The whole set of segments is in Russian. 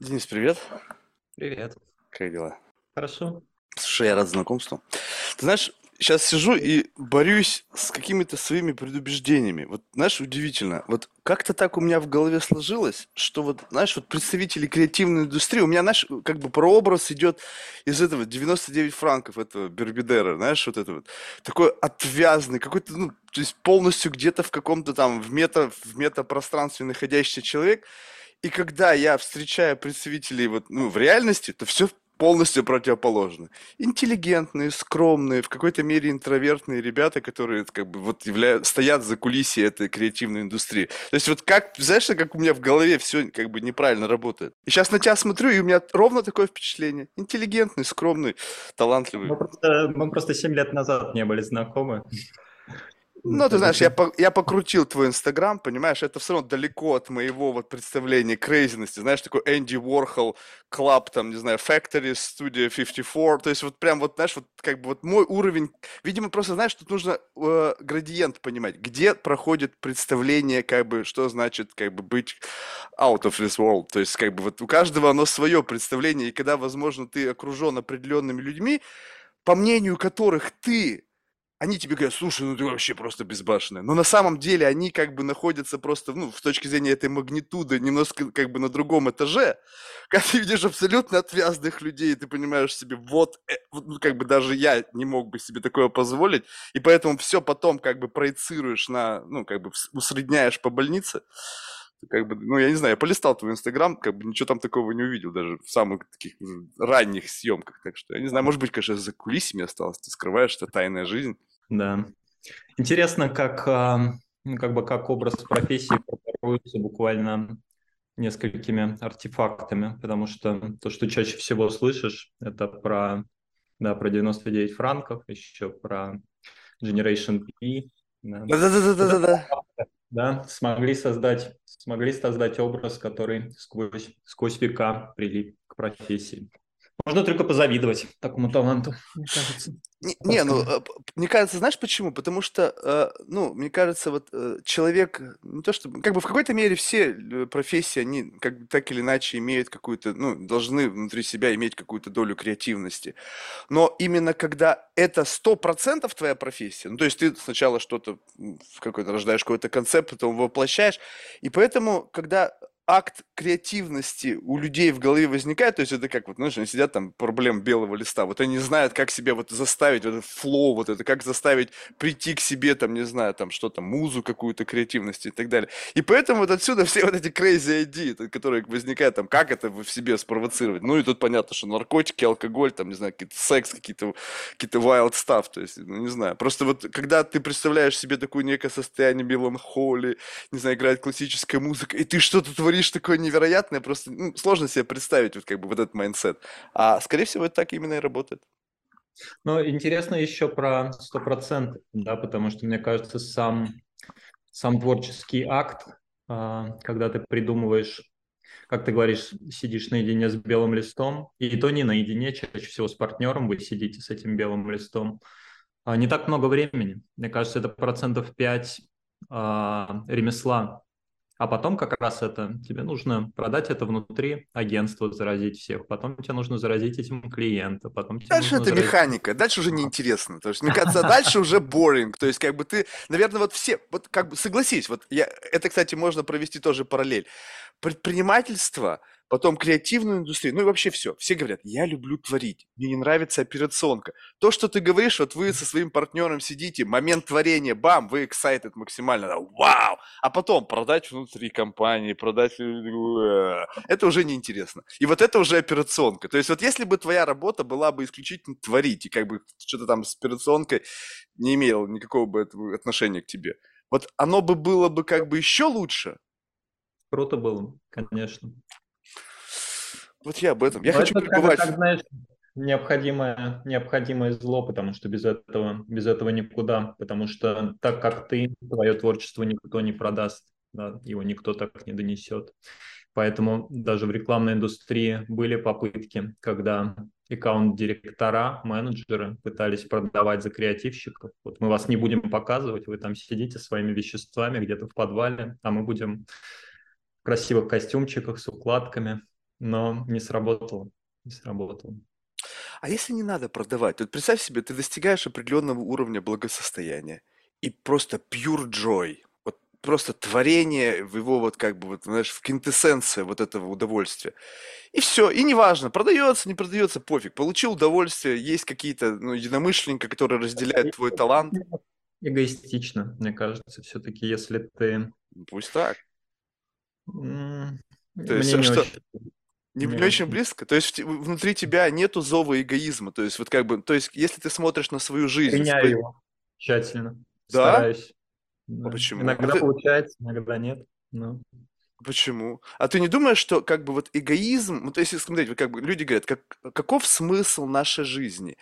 Денис, привет. Привет. Как дела? Хорошо. Слушай, я рад знакомству. Ты знаешь, сейчас сижу и борюсь с какими-то своими предубеждениями. Вот, знаешь, удивительно. Вот как-то так у меня в голове сложилось, что вот, знаешь, вот представители креативной индустрии, у меня, знаешь, как бы прообраз идет из этого 99 франков этого Бербидера, знаешь, вот это вот. Такой отвязный, какой-то, ну, то есть полностью где-то в каком-то там, в мета, в метапространстве находящийся человек. И когда я встречаю представителей вот, ну, в реальности, то все полностью противоположно. Интеллигентные, скромные, в какой-то мере интровертные ребята, которые как бы вот являют, стоят за кулисье этой креативной индустрии. То есть вот как, знаешь, как у меня в голове все как бы неправильно работает. И сейчас на тебя смотрю, и у меня ровно такое впечатление. Интеллигентный, скромный, талантливый. Мы просто, мы просто 7 лет назад не были знакомы. Ну, ты знаешь, я, по, я покрутил твой Инстаграм, понимаешь, это все равно далеко от моего вот представления крейзности. Знаешь, такой Энди Уорхол, клаб, там, не знаю, Factory, Studio 54. То есть вот прям вот, знаешь, вот как бы вот мой уровень... Видимо, просто, знаешь, тут нужно э, градиент понимать, где проходит представление, как бы, что значит, как бы, быть out of this world. То есть, как бы, вот у каждого оно свое представление, и когда, возможно, ты окружен определенными людьми, по мнению которых ты они тебе говорят, слушай, ну ты вообще просто безбашенная. Но на самом деле они как бы находятся просто, ну, с точки зрения этой магнитуды, немножко как бы на другом этаже. Когда ты видишь абсолютно отвязных людей, ты понимаешь себе, вот, э, ну, как бы даже я не мог бы себе такое позволить, и поэтому все потом как бы проецируешь на, ну, как бы усредняешь по больнице как бы, ну, я не знаю, я полистал твой Инстаграм, как бы ничего там такого не увидел, даже в самых таких ранних съемках, так что, я не знаю, может быть, конечно, за кулисами осталось, ты скрываешь, это тайная жизнь. Да. Интересно, как, а, ну, как бы, как образ профессии формируется буквально несколькими артефактами, потому что то, что чаще всего слышишь, это про, да, про 99 франков, еще про Generation P. Да-да-да-да-да. Да, смогли создать, смогли создать образ, который сквозь, сквозь века прилип к профессии. Можно только позавидовать такому таланту, мне кажется. Не, не, ну, э, мне кажется, знаешь почему? Потому что, э, ну, мне кажется, вот э, человек, не то что, как бы в какой-то мере все профессии, они как бы так или иначе имеют какую-то, ну, должны внутри себя иметь какую-то долю креативности. Но именно когда это сто процентов твоя профессия, ну, то есть ты сначала что-то, в какой-то рождаешь какой-то концепт, потом воплощаешь, и поэтому, когда акт креативности у людей в голове возникает, то есть это как, вот, знаешь, они сидят там, проблем белого листа, вот они знают, как себя вот заставить, вот этот флоу, вот это, как заставить прийти к себе, там, не знаю, там, что там, музу какую-то, креативность и так далее. И поэтому вот отсюда все вот эти crazy idеи, которые возникают, там, как это в себе спровоцировать. Ну, и тут понятно, что наркотики, алкоголь, там, не знаю, какие-то секс, какие-то какие wild stuff, то есть, ну, не знаю. Просто вот, когда ты представляешь себе такое некое состояние меланхолии, не знаю, играет классическая музыка, и ты что-то творишь говоришь такое невероятное, просто ну, сложно себе представить вот как бы вот этот mindset. А скорее всего это так именно и работает. Ну, интересно еще про 100%, да, потому что, мне кажется, сам, сам творческий акт, а, когда ты придумываешь, как ты говоришь, сидишь наедине с белым листом, и то не наедине, чаще всего с партнером вы сидите с этим белым листом, а, не так много времени. Мне кажется, это процентов 5 а, ремесла, а потом как раз это, тебе нужно продать это внутри агентства, заразить всех. Потом тебе нужно заразить этим клиента. Потом тебе дальше это заразить... механика, дальше уже неинтересно. То есть, мне кажется, дальше уже boring. То есть, как бы ты, наверное, вот все, вот как бы согласись, вот я, это, кстати, можно провести тоже параллель. Предпринимательство – потом креативную индустрию, ну и вообще все. Все говорят, я люблю творить, мне не нравится операционка. То, что ты говоришь, вот вы со своим партнером сидите, момент творения, бам, вы excited максимально, вау! А потом продать внутри компании, продать... Это уже неинтересно. И вот это уже операционка. То есть вот если бы твоя работа была бы исключительно творить, и как бы что-то там с операционкой не имело никакого бы отношения к тебе, вот оно бы было бы как бы еще лучше, Круто было, конечно. Вот я об этом. Я Но хочу это, пребывать. Как, знаешь, необходимое, необходимое зло, потому что без этого, без этого никуда. Потому что так как ты, твое творчество никто не продаст, да, его никто так не донесет. Поэтому даже в рекламной индустрии были попытки, когда аккаунт-директора, менеджеры пытались продавать за креативщиков. Вот мы вас не будем показывать, вы там сидите своими веществами где-то в подвале, а мы будем красивых костюмчиках с укладками но не сработало. Не сработало. А если не надо продавать? Вот представь себе, ты достигаешь определенного уровня благосостояния и просто pure joy, вот просто творение в его вот как бы вот, знаешь, в квинтэссенция вот этого удовольствия. И все, и неважно, продается, не продается, пофиг. Получил удовольствие, есть какие-то ну, единомышленники, которые разделяют твой талант. Эгоистично, мне кажется, все-таки, если ты... Пусть так. То есть, Мне а не что, очень. не, не очень близко? То есть внутри тебя нету зова эгоизма. То есть вот как бы, то есть если ты смотришь на свою жизнь, Меняю той- его тщательно, да? стараюсь. А Да. почему? А Иногда ты, получается, иногда нет. Ну, Почему? А ты не думаешь, что как бы вот эгоизм, ну, то есть, смотрите, как бы люди говорят, как, каков смысл нашей жизни?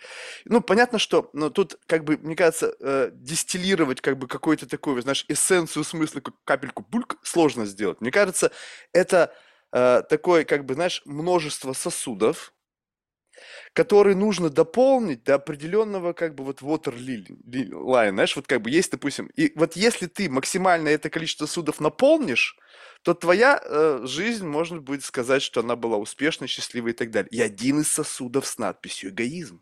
Ну, понятно, что, но тут, как бы, мне кажется, э, дистиллировать как бы какой-то такой, знаешь, эссенцию смысла, как капельку бульк, сложно сделать. Мне кажется, это э, такое, как бы, знаешь, множество сосудов, которые нужно дополнить до определенного как бы вот water li- li- line, знаешь, вот как бы есть, допустим, и вот если ты максимально это количество судов наполнишь, то твоя э, жизнь, можно будет сказать, что она была успешной, счастливой и так далее. И один из сосудов с надписью эгоизм.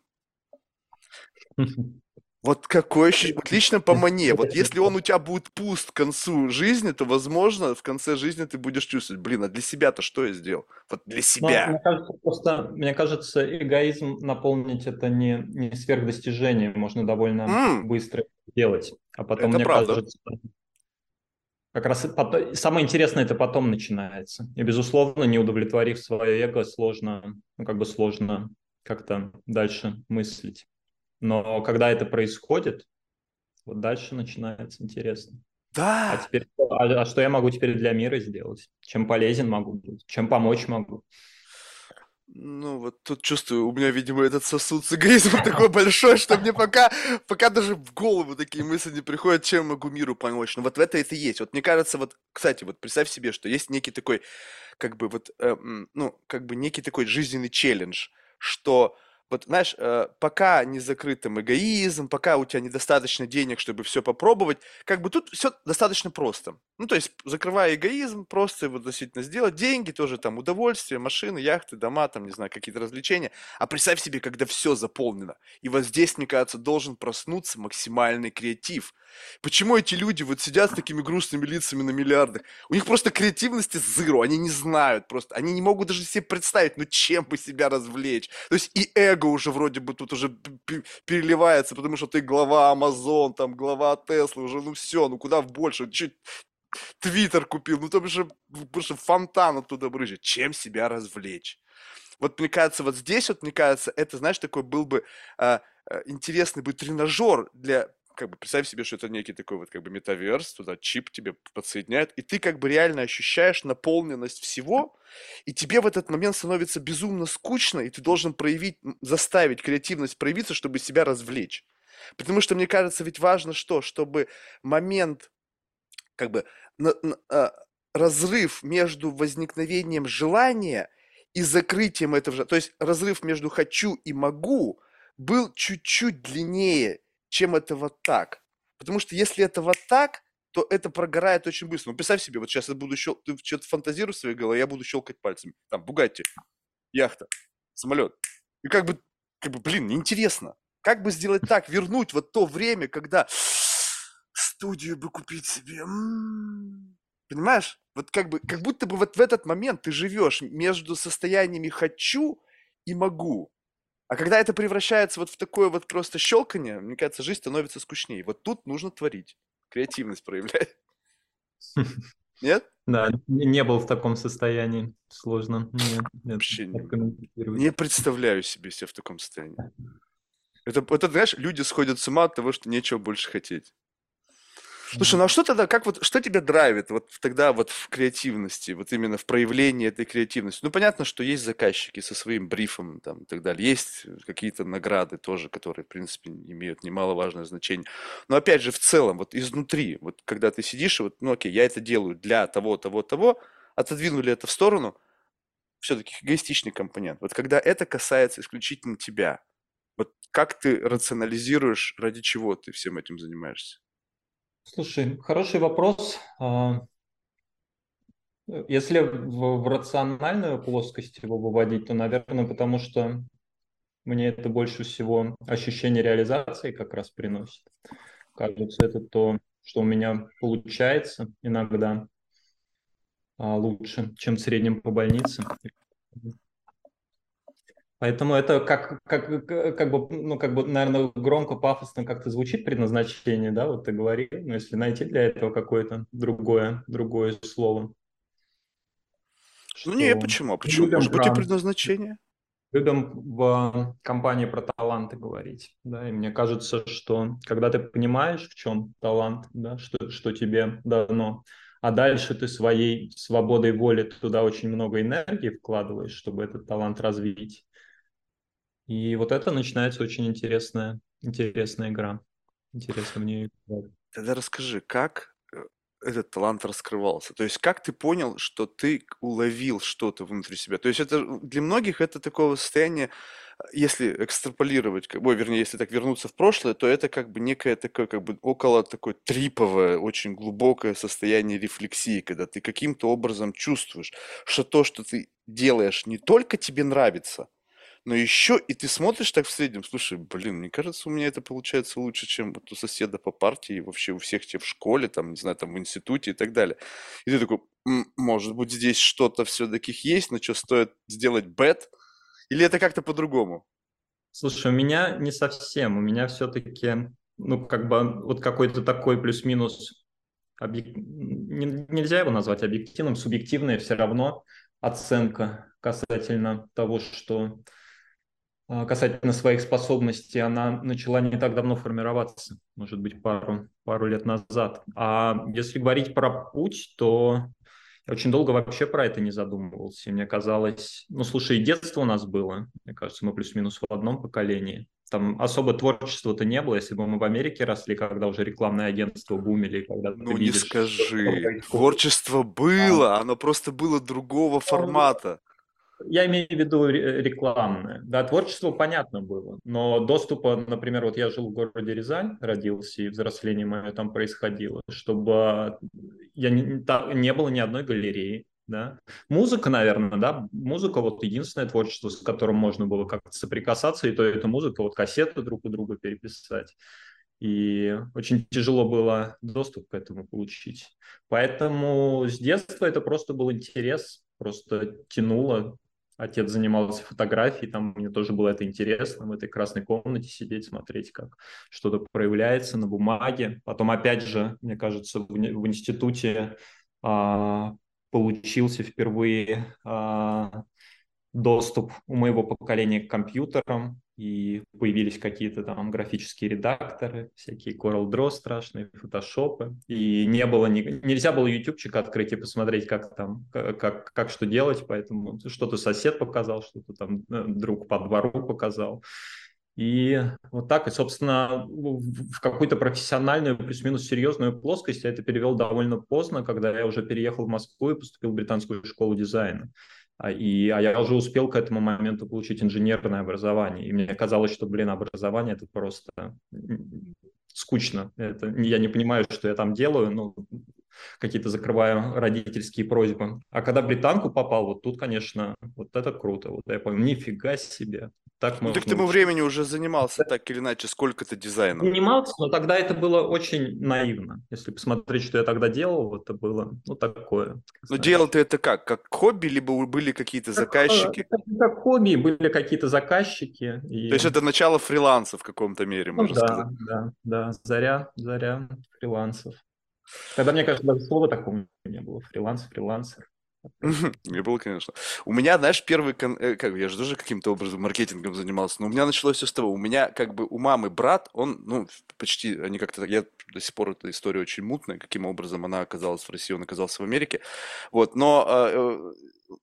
Вот какой ощущ- вот лично по мне, вот если он у тебя будет пуст к концу жизни, то, возможно, в конце жизни ты будешь чувствовать, блин, а для себя-то что я сделал? Вот для Но себя. мне кажется, просто, мне кажется, эгоизм наполнить это не, не сверхдостижение, можно довольно М, быстро делать. А потом, это мне правда. кажется, как раз и пото- самое интересное это потом начинается. И, безусловно, не удовлетворив свое эго, сложно, ну, как бы сложно как-то дальше мыслить. Но когда это происходит, вот дальше начинается интересно. А Да. теперь, что? а, а что я могу теперь для мира сделать? Чем полезен могу быть? Чем помочь могу? Ну, вот тут чувствую, у меня, видимо, этот сосуд с эгоизмом такой большой, что мне пока, пока даже в голову такие мысли не приходят, чем могу миру помочь. Но вот в это это и есть. Вот мне кажется, вот, кстати, вот представь себе, что есть некий такой, как бы вот, э, м, ну, как бы некий такой жизненный челлендж, что вот, знаешь, э, пока не закрыт там эгоизм, пока у тебя недостаточно денег, чтобы все попробовать, как бы тут все достаточно просто. Ну, то есть, закрывая эгоизм, просто вот действительно сделать деньги, тоже там удовольствие, машины, яхты, дома, там, не знаю, какие-то развлечения. А представь себе, когда все заполнено. И вот здесь, мне кажется, должен проснуться максимальный креатив. Почему эти люди вот сидят с такими грустными лицами на миллиардах? У них просто креативности зеро, они не знают просто, они не могут даже себе представить, ну чем бы себя развлечь. То есть и эго уже вроде бы тут уже переливается, потому что ты глава Amazon, там глава Tesla, уже ну все, ну куда в больше, чуть Твиттер купил, ну там же просто фонтан оттуда брызжет. Чем себя развлечь? Вот мне кажется, вот здесь вот, мне кажется, это, знаешь, такой был бы а, а, интересный бы тренажер для, как бы, представь себе, что это некий такой вот как бы метаверс, туда чип тебе подсоединяют, и ты как бы реально ощущаешь наполненность всего, и тебе в этот момент становится безумно скучно, и ты должен проявить, заставить креативность проявиться, чтобы себя развлечь. Потому что, мне кажется, ведь важно что? Чтобы момент как бы на- на- разрыв между возникновением желания и закрытием этого то есть разрыв между хочу и могу был чуть-чуть длиннее, чем это вот так. Потому что если это вот так, то это прогорает очень быстро. Ну, представь себе, вот сейчас я буду щел... ты что-то фантазируешь в своей голове, я буду щелкать пальцами. Там, Бугатти, яхта, самолет. И как бы, как бы, блин, неинтересно. Как бы сделать так, вернуть вот то время, когда студию бы купить себе. Понимаешь? Вот как бы, как будто бы вот в этот момент ты живешь между состояниями хочу и могу. А когда это превращается вот в такое вот просто щелканье, мне кажется, жизнь становится скучнее. Вот тут нужно творить, креативность проявлять. Нет? Да, не был в таком состоянии. Сложно мне это Вообще не, не представляю себе себя в таком состоянии. Это, это, знаешь, люди сходят с ума от того, что нечего больше хотеть. Слушай, ну а что тогда, как вот, что тебя драйвит вот тогда вот в креативности, вот именно в проявлении этой креативности? Ну, понятно, что есть заказчики со своим брифом там и так далее, есть какие-то награды тоже, которые, в принципе, имеют немаловажное значение. Но опять же, в целом, вот изнутри, вот когда ты сидишь, вот, ну окей, я это делаю для того, того, того, отодвинули это в сторону, все-таки эгоистичный компонент. Вот когда это касается исключительно тебя, вот как ты рационализируешь, ради чего ты всем этим занимаешься? Слушай, хороший вопрос. А, Если в, в рациональную плоскость его выводить, то, наверное, потому что мне это больше всего ощущение реализации как раз приносит. Кажется, это то, что у меня получается иногда а, лучше, чем в среднем по больнице. Поэтому это как, как, как бы, ну, как бы, наверное, громко, пафосно как-то звучит предназначение, да, вот ты говорил, но если найти для этого какое-то другое, другое слово. Ну не, почему? Почему? Может быть и предназначение? Любим в компании про таланты говорить, да, и мне кажется, что когда ты понимаешь, в чем талант, да, что, что тебе дано, а дальше ты своей свободой воли туда очень много энергии вкладываешь, чтобы этот талант развить, и вот это начинается очень интересная, интересная игра. Интересно в нее играть. Тогда расскажи, как э, этот талант раскрывался? То есть как ты понял, что ты уловил что-то внутри себя? То есть это для многих это такое состояние, если экстраполировать, бы, вернее, если так вернуться в прошлое, то это как бы некое такое, как бы около такое триповое, очень глубокое состояние рефлексии, когда ты каким-то образом чувствуешь, что то, что ты делаешь, не только тебе нравится, но еще и ты смотришь так в среднем, слушай, блин, мне кажется, у меня это получается лучше, чем вот у соседа по партии, вообще у всех тех в школе, там, не знаю, там в институте и так далее. И ты такой, может быть, здесь что-то все-таки есть, но что стоит сделать бет? Или это как-то по-другому? Слушай, у меня не совсем. У меня все-таки, ну, как бы вот какой-то такой плюс-минус объек... нельзя его назвать объективным, субъективная все равно оценка касательно того, что касательно своих способностей, она начала не так давно формироваться, может быть, пару, пару лет назад. А если говорить про путь, то я очень долго вообще про это не задумывался. мне казалось, ну, слушай, детство у нас было, мне кажется, мы плюс-минус в одном поколении. Там особо творчества-то не было, если бы мы в Америке росли, когда уже рекламное агентство бумили. Когда ну, не видишь, скажи. Творчество было, оно просто было другого формата. Я имею в виду рекламное. Да, творчество понятно было, но доступа, например, вот я жил в городе Рязань, родился, и взросление мое там происходило, чтобы я не, там, не было ни одной галереи, да. Музыка, наверное, да, музыка вот единственное творчество, с которым можно было как-то соприкасаться, и то это музыка, вот кассеты друг у друга переписать. И очень тяжело было доступ к этому получить. Поэтому с детства это просто был интерес, просто тянуло Отец занимался фотографией, там мне тоже было это интересно, в этой красной комнате сидеть, смотреть, как что-то проявляется на бумаге. Потом, опять же, мне кажется, в, институте а, получился впервые а, доступ у моего поколения к компьютерам, и появились какие-то там графические редакторы, всякие Corel Draw страшные, фотошопы, и не было, нельзя было ютубчик открыть и посмотреть, как там, как, как что делать, поэтому что-то сосед показал, что-то там э, друг по двору показал. И вот так, и, собственно, в какую-то профессиональную, плюс-минус серьезную плоскость я это перевел довольно поздно, когда я уже переехал в Москву и поступил в британскую школу дизайна. А, и, а я уже успел к этому моменту получить инженерное образование. И мне казалось, что, блин, образование это просто скучно. Это, я не понимаю, что я там делаю, ну, какие-то закрываю родительские просьбы. А когда британку попал, вот тут, конечно, вот это круто. Вот я понял, нифига себе. Так, ну, так к тому времени уже занимался так или иначе сколько-то дизайном. Занимался, но тогда это было очень наивно. Если посмотреть, что я тогда делал, это было ну такое. Но делал ты это как? Как хобби, либо были какие-то как, заказчики? Как, как хобби, были какие-то заказчики. И... То есть это начало фриланса в каком-то мере, ну, можно да, сказать? Да, да, заря, заря фрилансов. Тогда, мне кажется, даже слова такого не было. Фриланс, фрилансер. Не было, конечно. У меня, знаешь, первый, э, как я же тоже каким-то образом маркетингом занимался, но у меня началось все с того, у меня как бы у мамы брат, он, ну, почти, они как-то, я до сих пор эта история очень мутная, каким образом она оказалась в России, он оказался в Америке, вот, но а, э,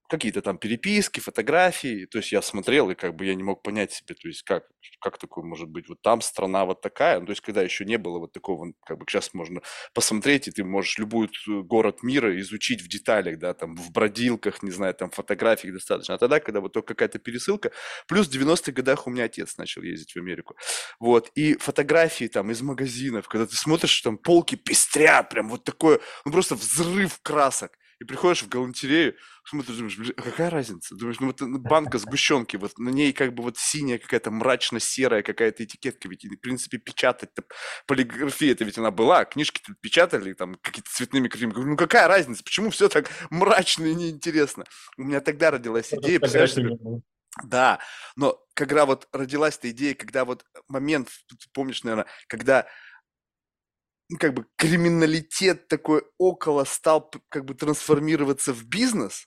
какие-то там переписки, фотографии, то есть я смотрел, и как бы я не мог понять себе, то есть как, как такое может быть, вот там страна вот такая, ну, то есть когда еще не было вот такого, как бы сейчас можно посмотреть, и ты можешь любой город мира изучить в деталях, да, там в бродилках, не знаю, там фотографиях достаточно, а тогда, когда вот только какая-то пересылка, плюс в 90-х годах у меня отец начал ездить в Америку, вот, и фотографии там из магазинов, когда ты смотришь, там полки пестрят, прям вот такое, ну, просто взрыв красок, и приходишь в галантерею, смотришь, думаешь, блин, а какая разница? Думаешь, ну вот ну, банка сгущенки, вот на ней как бы вот синяя какая-то мрачно-серая какая-то этикетка, ведь в принципе печатать полиграфия это ведь она была, книжки печатали там какие-то цветными картинками. Ну какая разница? Почему все так мрачно и неинтересно? У меня тогда родилась идея, представляешь, да, но когда вот родилась эта идея, когда вот момент, помнишь, наверное, когда как бы криминалитет такой около стал как бы трансформироваться в бизнес,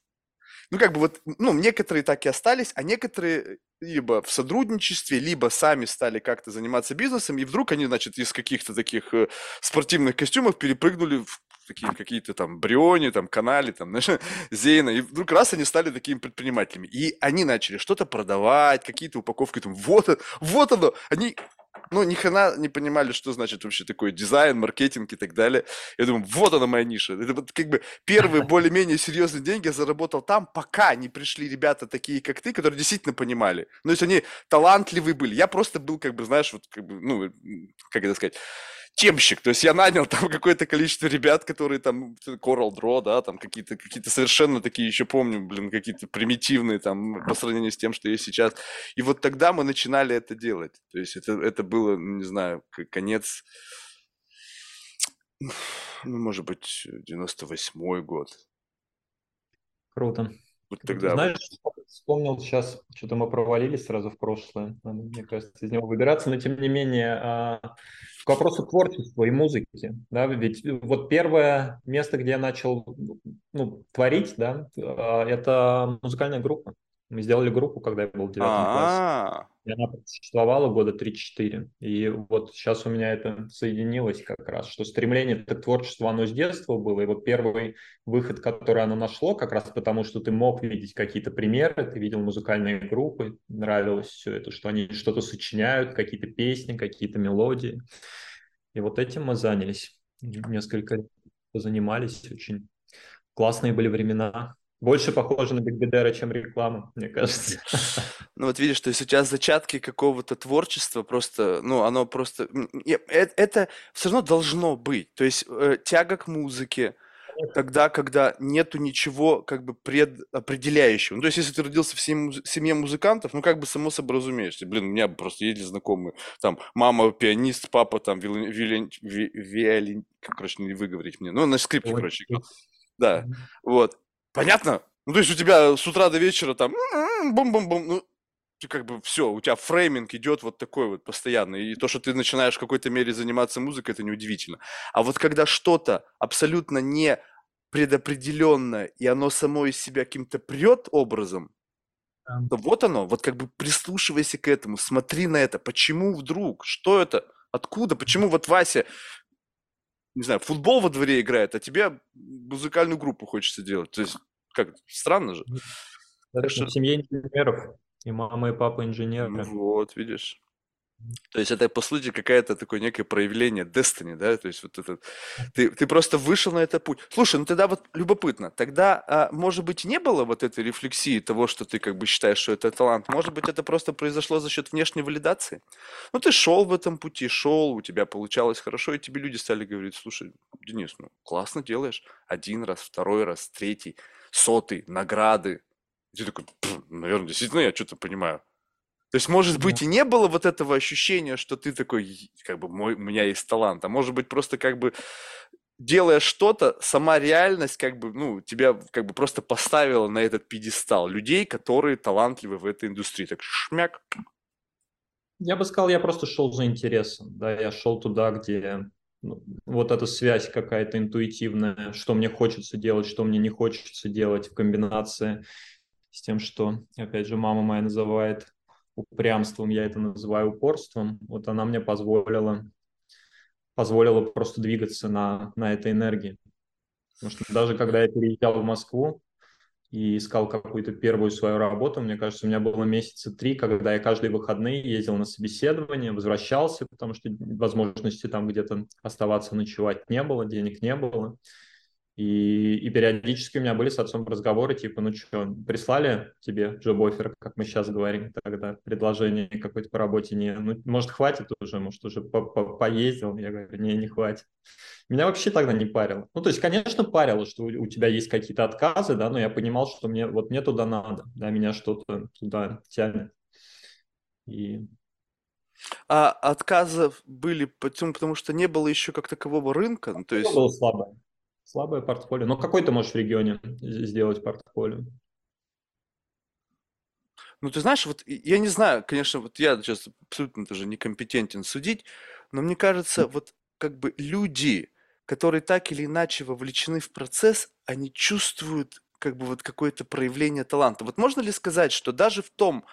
ну, как бы вот, ну, некоторые так и остались, а некоторые либо в сотрудничестве, либо сами стали как-то заниматься бизнесом, и вдруг они, значит, из каких-то таких э, спортивных костюмов перепрыгнули в такие какие-то там Бриони, там Канали, там, знаешь, Зейна, и вдруг раз они стали такими предпринимателями, и они начали что-то продавать, какие-то упаковки, там, вот, вот оно, они ну, ни хрена не понимали, что значит вообще такой дизайн, маркетинг и так далее. Я думаю, вот она моя ниша. Это вот как бы первые более-менее серьезные деньги я заработал там, пока не пришли ребята такие, как ты, которые действительно понимали. Ну, то есть они талантливые были. Я просто был, как бы, знаешь, вот, как бы, ну, как это сказать, темщик. То есть я нанял там какое-то количество ребят, которые там Coral Draw, да, там какие-то какие совершенно такие, еще помню, блин, какие-то примитивные там по сравнению с тем, что есть сейчас. И вот тогда мы начинали это делать. То есть это, это было, не знаю, конец, ну, может быть, 98-й год. Круто. Вот тогда. Знаешь, вспомнил сейчас, что-то мы провалились сразу в прошлое. Надо, мне кажется, из него выбираться, но тем не менее, а, к вопросу творчества и музыки, да, ведь вот первое место, где я начал ну, творить, да, а, это музыкальная группа. Мы сделали группу, когда я был в девятом классе. И она существовала года 3-4. И вот сейчас у меня это соединилось как раз, что стремление к творчеству, оно с детства было. И вот первый выход, который оно нашло, как раз потому, что ты мог видеть какие-то примеры, ты видел музыкальные группы, нравилось все это, что они что-то сочиняют, какие-то песни, какие-то мелодии. И вот этим мы занялись. Несколько занимались. Очень классные были времена. Больше похоже на Бигбедера, чем реклама, мне кажется. Ну вот видишь, то есть сейчас зачатки какого-то творчества просто, ну оно просто, это, это все равно должно быть. То есть э, тяга к музыке, тогда, когда нету ничего как бы предопределяющего. Ну, то есть, если ты родился в семье, семье музыкантов, ну, как бы само собой разумеешься. Блин, у меня просто есть знакомые, там, мама пианист, папа там виолин, виолин, виолин короче, не выговорить мне, ну, на скрипке, короче. Да, вот. Понятно? Ну, то есть у тебя с утра до вечера там бум-бум-бум, ну, как бы все, у тебя фрейминг идет вот такой вот постоянно. И то, что ты начинаешь в какой-то мере заниматься музыкой, это неудивительно. А вот когда что-то абсолютно не предопределенное, и оно само из себя каким-то прет образом, то вот оно, вот как бы прислушивайся к этому, смотри на это, почему вдруг, что это, откуда, почему вот Вася, не знаю, футбол во дворе играет, а тебе музыкальную группу хочется делать. То есть, как, странно же. Это что... в семье инженеров. И мама, и папа инженеры. Ну вот, видишь. То есть это, по сути, какое-то такое некое проявление destiny, да, то есть вот этот, ты, ты просто вышел на этот путь. Слушай, ну тогда вот любопытно, тогда, а, может быть, не было вот этой рефлексии того, что ты как бы считаешь, что это талант, может быть, это просто произошло за счет внешней валидации? Ну ты шел в этом пути, шел, у тебя получалось хорошо, и тебе люди стали говорить, слушай, Денис, ну классно делаешь, один раз, второй раз, третий, сотый, награды, и ты такой, наверное, действительно я что-то понимаю. То есть, может быть, и не было вот этого ощущения, что ты такой, как бы, мой, у меня есть талант, а может быть, просто как бы делая что-то, сама реальность как бы, ну, тебя как бы просто поставила на этот пьедестал людей, которые талантливы в этой индустрии. Так шмяк. Я бы сказал, я просто шел за интересом, да, я шел туда, где ну, вот эта связь какая-то интуитивная, что мне хочется делать, что мне не хочется делать в комбинации с тем, что, опять же, мама моя называет упрямством, я это называю упорством. Вот она мне позволила, позволила просто двигаться на, на этой энергии. Потому что даже когда я переезжал в Москву и искал какую-то первую свою работу, мне кажется, у меня было месяца три, когда я каждые выходные ездил на собеседование, возвращался, потому что возможности там где-то оставаться ночевать не было, денег не было. И, и периодически у меня были с отцом разговоры, типа, ну что, прислали тебе джоб-оффер, как мы сейчас говорим, тогда предложение какое-то по работе не... Ну, может, хватит уже, может, уже по -по поездил? Я говорю, не, не хватит. Меня вообще тогда не парило. Ну, то есть, конечно, парило, что у тебя есть какие-то отказы, да, но я понимал, что мне вот мне туда надо, да, меня что-то туда тянет. И а отказов были почему? Потому что не было еще как такового рынка? Ну, то есть... Было слабое. Слабое портфолио. Но какой ты можешь в регионе сделать портфолио? Ну, ты знаешь, вот я не знаю, конечно, вот я сейчас абсолютно тоже некомпетентен судить, но мне кажется, вот как бы люди, которые так или иначе вовлечены в процесс, они чувствуют как бы вот какое-то проявление таланта. Вот можно ли сказать, что даже в том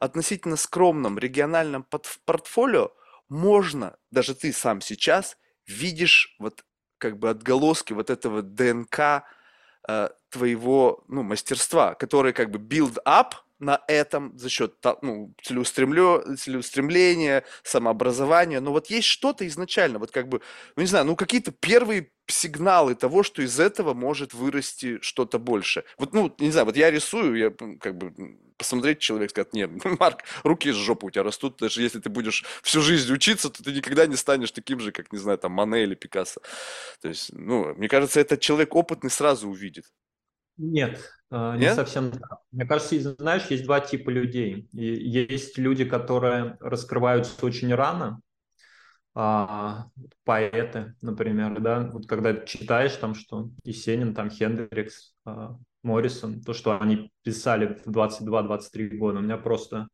относительно скромном региональном портфолио можно, даже ты сам сейчас видишь вот как бы отголоски вот этого ДНК э, твоего ну, мастерства, который как бы build up на этом за счет ну, целеустремления, самообразования. Но вот есть что-то изначально, вот как бы, ну не знаю, ну какие-то первые сигналы того, что из этого может вырасти что-то больше. Вот, ну, не знаю, вот я рисую, я как бы посмотреть человек сказать, нет, Марк, руки из жопы у тебя растут, даже если ты будешь всю жизнь учиться, то ты никогда не станешь таким же, как, не знаю, там, Мане или Пикассо. То есть, ну, мне кажется, этот человек опытный сразу увидит. Нет, не Нет? совсем так. Мне кажется, знаешь, есть два типа людей. Есть люди, которые раскрываются очень рано, а, поэты, например, да, вот когда читаешь там, что Есенин, там Хендрикс, а, Моррисон, то, что они писали в 22-23 года, у меня просто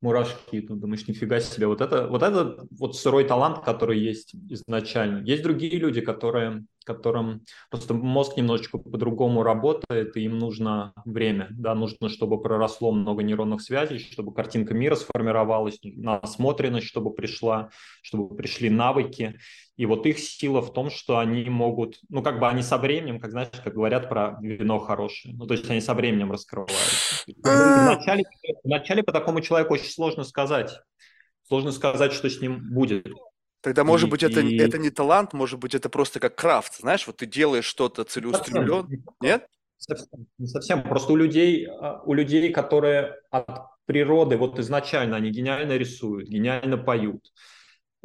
мурашки, ну, думаешь, нифига себе, вот это, вот это вот сырой талант, который есть изначально. Есть другие люди, которые которым просто мозг немножечко по-другому работает, и им нужно время, да, нужно, чтобы проросло много нейронных связей, чтобы картинка мира сформировалась, насмотренность, чтобы пришла, чтобы пришли навыки. И вот их сила в том, что они могут, ну, как бы они со временем, как знаешь, как говорят про вино хорошее, ну, то есть они со временем раскрываются. Вначале, вначале по такому человеку очень сложно сказать, сложно сказать, что с ним будет. Тогда, может и, быть, это, и... это не талант, может быть, это просто как крафт, знаешь, вот ты делаешь что-то целеустремленно, нет? Совсем, не совсем. Просто у людей, а, у людей, которые от природы, вот изначально они гениально рисуют, гениально поют,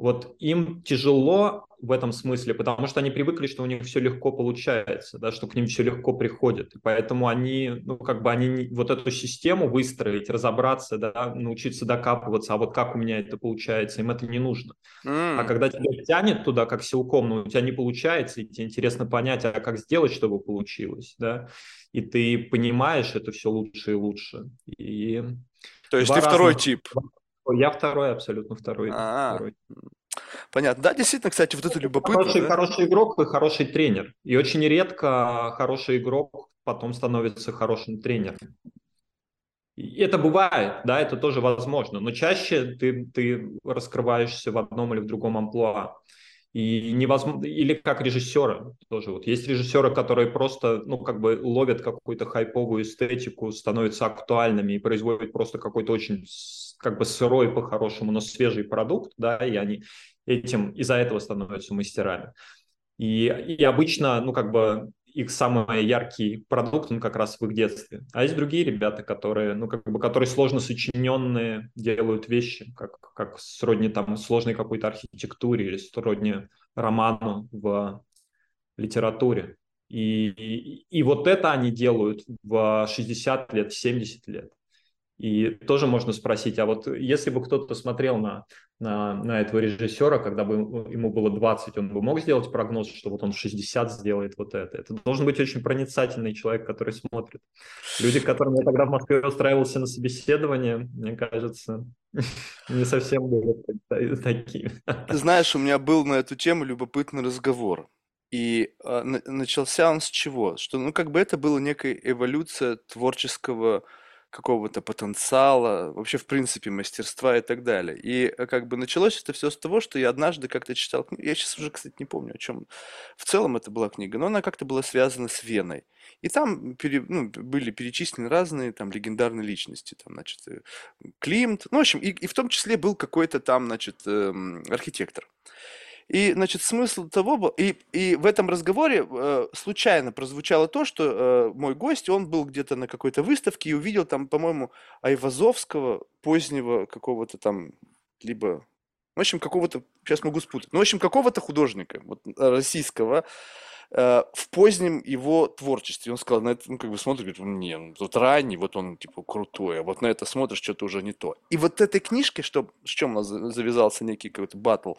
вот им тяжело в этом смысле, потому что они привыкли, что у них все легко получается, да, что к ним все легко приходит. И поэтому они, ну, как бы они вот эту систему выстроить, разобраться, да, научиться докапываться, а вот как у меня это получается, им это не нужно. Mm. А когда тебя тянет туда, как силком, но ну, у тебя не получается, и тебе интересно понять, а как сделать, чтобы получилось, да, и ты понимаешь это все лучше и лучше. И То есть ты разных... второй тип. Я второй, абсолютно второй. А-а-а. второй. Понятно. Да, действительно, кстати, вот это любопытно. Хороший, да? хороший игрок и хороший тренер. И очень редко хороший игрок потом становится хорошим тренером. И это бывает, да, это тоже возможно, но чаще ты, ты раскрываешься в одном или в другом амплуа. И невозможно, или как режиссеры тоже. Вот есть режиссеры, которые просто, ну, как бы ловят какую-то хайповую эстетику, становятся актуальными и производят просто какой-то очень как бы сырой по-хорошему, но свежий продукт, да, и они этим из-за этого становятся мастерами. И, и обычно, ну, как бы их самый яркий продукт, он как раз в их детстве. А есть другие ребята, которые, ну, как бы, которые сложно сочиненные делают вещи, как, как сродни там сложной какой-то архитектуре или сродни роману в литературе. И, и, и вот это они делают в 60 лет, 70 лет. И тоже можно спросить, а вот если бы кто-то смотрел на, на, на этого режиссера, когда бы ему было 20, он бы мог сделать прогноз, что вот он в 60 сделает вот это. Это должен быть очень проницательный человек, который смотрит. Люди, которым я тогда в Москве устраивался на собеседование, мне кажется, не совсем были такие. Ты знаешь, у меня был на эту тему любопытный разговор. И э, начался он с чего? Что, ну, как бы это была некая эволюция творческого какого-то потенциала, вообще, в принципе, мастерства и так далее. И э, как бы началось это все с того, что я однажды как-то читал книгу, я сейчас уже, кстати, не помню, о чем в целом это была книга, но она как-то была связана с Веной. И там пере, ну, были перечислены разные там легендарные личности, там, значит, э, Климт, ну, в общем, и, и в том числе был какой-то там, значит, эм, архитектор. И, значит, смысл того. И, и в этом разговоре э, случайно прозвучало то, что э, мой гость, он был где-то на какой-то выставке и увидел там, по-моему, Айвазовского, позднего какого-то там, либо... В общем, какого-то... Сейчас могу спутать. Ну, в общем, какого-то художника вот, российского, э, в позднем его творчестве. Он сказал, на это, ну, как бы смотрит, говорит, не, ну, тут ранний, вот он, типа, крутой, а вот на это смотришь, что-то уже не то. И вот этой книжке, что, с чем у нас завязался некий какой-то батл,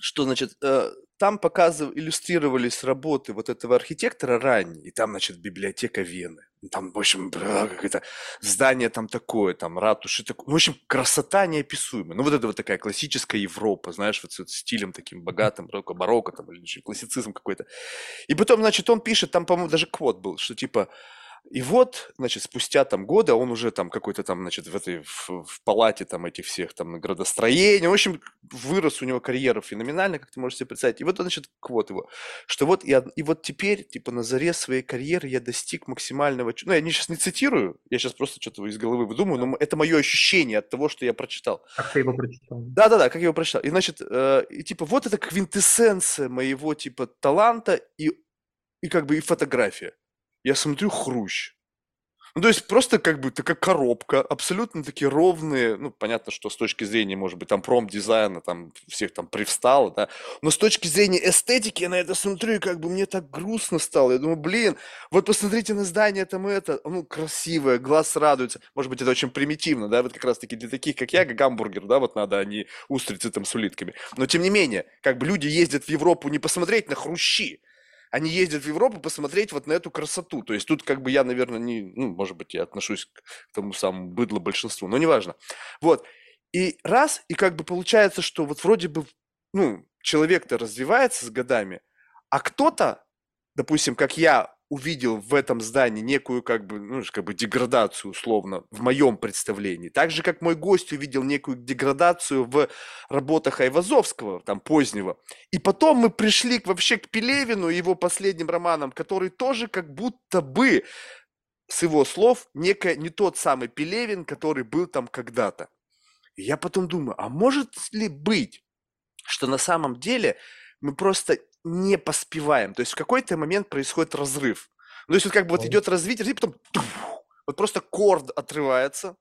что, значит, э, там показывали, иллюстрировались работы вот этого архитектора ранние, и там, значит, библиотека Вены. Там, в общем, как это здание там такое, там ратуши такое. Ну, в общем, красота неописуемая. Ну, вот это вот такая классическая Европа, знаешь, вот с стилем таким богатым, барокко, барокко там, или классицизм какой-то. И потом, значит, он пишет, там, по-моему, даже квот был, что типа, и вот, значит, спустя там годы, он уже там какой-то там, значит, в этой, в, в палате там этих всех там градостроения, в общем, вырос у него карьера феноменально, как ты можешь себе представить. И вот, значит, квот его, что вот я, и вот теперь, типа, на заре своей карьеры я достиг максимального, ну, я не, сейчас не цитирую, я сейчас просто что-то из головы выдумываю, но это мое ощущение от того, что я прочитал. Как ты его прочитал? Да-да-да, как я его прочитал. И, значит, э, и, типа, вот это квинтэссенция моего, типа, таланта и, и как бы и фотография я смотрю хрущ. Ну, то есть просто как бы такая коробка, абсолютно такие ровные, ну, понятно, что с точки зрения, может быть, там промп-дизайна, там всех там привстало, да, но с точки зрения эстетики я на это смотрю, и как бы мне так грустно стало. Я думаю, блин, вот посмотрите на здание там это, ну, красивое, глаз радуется. Может быть, это очень примитивно, да, вот как раз-таки для таких, как я, гамбургер, да, вот надо, а не устрицы там с улитками. Но, тем не менее, как бы люди ездят в Европу не посмотреть на хрущи, они ездят в Европу посмотреть вот на эту красоту. То есть тут как бы я, наверное, не, ну, может быть, я отношусь к тому самому быдло большинству, но неважно. Вот. И раз, и как бы получается, что вот вроде бы, ну, человек-то развивается с годами, а кто-то, допустим, как я, увидел в этом здании некую как бы, ну, как бы деградацию условно в моем представлении. Так же, как мой гость увидел некую деградацию в работах Айвазовского, там, позднего. И потом мы пришли вообще к Пелевину и его последним романам, который тоже как будто бы, с его слов, некая, не тот самый Пелевин, который был там когда-то. И я потом думаю, а может ли быть, что на самом деле мы просто не поспеваем. То есть в какой-то момент происходит разрыв. Ну, то есть вот как бы вот идет развитие, и потом вот просто корд отрывается,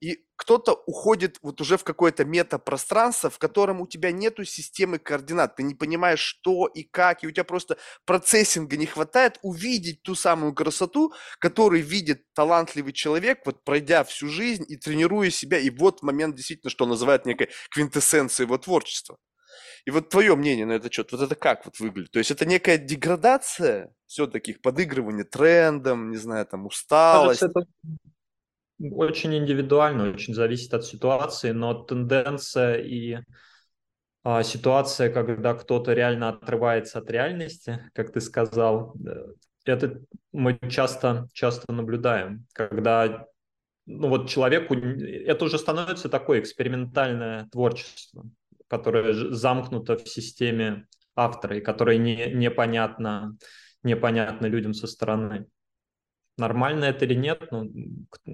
и кто-то уходит вот уже в какое-то метапространство, в котором у тебя нету системы координат, ты не понимаешь, что и как, и у тебя просто процессинга не хватает увидеть ту самую красоту, которую видит талантливый человек, вот пройдя всю жизнь и тренируя себя, и вот момент действительно, что называют некой квинтэссенцией его творчества. И вот твое мнение на этот счет, вот это как вот выглядит? То есть это некая деградация все-таки, подыгрывание трендом, не знаю, там усталость? Кажется, это очень индивидуально, очень зависит от ситуации, но тенденция и а, ситуация, когда кто-то реально отрывается от реальности, как ты сказал, э, это мы часто, часто наблюдаем, когда ну вот человеку, это уже становится такое экспериментальное творчество которая замкнута в системе автора и которая не, непонятна, непонятна людям со стороны. Нормально это или нет, ну,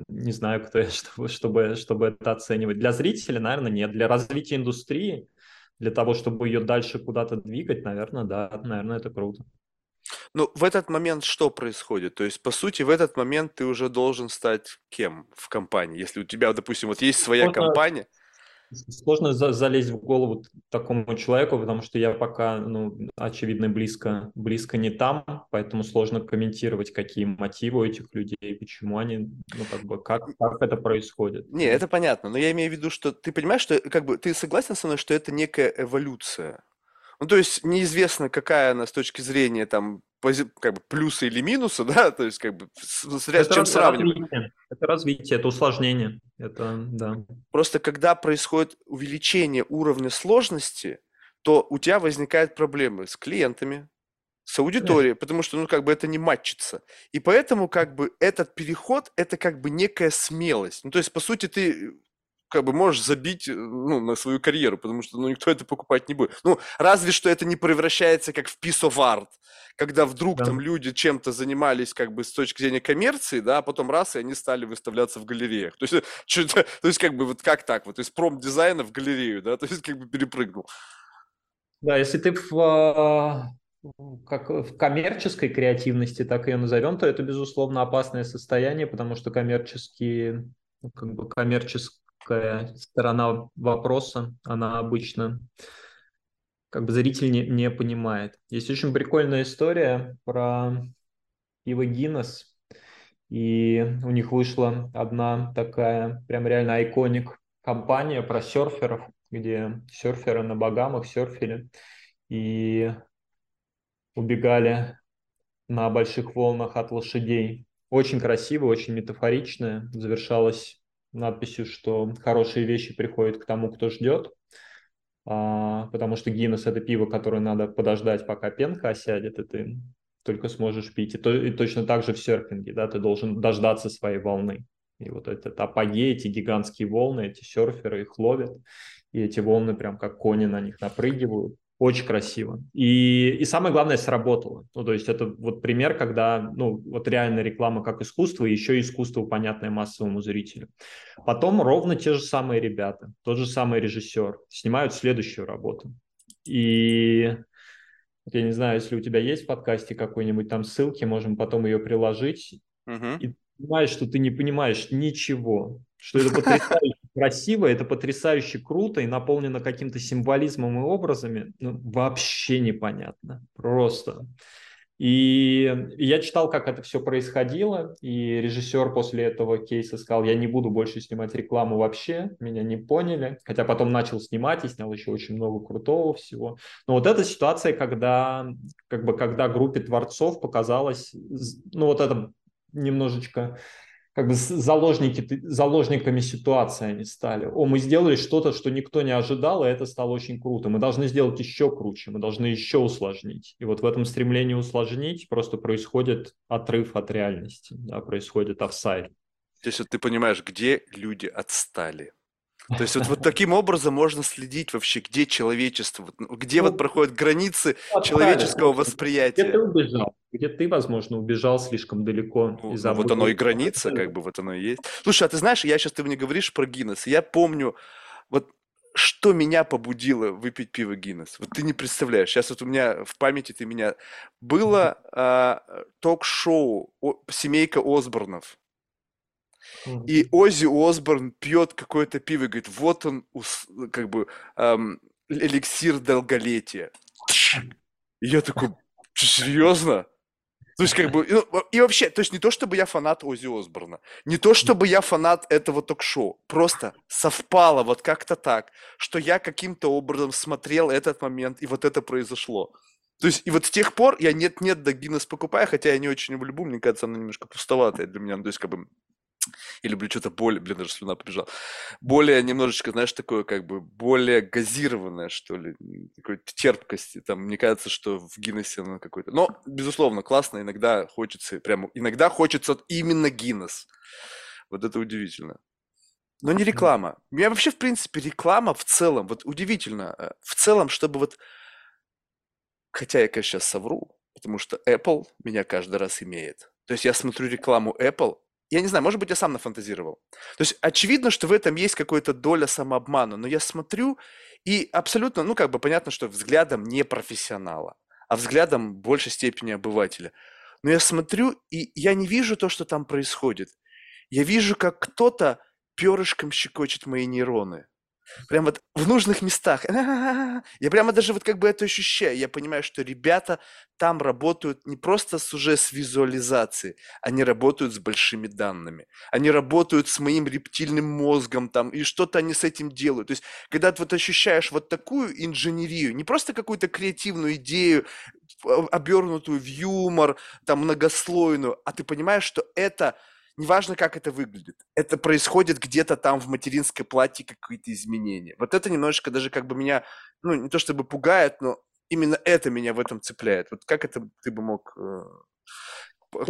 не знаю, кто я, чтобы, чтобы, чтобы это оценивать. Для зрителя, наверное, нет. Для развития индустрии, для того, чтобы ее дальше куда-то двигать, наверное, да, наверное, это круто. Ну, в этот момент что происходит? То есть, по сути, в этот момент ты уже должен стать кем в компании? Если у тебя, допустим, вот есть своя Можно... компания... Сложно за залезть в голову такому человеку, потому что я пока, ну, очевидно, близко, близко не там, поэтому сложно комментировать, какие мотивы у этих людей, почему они, ну, как бы, как, как это происходит. Не, это понятно, но я имею в виду, что ты понимаешь, что, как бы, ты согласен со мной, что это некая эволюция? Ну, то есть неизвестно, какая она с точки зрения там как бы плюсы или минусы, да, то есть как бы с, с, это чем сравнивать. Развитие. Это развитие, это усложнение, это да. Просто когда происходит увеличение уровня сложности, то у тебя возникают проблемы с клиентами, с аудиторией, Конечно. потому что, ну, как бы это не матчится. И поэтому, как бы, этот переход, это как бы некая смелость. Ну, то есть, по сути, ты как бы можешь забить э, ну, на свою карьеру, потому что ну, никто это покупать не будет. Ну, разве что это не превращается как в piece of art, когда вдруг да. там люди чем-то занимались как бы с точки зрения коммерции, да, а потом раз, и они стали выставляться в галереях. То есть, то есть как бы вот как так, вот из промдизайна в галерею, да, то есть как бы перепрыгнул. Да, если ты в, а, как в коммерческой креативности, так ее назовем, то это, безусловно, опасное состояние, потому что коммерческие, как бы коммерческая сторона вопроса, она обычно как бы зритель не, не понимает. Есть очень прикольная история про пиво Гиннес, и у них вышла одна такая прям реально айконик компания про серферов, где серферы на Багамах серфили и убегали на больших волнах от лошадей. Очень красиво, очень метафоричное. Завершалось надписью, что хорошие вещи приходят к тому, кто ждет. А, потому что Гиннес – это пиво, которое надо подождать, пока пенка осядет, и ты только сможешь пить. И, то, и точно так же в серфинге, да, ты должен дождаться своей волны. И вот этот апогей, эти гигантские волны, эти серферы их ловят, и эти волны прям как кони на них напрыгивают. Очень красиво. И, и самое главное, сработало. Ну, то есть это вот пример, когда, ну, вот реально реклама как искусство, и еще искусство, понятное массовому зрителю. Потом ровно те же самые ребята, тот же самый режиссер снимают следующую работу. И я не знаю, если у тебя есть в подкасте какой-нибудь там ссылки, можем потом ее приложить. Мгм. И понимаешь, что ты не понимаешь ничего, что это потрясающе красиво, это потрясающе круто и наполнено каким-то символизмом и образами, ну, вообще непонятно, просто. И я читал, как это все происходило, и режиссер после этого кейса сказал, я не буду больше снимать рекламу вообще, меня не поняли, хотя потом начал снимать и снял еще очень много крутого всего. Но вот эта ситуация, когда, как бы, когда группе творцов показалось, ну вот это немножечко как бы заложники, заложниками ситуации они стали. О, мы сделали что-то, что никто не ожидал, и это стало очень круто. Мы должны сделать еще круче, мы должны еще усложнить. И вот в этом стремлении усложнить просто происходит отрыв от реальности, да, происходит офсайд. То есть вот ты понимаешь, где люди отстали. То есть вот, вот таким образом можно следить вообще, где человечество, вот, ну, где Ну, вот проходят границы отстали. человеческого Где ты восприятия. убежал? Где ты, возможно, убежал слишком далеко Ну, и ну, вот оно и граница, как бы вот оно и есть. Слушай, а ты знаешь, я сейчас ты мне говоришь про Гиннес, я помню, вот что меня побудило выпить пиво Гиннес. Вот ты не представляешь. Сейчас вот у меня в памяти ты меня... Было а, ток-шоу «Семейка Осборнов». И Оззи Осборн пьет какое-то пиво и говорит, вот он, как бы, ам, эликсир долголетия. И я такой, «Ты серьезно? То есть, как бы, ну, и вообще, то есть не то, чтобы я фанат Оззи Осборна, не то, чтобы я фанат этого ток-шоу, просто совпало вот как-то так, что я каким-то образом смотрел этот момент, и вот это произошло. То есть, и вот с тех пор я нет-нет да Гиннес покупаю, хотя я не очень его люблю, мне кажется, она немножко пустоватая для меня, ну, то есть, как бы, я люблю что-то более, блин, даже слюна побежала, более немножечко, знаешь, такое как бы более газированное, что ли, такой терпкости. Там, мне кажется, что в Гиннессе оно какой-то... Но, безусловно, классно, иногда хочется, прямо, иногда хочется именно Гиннес. Вот это удивительно. Но не реклама. Меня вообще, в принципе, реклама в целом, вот удивительно, э, в целом, чтобы вот... Хотя я, конечно, сейчас совру, потому что Apple меня каждый раз имеет. То есть я смотрю рекламу Apple, я не знаю, может быть, я сам нафантазировал. То есть очевидно, что в этом есть какая-то доля самообмана, но я смотрю, и абсолютно, ну, как бы понятно, что взглядом не профессионала, а взглядом в большей степени обывателя. Но я смотрю, и я не вижу то, что там происходит. Я вижу, как кто-то перышком щекочет мои нейроны. Прям вот в нужных местах. Я прямо даже вот как бы это ощущаю. Я понимаю, что ребята там работают не просто с уже с визуализацией, они работают с большими данными. Они работают с моим рептильным мозгом там, и что-то они с этим делают. То есть, когда ты вот ощущаешь вот такую инженерию, не просто какую-то креативную идею, а- обернутую в юмор, там, многослойную, а ты понимаешь, что это неважно, как это выглядит, это происходит где-то там в материнской платье какие-то изменения. Вот это немножечко даже как бы меня, ну, не то чтобы пугает, но именно это меня в этом цепляет. Вот как это ты бы мог э,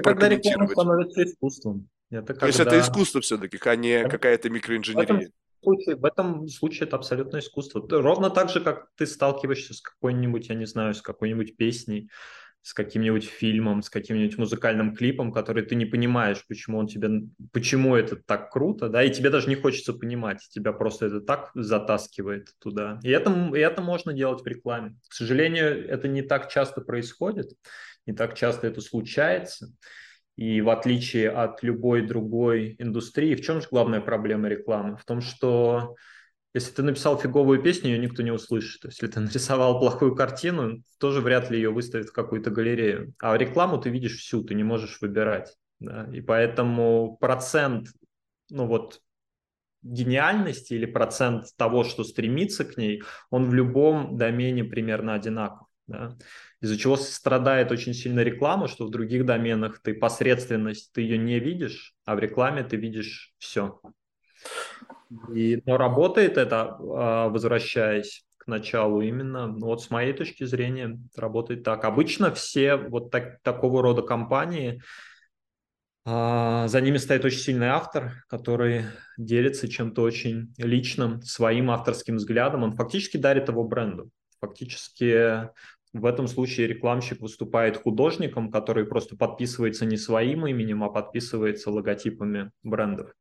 когда реклама становится искусством. Это То есть это когда... искусство все-таки, а не какая-то В этом микроинженерия. случае, в этом случае это абсолютно искусство. Ровно так же, как ты сталкиваешься с какой-нибудь, я не знаю, с какой-нибудь песней, с каким-нибудь фильмом, с каким-нибудь музыкальным клипом, который ты не понимаешь, почему он тебе, почему это так круто, да, и тебе даже не хочется понимать, тебя просто это так затаскивает туда. И это, и это можно делать в рекламе. К сожалению, это не так часто происходит, не так часто это случается. И в отличие от любой другой индустрии, в чем же главная проблема рекламы? В том, что если ты написал фиговую песню, ее никто не услышит. Если ты нарисовал плохую картину, тоже вряд ли ее выставят в какую-то галерею. А рекламу ты видишь всю, ты не можешь выбирать. Да? И поэтому процент, ну вот, гениальности или процент того, что стремится к ней, он в любом домене примерно одинаков. Да? Из-за чего страдает очень сильно реклама, что в других доменах ты посредственность, ты ее не видишь, а в рекламе ты видишь все. И, но работает это, а, возвращаясь к началу именно, ну, вот с моей точки зрения, работает так. Обычно все вот так, такого рода компании, а, за ними стоит очень сильный автор, который делится чем-то очень личным, своим авторским взглядом. Он фактически дарит его бренду. Фактически в этом случае рекламщик выступает художником, который просто подписывается не своим именем, а подписывается логотипами брендов.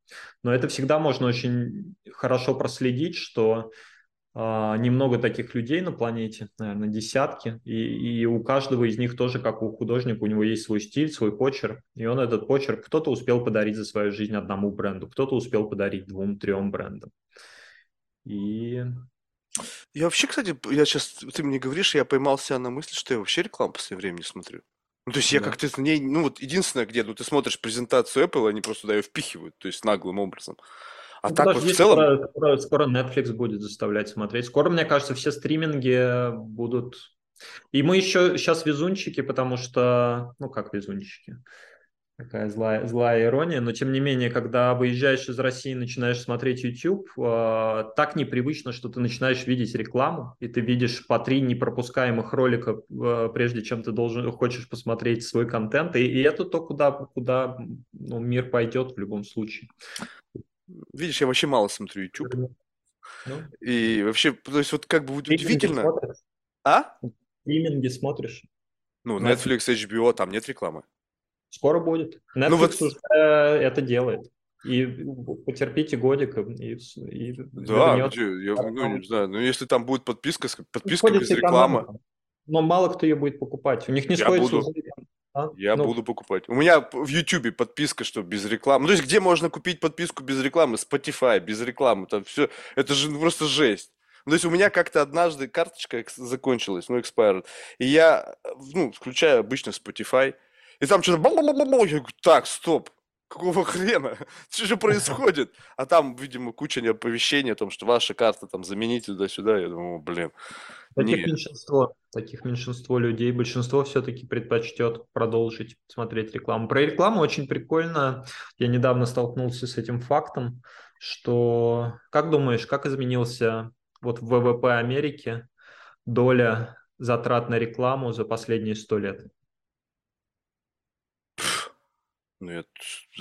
Но это всегда можно очень хорошо проследить, что э, немного таких людей на планете, наверное, десятки, и, и у каждого из них тоже, как у художника, у него есть свой стиль, свой почерк, и он этот почерк кто-то успел подарить за свою жизнь одному бренду, кто-то успел подарить двум-трем брендам. И я вообще, кстати, я сейчас, ты мне говоришь, я поймался на мысли, что я вообще рекламу в последнее время не смотрю. Ну, то есть я как-то на ней, ну, вот единственное, где, ну, ты смотришь презентацию Apple, они просто туда ее впихивают, то есть наглым образом. А Ну, так вот в целом, скоро, скоро, скоро Netflix будет заставлять смотреть. Скоро, мне кажется, все стриминги будут... И мы еще сейчас везунчики, потому что... Ну, как везунчики? Такая злая, злая ирония, но тем не менее, когда выезжаешь из России и начинаешь смотреть YouTube, э, так непривычно, что ты начинаешь видеть рекламу, и ты видишь по три непропускаемых ролика, э, прежде чем ты должен, хочешь посмотреть свой контент, и, и это то, куда, куда ну, мир пойдет в любом случае. видишь, я вообще мало смотрю YouTube. Ну, И вообще, то есть вот как бы стриминги удивительно. смотришь? А? Стриминги смотришь? Ну. Netflix, HBO, там нет рекламы. Скоро будет. Netflix Ну вот, уже это делает. И потерпите годик, и, и да, вернет. я ну, не знаю, ну если там будет подписка, подписка без рекламы, но мало кто ее будет покупать. У них не я стоит буду, а? я Ну, буду покупать. У меня в YouTube подписка, что без рекламы. Ну, то есть где можно купить подписку без рекламы? Spotify, без рекламы, там все, это же просто жесть. Ну, то есть у меня как-то однажды карточка закончилась, ну, expired, и я, ну, включаю обычно Spotify, и там что-то я говорю, так, стоп, какого хрена? Что же происходит? А там, видимо, куча оповещений о том, что ваша карта там замените туда-сюда. Я думаю, блин, Таких нет. меньшинство, таких меньшинство людей. Большинство все-таки предпочтет продолжить смотреть рекламу. Про рекламу очень прикольно. Я недавно столкнулся с этим фактом, что, как думаешь, как изменился вот в ВВП Америки доля затрат на рекламу за последние сто лет? Ну, я,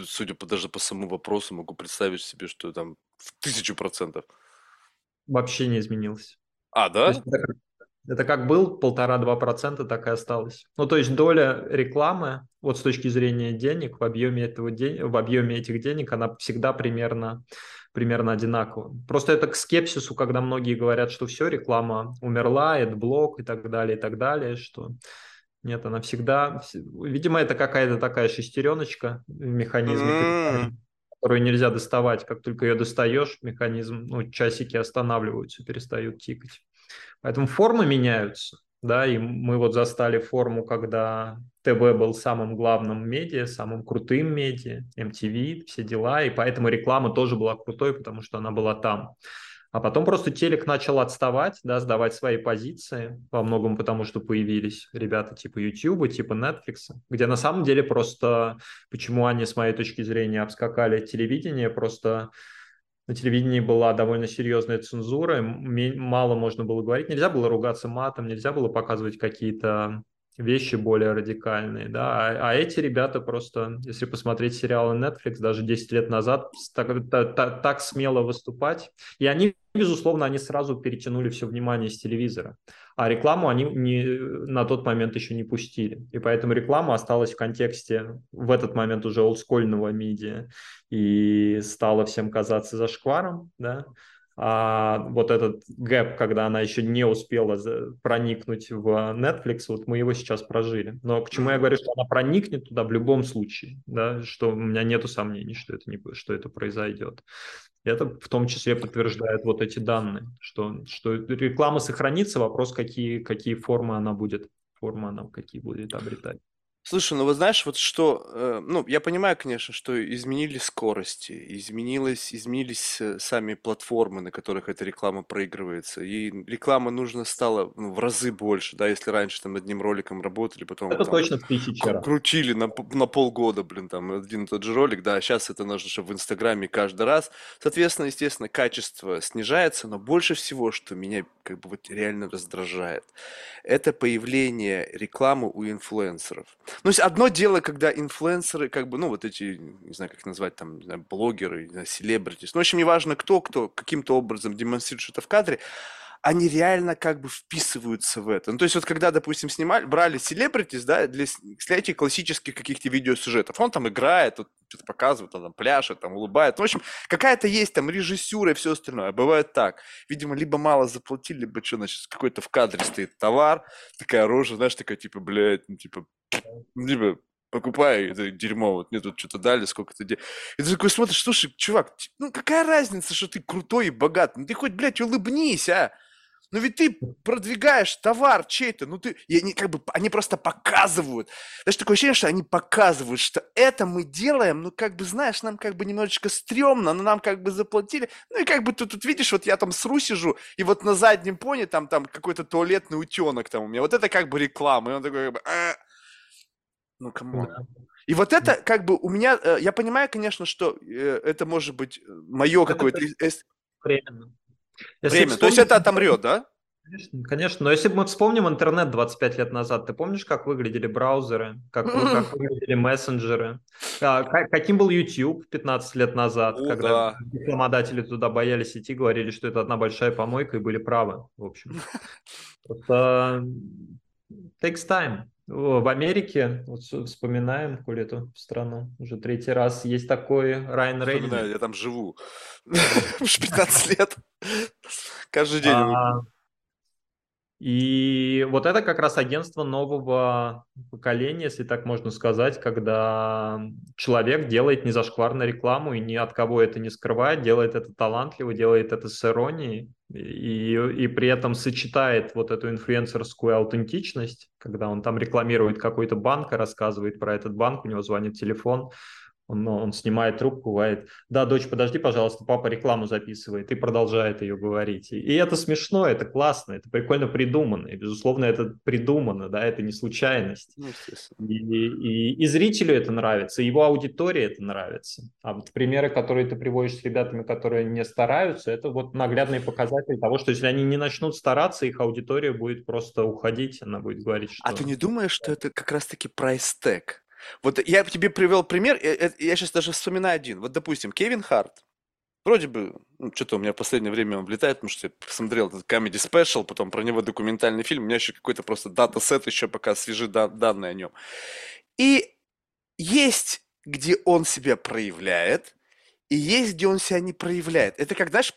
судя по, даже по самому вопросу, могу представить себе, что там в тысячу процентов. Вообще не изменился. А, есть да? это как, это как был полтора-два процента, так и осталось. Ну, то есть доля рекламы, вот с точки зрения денег, в объеме, этого ден... в объеме этих денег, она всегда примерно, примерно одинакова. Просто это к скепсису, когда многие говорят, что все, реклама умерла, это блок и так далее, и так далее, что нет, она всегда... вс- Видимо, это какая-то такая шестереночка в механизме которую нельзя доставать. Как только ее достаешь, механизм, ну, часики останавливаются, перестают тикать. Поэтому формы меняются, да, и мы вот застали форму, когда ТВ был самым главным медиа, самым крутым медиа, MTV, все дела, и поэтому реклама тоже была крутой, потому что она была там. А потом просто телек начал отставать, да, сдавать свои позиции, во многом потому, что появились ребята типа YouTube, типа Netflix, где на самом деле просто, почему они, с моей точки зрения, обскакали телевидение, просто на телевидении была довольно серьезная цензура, мало можно было говорить, нельзя было ругаться матом, нельзя было показывать какие-то вещи более радикальные, да, а, а эти ребята просто, если посмотреть сериалы Netflix, даже 10 лет назад, так, так, так смело выступать, и они, безусловно, они сразу перетянули все внимание с телевизора, а рекламу они не, на тот момент еще не пустили, и поэтому реклама осталась в контексте в этот момент уже олдскольного медиа, и стала всем казаться зашкваром, да, а вот этот гэп, когда она еще не успела проникнуть в Netflix, вот мы его сейчас прожили. Но к чему я говорю, что она проникнет туда в любом случае, да, что у меня нету сомнений, что это, не, что это произойдет. Это в том числе подтверждает вот эти данные, что, что реклама сохранится, вопрос, какие, какие формы она будет, формы она какие будет обретать. Слушай, ну вот знаешь, вот что, э, ну, я понимаю, конечно, что изменились скорости, изменилось, изменились э, сами платформы, на которых эта реклама проигрывается, и реклама нужно стало ну, в разы больше, да, если раньше там одним роликом работали, потом Это там точно в тысячи раз. крутили на, на полгода, блин, там один и тот же ролик, да, сейчас это нужно, чтобы в Инстаграме каждый раз, соответственно, естественно, качество снижается, но больше всего, что меня как бы вот реально раздражает, это появление рекламы у инфлюенсеров. Ну, есть одно дело, когда инфлюенсеры, как бы, ну, вот эти, не знаю, как назвать, там, не знаю, блогеры, не знаю, селебритис, ну, в общем, неважно кто, кто каким-то образом демонстрирует что-то в кадре, они реально как бы вписываются в это. Ну, то есть вот когда, допустим, снимали, брали селебритис, да, для снятия классических каких-то видеосюжетов, он там играет, вот, что-то показывает, он там пляшет, там улыбает. Ну, в общем, какая-то есть там режиссура и все остальное. Бывает так. Видимо, либо мало заплатили, либо что, значит, какой-то в кадре стоит товар, такая рожа, знаешь, такая, типа, блядь, ну, типа, типа, покупай это дерьмо, вот мне тут что-то дали, сколько-то денег. И ты такой смотришь, слушай, чувак, ну какая разница, что ты крутой и богат? Ну ты хоть, блядь, улыбнись, а? Ну ведь ты продвигаешь товар чей-то, ну ты, и они как бы, они просто показывают. Знаешь, такое ощущение, что они показывают, что это мы делаем, ну как бы, знаешь, нам как бы немножечко стрёмно, но нам как бы заплатили. Ну и как бы ты тут видишь, вот я там сру сижу, и вот на заднем поне там, там какой-то туалетный утенок там у меня. Вот это как бы реклама. И он такой как бы, а, ну come on. И вот это как бы у меня, э, я понимаю, конечно, что э, это может быть мое какое-то... Временно. Если Время. Вспомнить... То есть это отомрет, да? Конечно, конечно. Но если мы вспомним интернет 25 лет назад, ты помнишь, как выглядели браузеры, как, как выглядели мессенджеры, а, каким был YouTube 15 лет назад, О, когда да. рекламодатели туда боялись идти, говорили, что это одна большая помойка, и были правы, в общем. Просто takes time. В Америке, вот вспоминаем, коли эту страну, уже третий раз, есть такой Райан Рейнольдс. Вспоминаю, я там живу. 15 лет. Каждый день. И вот это как раз агентство нового поколения, если так можно сказать, когда человек делает незашкварную рекламу и ни от кого это не скрывает, делает это талантливо, делает это с иронией и, и при этом сочетает вот эту инфлюенсерскую аутентичность, когда он там рекламирует какой-то банк и рассказывает про этот банк, у него звонит телефон, он, ну, он снимает трубку, говорит, да, дочь, подожди, пожалуйста, папа рекламу записывает, и продолжает ее говорить. И, это смешно, это классно, это прикольно придумано. И, безусловно, это придумано, да, это не случайность. Ну, и, и, и зрителю это нравится, и его аудитории это нравится. А вот примеры, которые ты приводишь с ребятами, которые не стараются, это вот наглядный показатель того, что если они не начнут стараться, их аудитория будет просто уходить, она будет говорить, а что... А ты не думаешь, что это как раз-таки прайс-тег? Вот я тебе привел пример, э, э, я сейчас даже вспоминаю один. Вот, допустим, Кевин Харт. Вроде бы, ну, что-то у меня в последнее время он влетает, потому что я посмотрел этот Comedy Special, потом про него документальный фильм, у меня еще какой-то просто data set еще пока свежи да- данные о нем. И есть, где он себя проявляет, и есть, где он себя не проявляет. Это как, знаешь,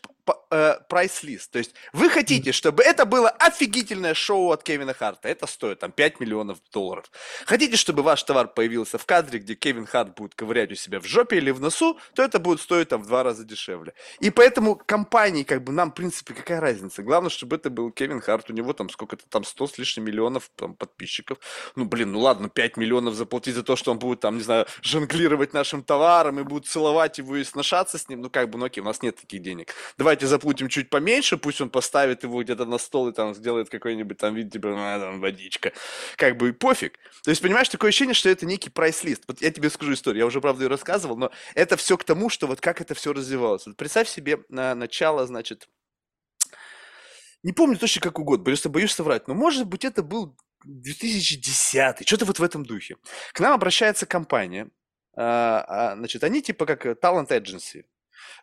прайс-лист. Э, То есть вы хотите, чтобы это было офигительное шоу от Кевина Харта. Это стоит там 5 миллионов долларов. Хотите, чтобы ваш товар появился в кадре, где Кевин Харт будет ковырять у себя в жопе или в носу, то это будет стоить там в два раза дешевле. И поэтому компании, как бы нам, в принципе, какая разница? Главное, чтобы это был Кевин Харт. У него там сколько-то там 100 с лишним миллионов там, подписчиков. Ну, блин, ну ладно, 5 миллионов заплатить за то, что он будет там, не знаю, жонглировать нашим товаром и будет целовать его и сношаться с ним. Ну, как бы, ну окей, у нас нет таких денег. Давай давайте заплатим чуть поменьше, пусть он поставит его где-то на стол и там сделает какой-нибудь там вид, типа, ну, там, водичка. Как бы пофиг. То есть, понимаешь, такое ощущение, что это некий прайс-лист. Вот я тебе скажу историю, я уже, правда, ее рассказывал, но это все к тому, что вот как это все развивалось. Вот представь себе на начало, значит, не помню точно какой год, просто боюсь соврать, но может быть это был 2010, что-то вот в этом духе. К нам обращается компания, а, а, значит, они типа как talent agency,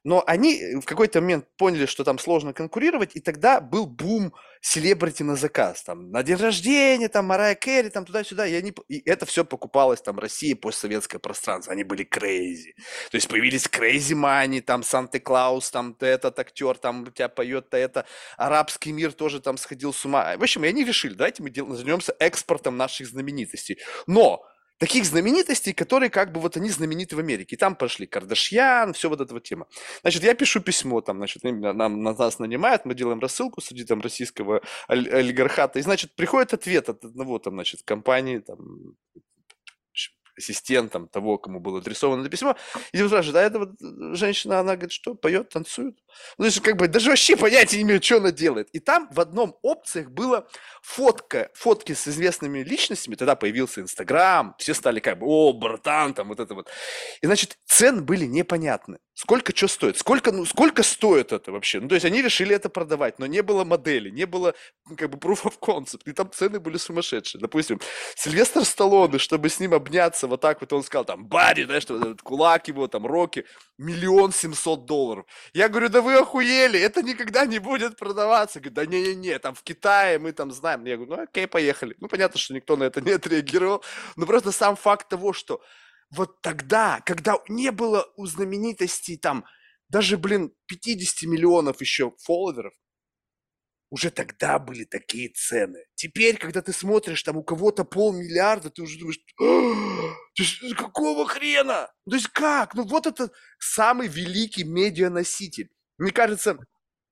но они в какой-то момент поняли, что там сложно конкурировать, и тогда был бум селебрити на заказ. Там, на день рождения, там, Марая Керри, там, туда-сюда. И, они, и это все покупалось, там, Россия, постсоветское пространство. Они были crazy. То есть появились crazy money, там, Санта-Клаус, там, этот актер, там, у тебя поет-то это. Арабский мир тоже там сходил с ума. В общем, и они решили, давайте мы дел- займемся экспортом наших знаменитостей. Но таких знаменитостей, которые как бы вот они знамениты в Америке. И там пошли Кардашьян, все вот эта вот тема. Значит, я пишу письмо, там, значит, нам, на нас нанимают, мы делаем рассылку среди там российского олигархата, и, значит, приходит ответ от одного там, значит, компании, там, ассистентом того, кому было адресовано это письмо, и он спрашивает, а эта вот женщина, она говорит, что, поет, танцует? Ну, то есть, как бы, даже вообще понятия не имею, что она делает. И там в одном опциях было фотка, фотки с известными личностями, тогда появился Инстаграм, все стали как бы, о, братан, там вот это вот. И, значит, цены были непонятны. Сколько что стоит? Сколько, ну, сколько стоит это вообще? Ну, то есть они решили это продавать, но не было модели, не было как бы proof of concept, и там цены были сумасшедшие. Допустим, Сильвестр Сталлоне, чтобы с ним обняться вот так вот, он сказал, там, Барри, знаешь, что, этот кулак его, там, Рокки, миллион семьсот долларов. Я говорю, да вы охуели, это никогда не будет продаваться. Говорю, да не-не-не, там в Китае мы там знаем. Я говорю, ну окей, поехали. Ну, понятно, что никто на это не отреагировал, но просто сам факт того, что вот тогда, когда не было у знаменитостей там даже, блин, 50 миллионов еще фолловеров, уже тогда были такие цены. Теперь, когда ты смотришь, там у кого-то полмиллиарда, ты уже думаешь, «А, какого хрена? То есть как? Ну вот это самый великий медианоситель. Мне кажется,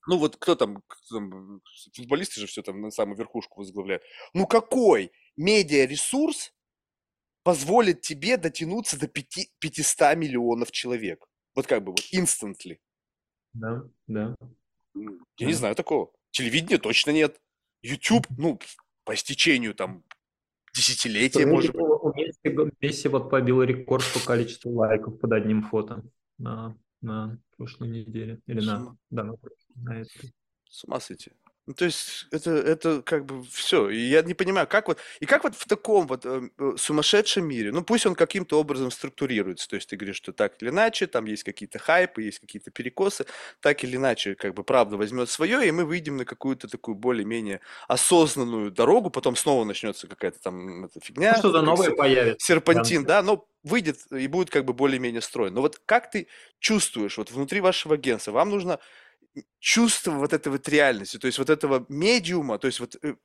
ну вот кто там, кто там футболисты же все там на самую верхушку возглавляют. Ну какой медиаресурс позволит тебе дотянуться до 5, 500 миллионов человек. Вот как бы вот instantly. Да, да. Я да. не знаю такого. Телевидения точно нет. YouTube, ну, по истечению там десятилетия, может быть. У Месси, Месси вот побил рекорд по количеству лайков под одним фото на, на прошлой неделе. Или на, да, на, на этой. С ума сойти. Ну, то есть это, это как бы все. И я не понимаю, как вот, и как вот в таком вот э, э, сумасшедшем мире, ну пусть он каким-то образом структурируется, то есть ты говоришь, что так или иначе, там есть какие-то хайпы, есть какие-то перекосы, так или иначе, как бы правда возьмет свое, и мы выйдем на какую-то такую более-менее осознанную дорогу, потом снова начнется какая-то там эта фигня. Ну, что-то новое появится. Серпантин, да, но выйдет и будет как бы более-менее строй. Но вот как ты чувствуешь, вот внутри вашего агентства, вам нужно чувство вот этой вот реальности, то есть вот этого медиума, то есть вот э,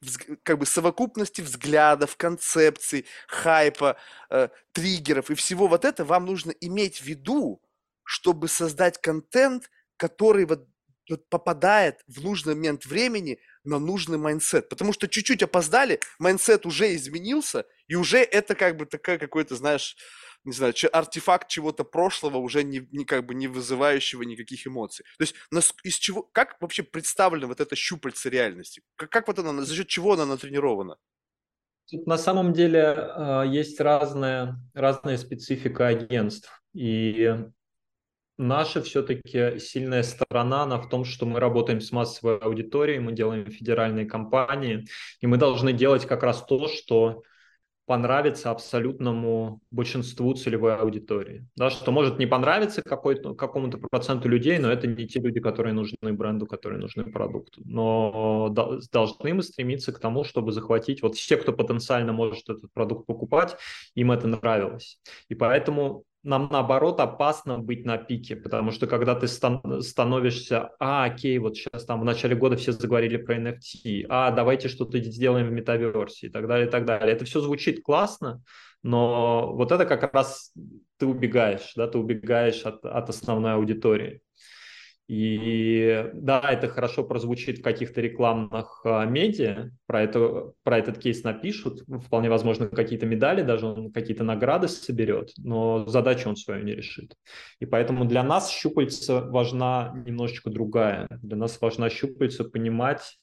как бы совокупности взглядов, концепций, хайпа, э, триггеров и всего вот это вам нужно иметь в виду, чтобы создать контент, который вот, вот попадает в нужный момент времени на нужный mindset. Потому что чуть-чуть опоздали, mindset уже изменился, и уже это как бы такая какой-то, знаешь, не знаю, артефакт чего-то прошлого, уже не, не как бы не вызывающего никаких эмоций. То есть нас, из чего, как вообще представлена вот эта щупальца реальности? Как, как вот она, за счет чего она натренирована? Тут на самом деле а, есть разная, разная специфика агентств. И наша все-таки сильная сторона она в том, что мы работаем с массовой аудиторией, мы делаем федеральные кампании, и мы должны делать как раз то, что понравится абсолютному большинству целевой аудитории. Да, что может не понравиться какому-то проценту людей, но это не те люди, которые нужны бренду, которые нужны продукту. Но должны мы стремиться к тому, чтобы захватить вот все, кто потенциально может этот продукт покупать, им это нравилось. И поэтому нам наоборот опасно быть на пике, потому что когда ты стан- становишься, а, окей, вот сейчас там в начале года все заговорили про NFT, а, давайте что-то сделаем в метаверсе и так далее, и так далее. Это все звучит классно, но вот это как раз ты убегаешь, да, ты убегаешь от, от основной аудитории. И да, это хорошо прозвучит в каких-то рекламных а, медиа, про, это, про этот кейс напишут, вполне возможно, какие-то медали, даже он какие-то награды соберет, но задачу он свою не решит. И поэтому для нас щупальца важна немножечко другая. Для нас важна щупальца понимать,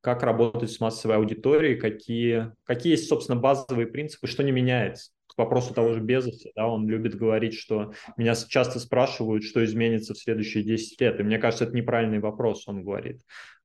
как работать с массовой аудиторией, какие, какие есть, собственно, базовые принципы, что не меняется к вопросу того же Безоса, да, он любит говорить, что меня часто спрашивают, что изменится в следующие 10 лет, и мне кажется, это неправильный вопрос, он говорит.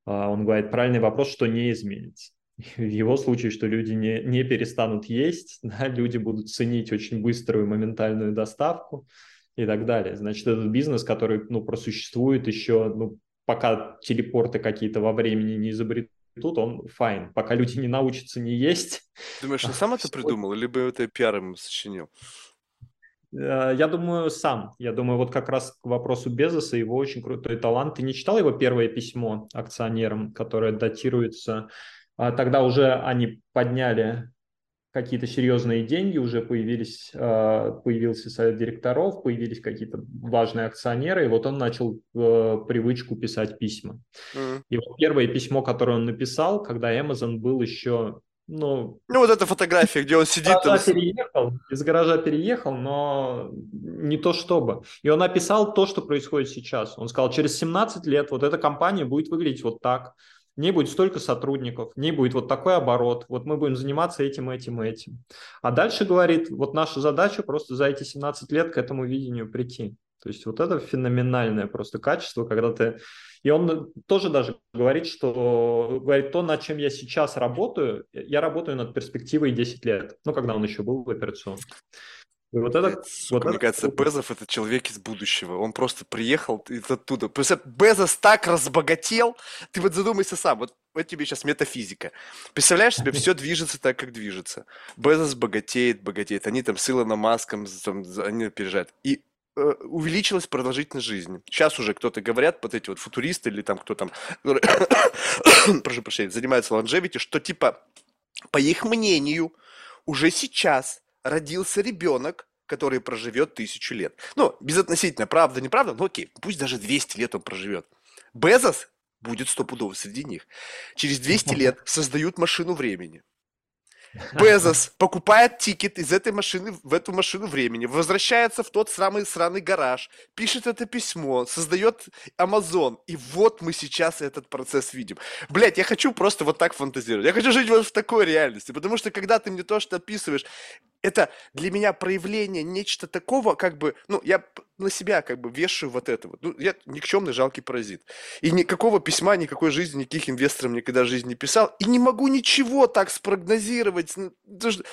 А, он говорит, правильный вопрос, что не изменится. в его случае, что люди не, не перестанут есть, да, люди будут ценить очень быструю моментальную доставку и так далее. Значит, этот бизнес, который ну, просуществует еще, ну, пока телепорты какие-то во времени не изобретут, он файн. Пока люди не научатся не есть. Думаешь, он сам это придумал, либо это пиаром сочинил? Э, я думаю, сам. Я думаю, вот как раз к вопросу Безоса, его очень крутой талант. Ты не читал его первое письмо акционерам, которое датируется? А тогда уже они подняли какие-то серьезные деньги, уже появились, э, появился совет директоров, появились какие-то важные акционеры, и вот он начал э, привычку писать письма. Mm-hmm. И вот первое письмо, которое он написал, когда Amazon был еще ну, ну, вот эта фотография, где он сидит. Из гаража там... переехал, из гаража переехал, но не то чтобы. И он описал то, что происходит сейчас. Он сказал, через 17 лет вот эта компания будет выглядеть вот так. В ней будет столько сотрудников, в ней будет вот такой оборот, вот мы будем заниматься этим, этим, этим. А дальше говорит, вот наша задача просто за эти 17 лет к этому видению прийти. То есть вот это феноменальное просто качество, когда ты и он тоже даже говорит, что говорит, то, над чем я сейчас работаю, я работаю над перспективой 10 лет. Ну, когда он еще был в операционке. И вот это, вот мне это... кажется, Безов это человек из будущего. Он просто приехал из оттуда. Просто Безос так разбогател. Ты вот задумайся сам. Вот, вот тебе сейчас метафизика. Представляешь себе, все движется так, как движется. Безос богатеет, богатеет. Они там с Илоном Маском, там, они переезжают. И Э, увеличилась продолжительность жизни. Сейчас уже кто-то говорят, вот эти вот футуристы или там кто там, прошу прощения, занимаются лонжевити, что типа, по их мнению, уже сейчас родился ребенок, который проживет тысячу лет. Ну, безотносительно, правда, неправда, ну окей, пусть даже 200 лет он проживет. Безос будет стопудово среди них. Через 200 лет создают машину времени. Безос покупает тикет из этой машины в эту машину времени, возвращается в тот самый сраный гараж, пишет это письмо, создает Amazon, и вот мы сейчас этот процесс видим. Блять, я хочу просто вот так фантазировать. Я хочу жить вот в такой реальности, потому что когда ты мне то, что описываешь, это для меня проявление нечто такого, как бы, ну, я на себя как бы вешаю вот это вот. Ну, я никчемный жалкий паразит. И никакого письма, никакой жизни, никаких инвесторам никогда в жизни не писал. И не могу ничего так спрогнозировать. Даже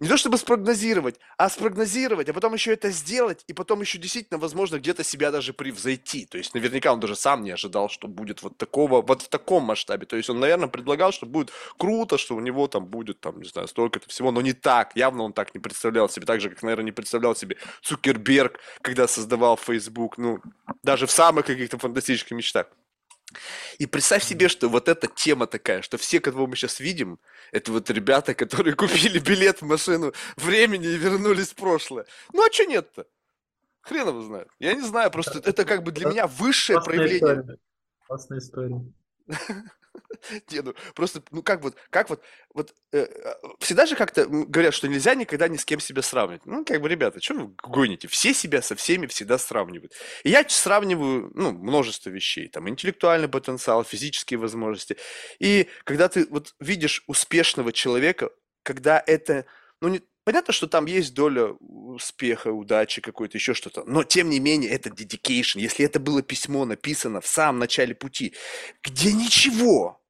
не то чтобы спрогнозировать, а спрогнозировать, а потом еще это сделать, и потом еще действительно, возможно, где-то себя даже превзойти. То есть наверняка он даже сам не ожидал, что будет вот такого, вот в таком масштабе. То есть он, наверное, предлагал, что будет круто, что у него там будет, там, не знаю, столько-то всего, но не так. Явно он так не представлял себе, так же, как, наверное, не представлял себе Цукерберг, когда создавал Facebook, ну, даже в самых каких-то фантастических мечтах. И представь себе, что вот эта тема такая, что все, кого мы сейчас видим, это вот ребята, которые купили билет в машину времени и вернулись в прошлое. Ну а что нет-то? Хрен его знает. Я не знаю, просто это как бы для меня высшее проявление. Классная история. Не, ну просто, ну как вот, как вот, вот э, э всегда же как-то говорят, что нельзя никогда ни с кем себя сравнивать. Ну, как бы, ребята, что вы гоните? Все себя со всеми всегда сравнивают. И я сравниваю, ну, множество вещей. Там, интеллектуальный потенциал, физические возможности. И когда ты вот видишь успешного человека, когда это, ну, не, Понятно, что там есть доля успеха, удачи какой-то, еще что-то, но тем не менее это dedication. Если это было письмо написано в самом начале пути, где ничего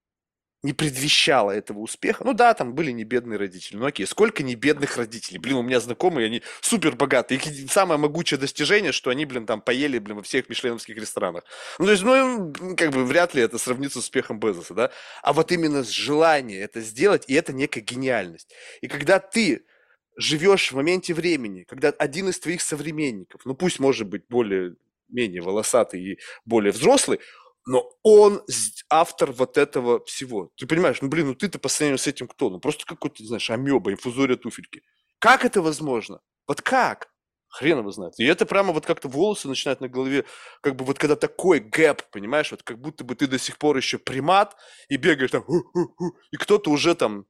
не предвещало этого успеха. Ну да, там были не бедные родители. Ну окей, сколько не бедных родителей? Блин, у меня знакомые, они супер богатые. Их самое могучее достижение, что они, блин, там поели, блин, во всех мишленовских ресторанах. Ну то есть, ну, как бы вряд ли это сравнится с успехом Безоса, да? А вот именно с желанием это сделать, и это некая гениальность. И когда ты живешь в моменте времени, когда один из твоих современников, ну пусть может быть более менее волосатый и более взрослый, но он автор вот этого всего. Ты понимаешь, ну блин, ну ты-то по сравнению с этим кто? Ну просто какой-то, знаешь, амеба, инфузория туфельки. Как это возможно? Вот как? Хрен его знает. И это прямо вот как-то волосы начинают на голове, как бы вот когда такой гэп, понимаешь, вот как будто бы ты до сих пор еще примат и бегаешь там, и кто-то уже там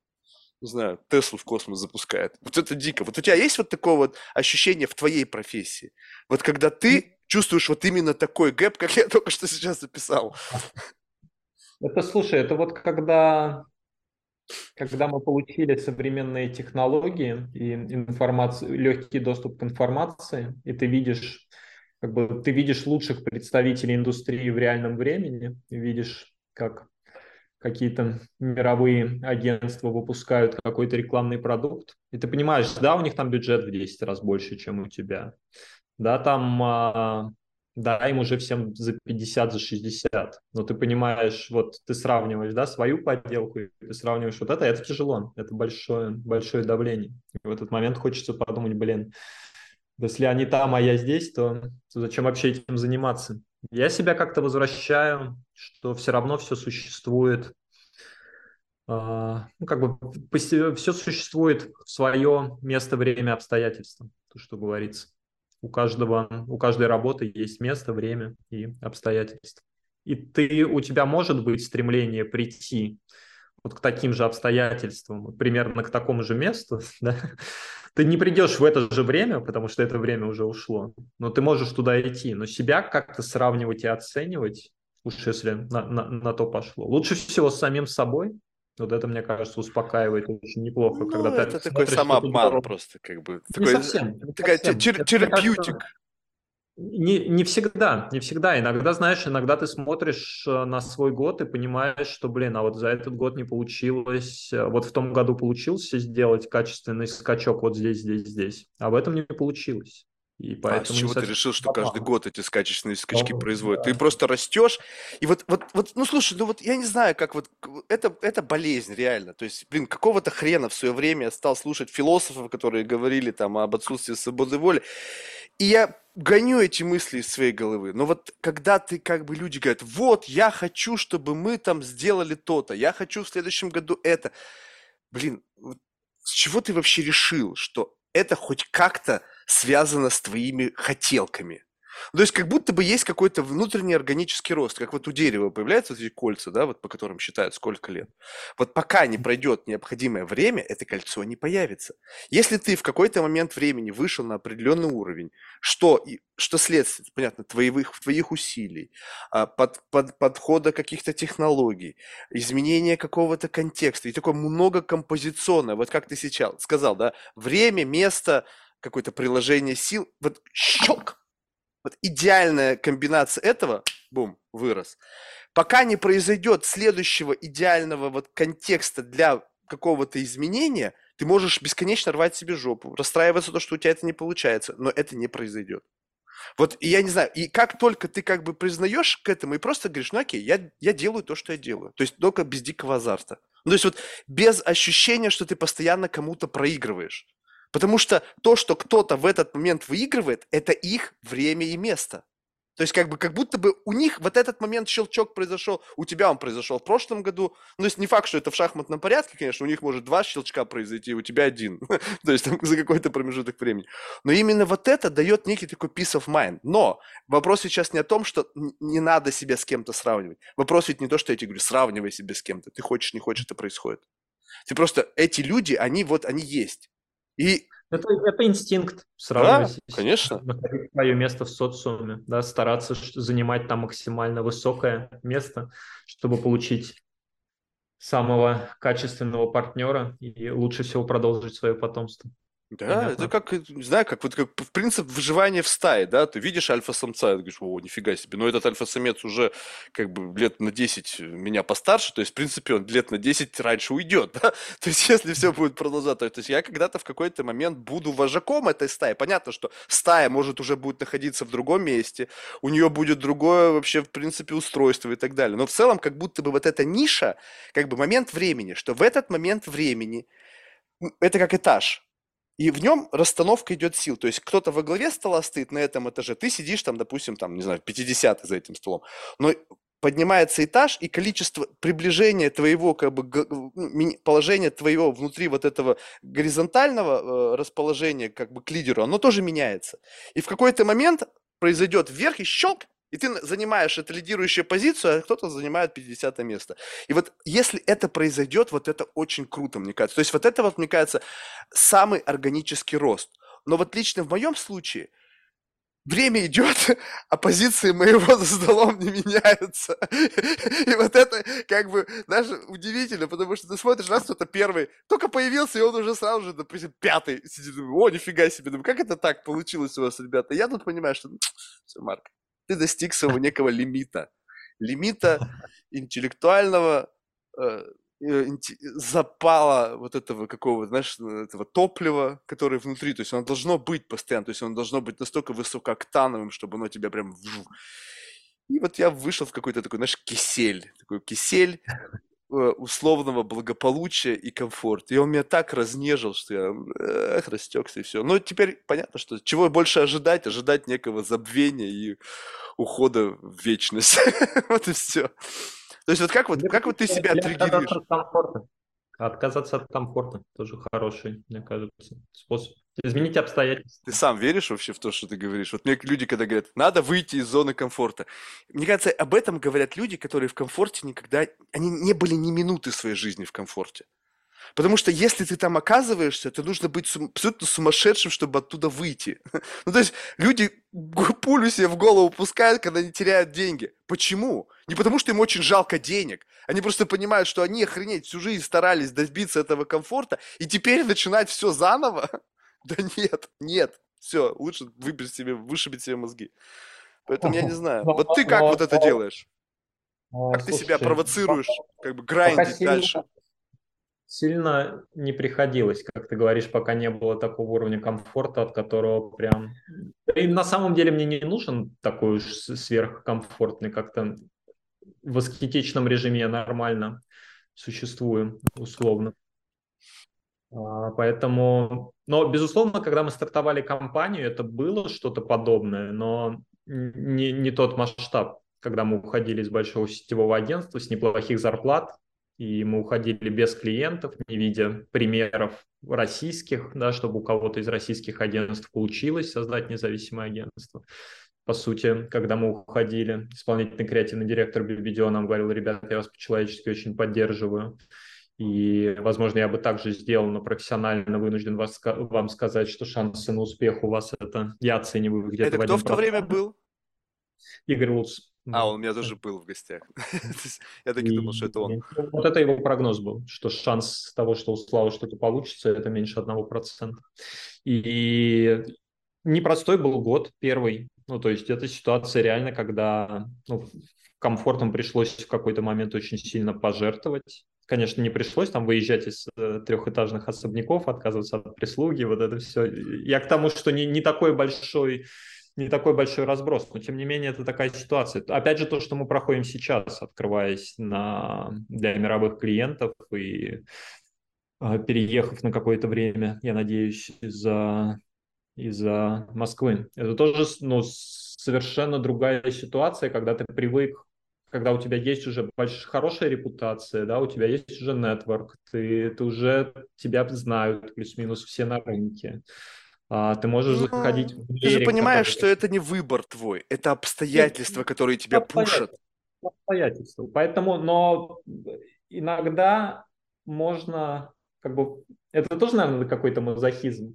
не знаю, Теслу в космос запускает. Вот это дико. Вот у тебя есть вот такое вот ощущение в твоей профессии? Вот когда ты чувствуешь вот именно такой гэп, как я только что сейчас описал. Это, слушай, это вот когда, когда мы получили современные технологии и информацию, легкий доступ к информации, и ты видишь, как бы, ты видишь лучших представителей индустрии в реальном времени, видишь, как какие-то мировые агентства выпускают какой-то рекламный продукт, и ты понимаешь, да, у них там бюджет в 10 раз больше, чем у тебя, да, там, а, да, им уже всем за 50, за 60, но ты понимаешь, вот ты сравниваешь, да, свою подделку, ты сравниваешь вот это, это тяжело, это большое, большое давление. И в этот момент хочется подумать, блин, если они там, а я здесь, то, то зачем вообще этим заниматься? Я себя как-то возвращаю, что все равно все существует, э, ну, как бы все существует в свое место, время, обстоятельства, то, что говорится. У каждого, у каждой работы есть место, время и обстоятельства. И ты, у тебя может быть стремление прийти вот к таким же обстоятельствам, примерно к такому же месту, да? Ты не придешь в это же время, потому что это время уже ушло, но ты можешь туда идти. Но себя как-то сравнивать и оценивать, уж если на, на, на то пошло. Лучше всего с самим собой. Вот это, мне кажется, успокаивает очень неплохо. Ну, когда это ты такой самообман просто, как бы. Не такой, совсем. Такая терапьютик. Не, не всегда, не всегда. Иногда, знаешь, иногда ты смотришь э, на свой год и понимаешь, что, блин, а вот за этот год не получилось, э, вот в том году получилось сделать качественный скачок вот здесь, здесь, здесь, а в этом не получилось. И поэтому а с чего ты решил, что каждый год эти скачечные скачки ну, производят? Да. Ты просто растешь, и вот, вот, вот, ну слушай, ну вот я не знаю, как вот, это, это болезнь реально. То есть, блин, какого-то хрена в свое время я стал слушать философов, которые говорили там об отсутствии свободы воли, и я гоню эти мысли из своей головы. Но вот когда ты как бы люди говорят, вот, я хочу, чтобы мы там сделали то-то, я хочу в следующем году это. Блин, вот с чего ты вообще решил, что это хоть как-то связано с твоими хотелками? То есть как будто бы есть какой-то внутренний органический рост, как вот у дерева появляются вот эти кольца, да, вот по которым считают сколько лет. Вот пока не пройдет необходимое время, это кольцо не появится. Если ты в какой-то момент времени вышел на определенный уровень, что, что следствие, понятно, твоих, твоих усилий, а, под, под, подхода каких-то технологий, изменения какого-то контекста, и такое многокомпозиционное, вот как ты сейчас сказал, да, время, место, какое-то приложение сил, вот щелк, вот идеальная комбинация этого, бум, вырос. Пока не произойдет следующего идеального вот контекста для какого-то изменения, ты можешь бесконечно рвать себе жопу, расстраиваться то, что у тебя это не получается, но это не произойдет. Вот и я не знаю, и как только ты как бы признаешь к этому и просто говоришь, ну окей, я, я делаю то, что я делаю. То есть только без дикого азарта. Ну, то есть вот без ощущения, что ты постоянно кому-то проигрываешь. Потому что то, что кто-то в этот момент выигрывает, это их время и место. То есть как бы как будто бы у них вот этот момент щелчок произошел, у тебя он произошел в прошлом году. Ну, то есть не факт, что это в шахматном порядке, конечно, у них может два щелчка произойти, у тебя один. то есть там за какой-то промежуток времени. Но именно вот это дает некий такой peace of mind. Но вопрос сейчас не о том, что не надо себя с кем-то сравнивать. Вопрос ведь не то, что я тебе говорю, сравнивай себя с кем-то. Ты хочешь, не хочешь, это происходит. Ты просто, эти люди, они вот, они есть. И это, это инстинкт сравнивать. Да, конечно. Находить свое место в социуме, да, стараться занимать там максимально высокое место, чтобы получить самого качественного партнера и лучше всего продолжить свое потомство. Да, Понятно. это как, не знаю, как вот как принцип выживания в стае, да, ты видишь альфа-самца, и ты говоришь, о, нифига себе, но этот альфа-самец уже как бы лет на 10 меня постарше, то есть, в принципе, он лет на 10 раньше уйдет, да, то есть, если все будет продолжаться, то есть, я когда-то в какой-то момент буду вожаком этой стаи, понятно, что стая может уже будет находиться в другом месте, у нее будет другое вообще, в принципе, устройство и так далее, но в целом, как будто бы вот эта ниша, как бы момент времени, что в этот момент времени, это как этаж, и в нем расстановка идет сил. То есть кто-то во главе стола стоит на этом этаже, ты сидишь там, допустим, там, не знаю, 50 за этим столом. Но поднимается этаж, и количество приближения твоего как бы, положения твоего внутри вот этого горизонтального э, расположения как бы к лидеру, оно тоже меняется. И в какой-то момент произойдет вверх и щелк, и ты занимаешь эту лидирующую позицию, а кто-то занимает 50 место. И вот если это произойдет, вот это очень круто, мне кажется. То есть вот это вот, мне кажется, самый органический рост. Но вот лично в моем случае время идет, а позиции моего за столом не меняются. И вот это как бы даже удивительно, потому что ты смотришь, раз кто-то первый, только появился, и он уже сразу же, допустим, пятый сидит, о, нифига себе, думаю, как это так получилось у вас, ребята? Я тут понимаю, что все, Марк, ты достиг своего некого лимита. Лимита интеллектуального, э, э, запала вот этого какого, знаешь, этого топлива, которое внутри, то есть оно должно быть постоянно, то есть оно должно быть настолько высокооктановым, чтобы оно тебя прям... И вот я вышел в какой-то такой, знаешь, кисель, такой кисель, условного благополучия и комфорта. И он меня так разнежил, что я эх, растекся и все. Но теперь понятно, что чего больше ожидать, ожидать некого забвения и ухода в вечность. Вот и все. То есть вот как вот, как вот ты себя триггеришь? Отказаться от комфорта тоже хороший, мне кажется, способ. Изменить обстоятельства. Ты сам веришь вообще в то, что ты говоришь? Вот мне люди, когда говорят, надо выйти из зоны комфорта. Мне кажется, об этом говорят люди, которые в комфорте никогда... Они не были ни минуты своей жизни в комфорте. Потому что если ты там оказываешься, то нужно быть сум- абсолютно сумасшедшим, чтобы оттуда выйти. ну, то есть люди пулю себе в голову пускают, когда они теряют деньги. Почему? Не потому, что им очень жалко денег. Они просто понимают, что они, охренеть, всю жизнь старались добиться этого комфорта, и теперь начинать все заново? да нет, нет. Все, лучше выбить себе, вышибить себе мозги. Поэтому я не знаю. Вот ты как вот это делаешь? Как ты себя провоцируешь, как бы грайндить дальше? Сильно не приходилось, как ты говоришь, пока не было такого уровня комфорта, от которого прям... И на самом деле мне не нужен такой уж сверхкомфортный, как-то в аскетичном режиме я нормально существую, условно. А, поэтому, но, безусловно, когда мы стартовали компанию, это было что-то подобное, но не, не тот масштаб, когда мы уходили из большого сетевого агентства с неплохих зарплат, и мы уходили без клиентов, не видя примеров российских, да, чтобы у кого-то из российских агентств получилось создать независимое агентство. По сути, когда мы уходили, исполнительный креативный директор BBDO нам говорил, ребята, я вас по-человечески очень поддерживаю. И, возможно, я бы также сделал, но профессионально вынужден вас, вам сказать, что шансы на успех у вас это я оцениваю где-то Это кто в то время был? Игорь Луц. А, он у меня тоже был в гостях. Я таки думал, что это он. Вот это его прогноз был, что шанс того, что у Славы что-то получится, это меньше одного процента. И непростой был год первый. Ну, то есть это ситуация реально, когда ну, комфортом пришлось в какой-то момент очень сильно пожертвовать. Конечно, не пришлось там выезжать из э, трехэтажных особняков, отказываться от прислуги, вот это все. Я к тому, что не, не такой большой не такой большой разброс, но тем не менее это такая ситуация. Опять же, то, что мы проходим сейчас, открываясь на, для мировых клиентов и э, переехав на какое-то время, я надеюсь, из-за из Москвы. Это тоже ну, совершенно другая ситуация, когда ты привык когда у тебя есть уже большая, хорошая репутация, да, у тебя есть уже нетворк, ты, ты уже тебя знают плюс-минус все на рынке а, ты можешь ну, заходить в Ты же понимаешь, который... что это не выбор твой, это обстоятельства, которые тебя пушат. Обстоятельства. Поэтому, но иногда можно, как бы, это тоже, наверное, какой-то мазохизм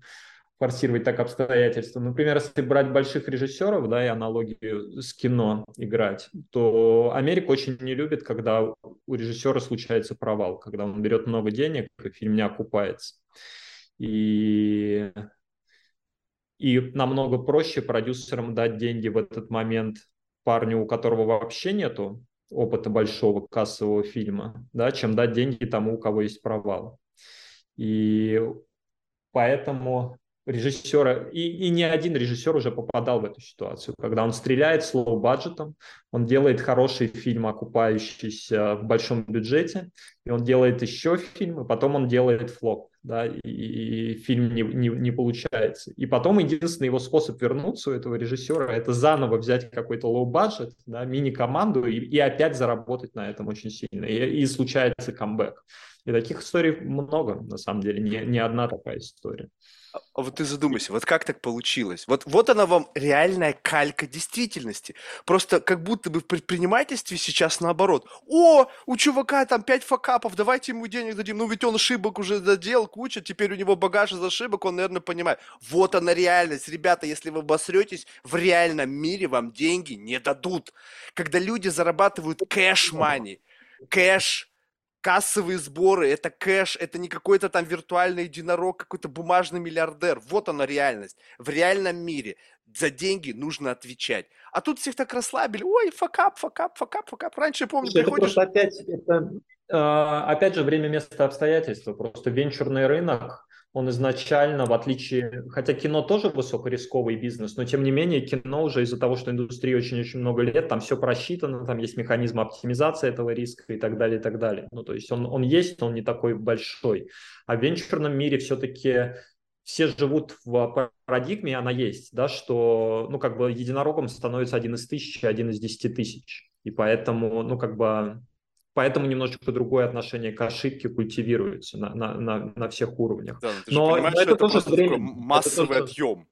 форсировать так обстоятельства. Например, если брать больших режиссеров, да, и аналогию с кино играть, то Америка очень не любит, когда у режиссера случается провал, когда он берет много денег, и фильм не окупается. И и намного проще продюсерам дать деньги в этот момент парню, у которого вообще нету опыта большого кассового фильма, да, чем дать деньги тому, у кого есть провал. И поэтому режиссера, и, и не один режиссер уже попадал в эту ситуацию, когда он стреляет с low-budget ом, он делает хороший фильм, окупающийся в большом бюджете, и он делает еще фильм, и потом он делает flop, да, и, и фильм не, не, не получается. И потом единственный его способ вернуться у этого режиссера – это заново взять какой-то low-budget, да, мини-команду и, и опять заработать на этом очень сильно, и, и случается камбэк. И таких историй много, на самом деле, не, не одна такая история. А, вот ты задумайся, вот как так получилось? Вот, вот она вам реальная калька действительности. Просто как будто бы в предпринимательстве сейчас наоборот. О, у чувака там 5 факапов, давайте ему денег дадим. Ну ведь он ошибок уже доделал куча, теперь у него багаж из ошибок, он, наверное, понимает. Вот она реальность. Ребята, если вы обосретесь, в реальном мире вам деньги не дадут. Когда люди зарабатывают cash money, кэш, кассовые сборы, это кэш, это не какой-то там виртуальный единорог, какой-то бумажный миллиардер. Вот она реальность. В реальном мире за деньги нужно отвечать. А тут всех так расслабили. Ой, факап, факап, факап, факап. Раньше, помню, Слушай, приходишь... Это просто опять, это, э, опять же, время, место, обстоятельства. Просто венчурный рынок, он изначально, в отличие, хотя кино тоже высокорисковый бизнес, но тем не менее кино уже из-за того, что индустрии очень-очень много лет, там все просчитано, там есть механизм оптимизации этого риска и так далее, и так далее. Ну, то есть он, он есть, но он не такой большой. А в венчурном мире все-таки все живут в парадигме, она есть, да, что, ну, как бы единорогом становится один из тысячи, один из десяти тысяч. И поэтому, ну, как бы Поэтому немножечко другое отношение к ошибке культивируется на, на, на, на всех уровнях. Да, но ты но, же понимаешь, но это, что это тоже время, массовый это отъем.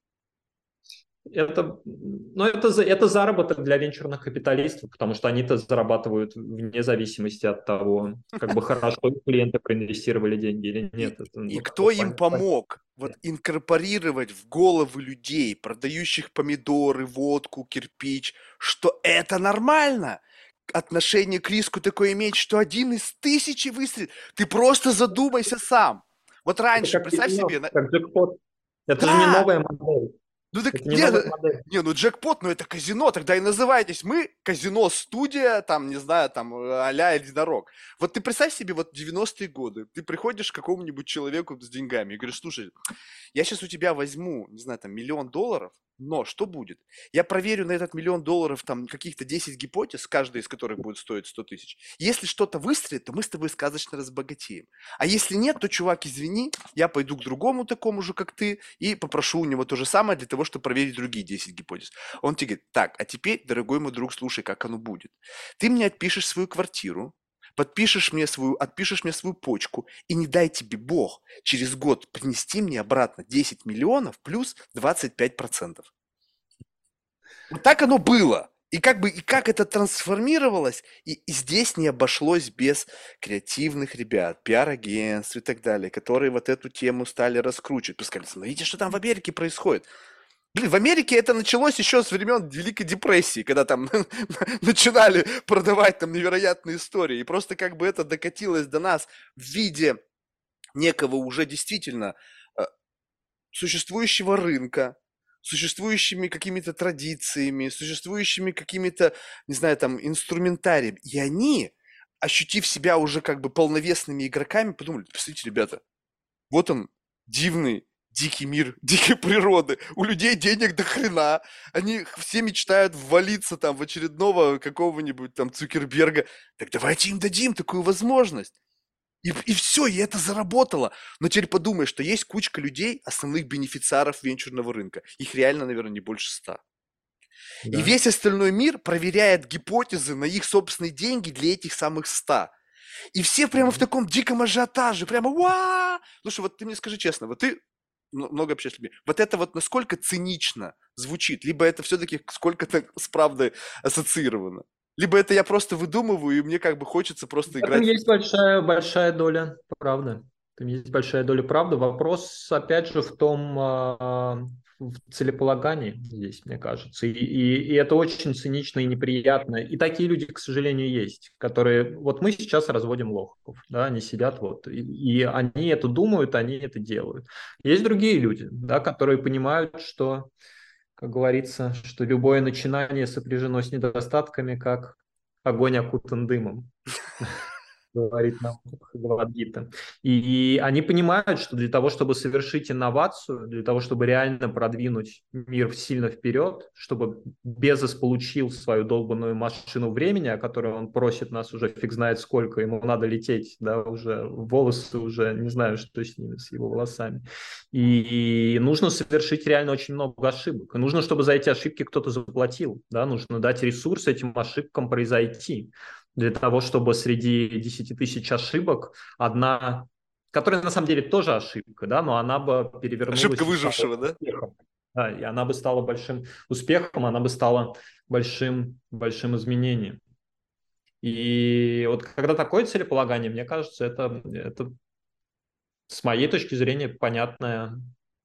Это, ну, это, это заработок для венчурных капиталистов, потому что они-то зарабатывают вне зависимости от того, как бы хорошо клиенты проинвестировали деньги или нет. И, это, и ну, кто им помог вот инкорпорировать в головы людей, продающих помидоры, водку, кирпич, что это нормально – отношение к риску такое иметь, что один из тысячи выстрелит. Ты просто задумайся сам. Вот раньше, это представь себе... Как джекпот. Это да. же не новая модель. Ну так не, не, ну джекпот, ну это казино, тогда и называйтесь. Мы казино-студия, там, не знаю, там, а-ля единорог. Вот ты представь себе, вот 90-е годы, ты приходишь к какому-нибудь человеку с деньгами и говоришь, слушай, я сейчас у тебя возьму, не знаю, там, миллион долларов, но что будет? Я проверю на этот миллион долларов там каких-то 10 гипотез, каждая из которых будет стоить 100 тысяч. Если что-то выстрелит, то мы с тобой сказочно разбогатеем. А если нет, то, чувак, извини, я пойду к другому такому же, как ты, и попрошу у него то же самое для того, чтобы проверить другие 10 гипотез. Он тебе говорит, так, а теперь, дорогой мой друг, слушай, как оно будет. Ты мне отпишешь свою квартиру, подпишешь мне свою, отпишешь мне свою почку, и не дай тебе Бог через год принести мне обратно 10 миллионов плюс 25%. Вот так оно было. И как бы, и как это трансформировалось, и, и здесь не обошлось без креативных ребят, пиар-агентств и так далее, которые вот эту тему стали раскручивать. Пускай, смотрите, что там в Америке происходит. Блин, в Америке это началось еще с времен Великой депрессии, когда там начинали продавать там невероятные истории. И просто как бы это докатилось до нас в виде некого уже действительно э, существующего рынка, существующими какими-то традициями, существующими какими-то, не знаю, там, инструментарием. И они, ощутив себя уже как бы полновесными игроками, подумали, посмотрите, ребята, вот он, дивный, дикий мир, дикой природы. У людей денег до хрена. Они все мечтают ввалиться там в очередного какого-нибудь там Цукерберга. Так давайте им дадим такую возможность. И, и все, и это заработало. Но теперь подумай, что есть кучка людей, основных бенефициаров венчурного рынка. Их реально, наверное, не больше ста. Да. И весь остальной мир проверяет гипотезы на их собственные деньги для этих самых ста. И все прямо в таком диком ажиотаже, прямо ва! Слушай, вот ты мне скажи честно, вот ты много общаешься с людьми. Вот это вот насколько цинично звучит, либо это все-таки сколько-то с правдой ассоциировано. Либо это я просто выдумываю, и мне как бы хочется просто играть. Там есть большая, большая доля правды. Там есть большая доля правды. Вопрос, опять же, в том, а, в целеполагании здесь, мне кажется. И, и, и это очень цинично и неприятно. И такие люди, к сожалению, есть, которые... Вот мы сейчас разводим лохов, да, они сидят вот, и, и они это думают, они это делают. Есть другие люди, да, которые понимают, что, как говорится, что любое начинание сопряжено с недостатками, как огонь окутан дымом говорит нам Бхагавадгита. И они понимают, что для того, чтобы совершить инновацию, для того, чтобы реально продвинуть мир сильно вперед, чтобы Безос получил свою долбанную машину времени, о которой он просит нас уже фиг знает сколько, ему надо лететь, да, уже волосы уже, не знаю, что с ними, с его волосами. И, и нужно совершить реально очень много ошибок. И нужно, чтобы за эти ошибки кто-то заплатил, да, нужно дать ресурс этим ошибкам произойти для того, чтобы среди 10 тысяч ошибок одна, которая на самом деле тоже ошибка, да, но она бы перевернулась. Ошибка выжившего, да? Да, и она бы стала большим успехом, она бы стала большим, большим изменением. И вот когда такое целеполагание, мне кажется, это, это с моей точки зрения понятная,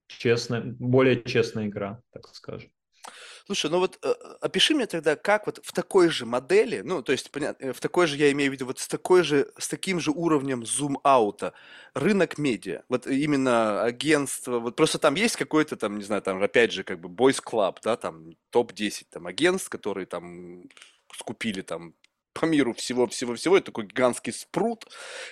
честная, более честная игра, так скажем. Слушай, ну вот э, опиши мне тогда, как вот в такой же модели, ну, то есть, понятно, э, в такой же, я имею в виду, вот с такой же, с таким же уровнем зум-аута, рынок медиа, вот именно агентство, вот просто там есть какой-то там, не знаю, там, опять же, как бы Boys Club, да, там, топ-10 там агентств, которые там скупили там по миру всего-всего-всего. Это такой гигантский спрут,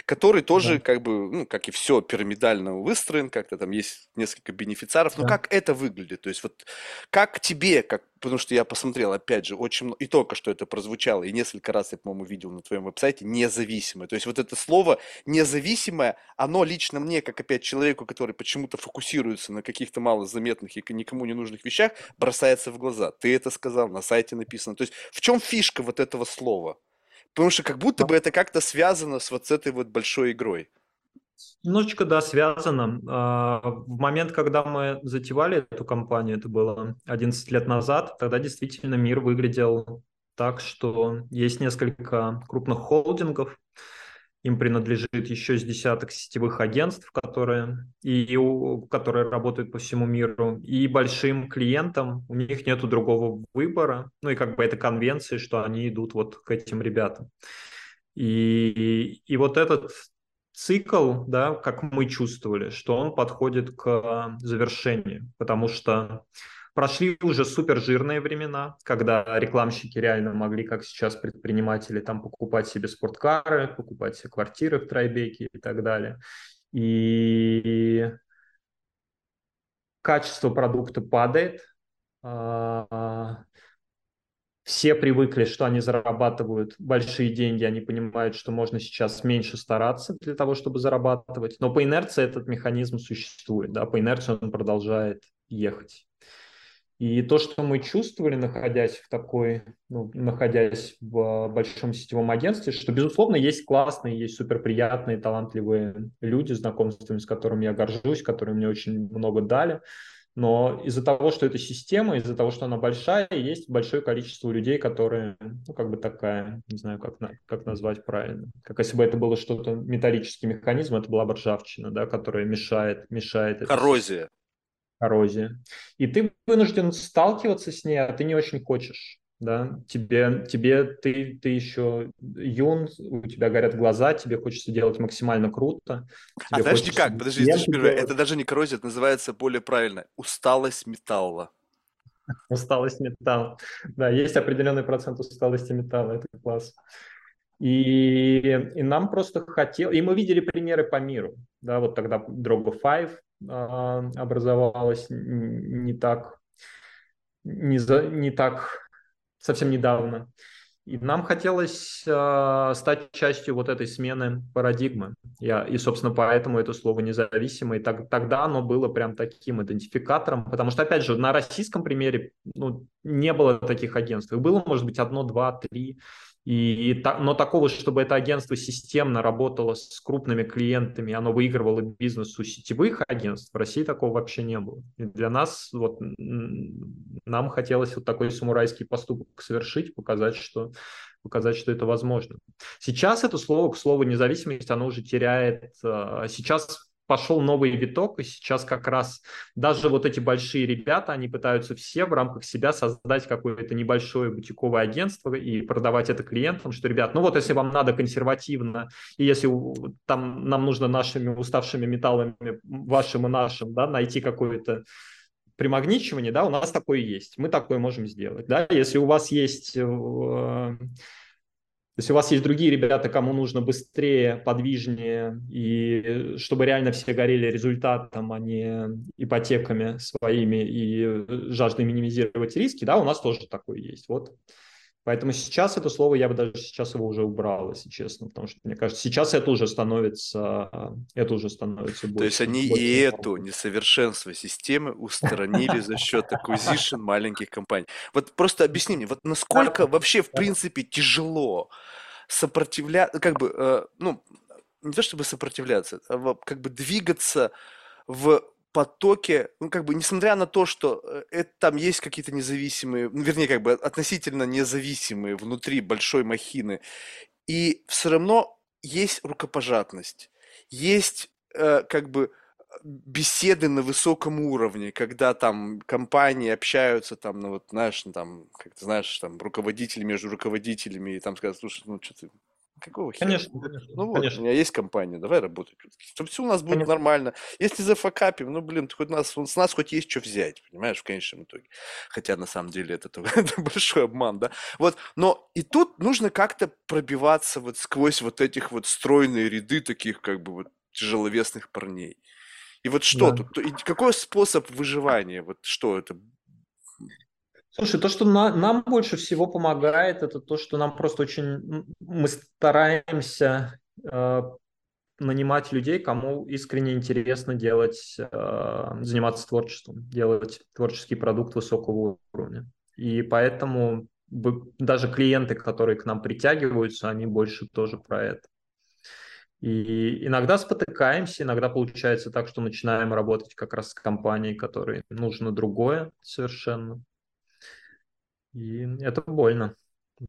который тоже, да. как бы, ну, как и все, пирамидально выстроен, как-то там есть несколько бенефициаров. Но да. как это выглядит? То есть вот как тебе, как потому что я посмотрел, опять же, очень много, и только что это прозвучало, и несколько раз я, по-моему, видел на твоем веб-сайте, независимое. То есть вот это слово независимое, оно лично мне, как опять человеку, который почему-то фокусируется на каких-то малозаметных и никому не нужных вещах, бросается в глаза. Ты это сказал, на сайте написано. То есть в чем фишка вот этого слова? Потому что как будто бы это как-то связано с вот с этой вот большой игрой. Немножечко, да, связано. А, в момент, когда мы затевали эту компанию, это было 11 лет назад, тогда действительно мир выглядел так, что есть несколько крупных холдингов, им принадлежит еще с десяток сетевых агентств, которые, и, которые работают по всему миру, и большим клиентам у них нет другого выбора, ну и как бы это конвенции, что они идут вот к этим ребятам. И, и, и вот этот цикл, да, как мы чувствовали, что он подходит к завершению, потому что Прошли уже супер жирные времена, когда рекламщики реально могли, как сейчас предприниматели, там покупать себе спорткары, покупать себе квартиры в Трайбеке и так далее. И качество продукта падает. А, все привыкли, что они зарабатывают большие деньги, они понимают, что можно сейчас меньше стараться для того, чтобы зарабатывать. Но по инерции этот механизм существует, да, по инерции он продолжает ехать. И то, что мы чувствовали, находясь в такой, ну, находясь в большом сетевом агентстве, что, безусловно, есть классные, есть суперприятные, талантливые люди, знакомствами с которыми я горжусь, которые мне очень много дали. Но из-за того, что это система, из-за того, что она большая, есть большое количество людей, которые, ну, как бы такая, не знаю, как, как назвать правильно. Как если бы это было что-то, металлический механизм, это была бы ржавчина, да, которая мешает, мешает. Коррозия коррозия. И ты вынужден сталкиваться с ней, а ты не очень хочешь. Да, тебе, тебе ты, ты еще юн, у тебя горят глаза, тебе хочется делать максимально круто. А подожди, как? Подожди, подожди это даже не коррозия, это называется более правильно. Усталость металла. Усталость металла. Да, есть определенный процент усталости металла, это класс. И, и нам просто хотел, и мы видели примеры по миру, да, вот тогда Drogo 5 а, образовалась не так, не, за, не так совсем недавно. И нам хотелось э, стать частью вот этой смены парадигмы. Я, и, собственно, поэтому это слово независимый. Так, тогда оно было прям таким идентификатором, потому что, опять же, на российском примере ну, не было таких агентств. Их было, может быть, одно, два, три. И, и, но такого, чтобы это агентство системно работало с крупными клиентами, оно выигрывало бизнес у сетевых агентств, в России такого вообще не было. И для нас, вот, нам хотелось вот такой самурайский поступок совершить, показать, что показать, что это возможно. Сейчас это слово, к слову, независимость, оно уже теряет... А, сейчас пошел новый виток, и сейчас как раз даже вот эти большие ребята, они пытаются все в рамках себя создать какое-то небольшое бутиковое агентство и продавать это клиентам, что, ребят, ну вот если вам надо консервативно, и если там нам нужно нашими уставшими металлами, вашим и нашим, да, найти какое-то примагничивание, да, у нас такое есть, мы такое можем сделать, да, если у вас есть э, если у вас есть другие ребята, кому нужно быстрее, подвижнее, и чтобы реально все горели результатом, а не ипотеками своими и жаждой минимизировать риски, да, у нас тоже такое есть. Вот. Поэтому сейчас это слово, я бы даже сейчас его уже убрал, если честно, потому что, мне кажется, сейчас это уже становится, это уже становится больше. То есть они больше и эту несовершенство системы устранили за счет acquisition маленьких компаний. Вот просто объясни мне, вот насколько вообще, в принципе, тяжело сопротивляться, как бы, э, ну, не то чтобы сопротивляться, а как бы двигаться в потоке, ну, как бы, несмотря на то, что э, это, там есть какие-то независимые, ну, вернее, как бы относительно независимые внутри большой махины, и все равно есть рукопожатность, есть, э, как бы, беседы на высоком уровне, когда там компании общаются, там, ну вот, знаешь, ну, там, как ты знаешь, там, руководители между руководителями, и там сказать, слушай, ну что ты, какого хера? Конечно, конечно. Ну вот, конечно. у меня есть компания, давай работать. Чтобы все у нас будет Конечно. нормально. Если зафакапим, ну, блин, хоть нас, с нас хоть есть что взять, понимаешь, в конечном итоге. Хотя, на самом деле, это, это большой обман, да. Вот, но и тут нужно как-то пробиваться вот сквозь вот этих вот стройные ряды таких, как бы, вот, тяжеловесных парней. И вот что Да. тут? Какой способ выживания? Вот что это? Слушай, то, что на- нам больше всего помогает, это то, что нам просто очень... Мы стараемся э, нанимать людей, кому искренне интересно делать, э, заниматься творчеством, делать творческий продукт высокого уровня. И поэтому даже клиенты, которые к нам притягиваются, они больше тоже про это. И иногда спотыкаемся, иногда получается так, что начинаем работать как раз с компанией, которой нужно другое совершенно. И это больно,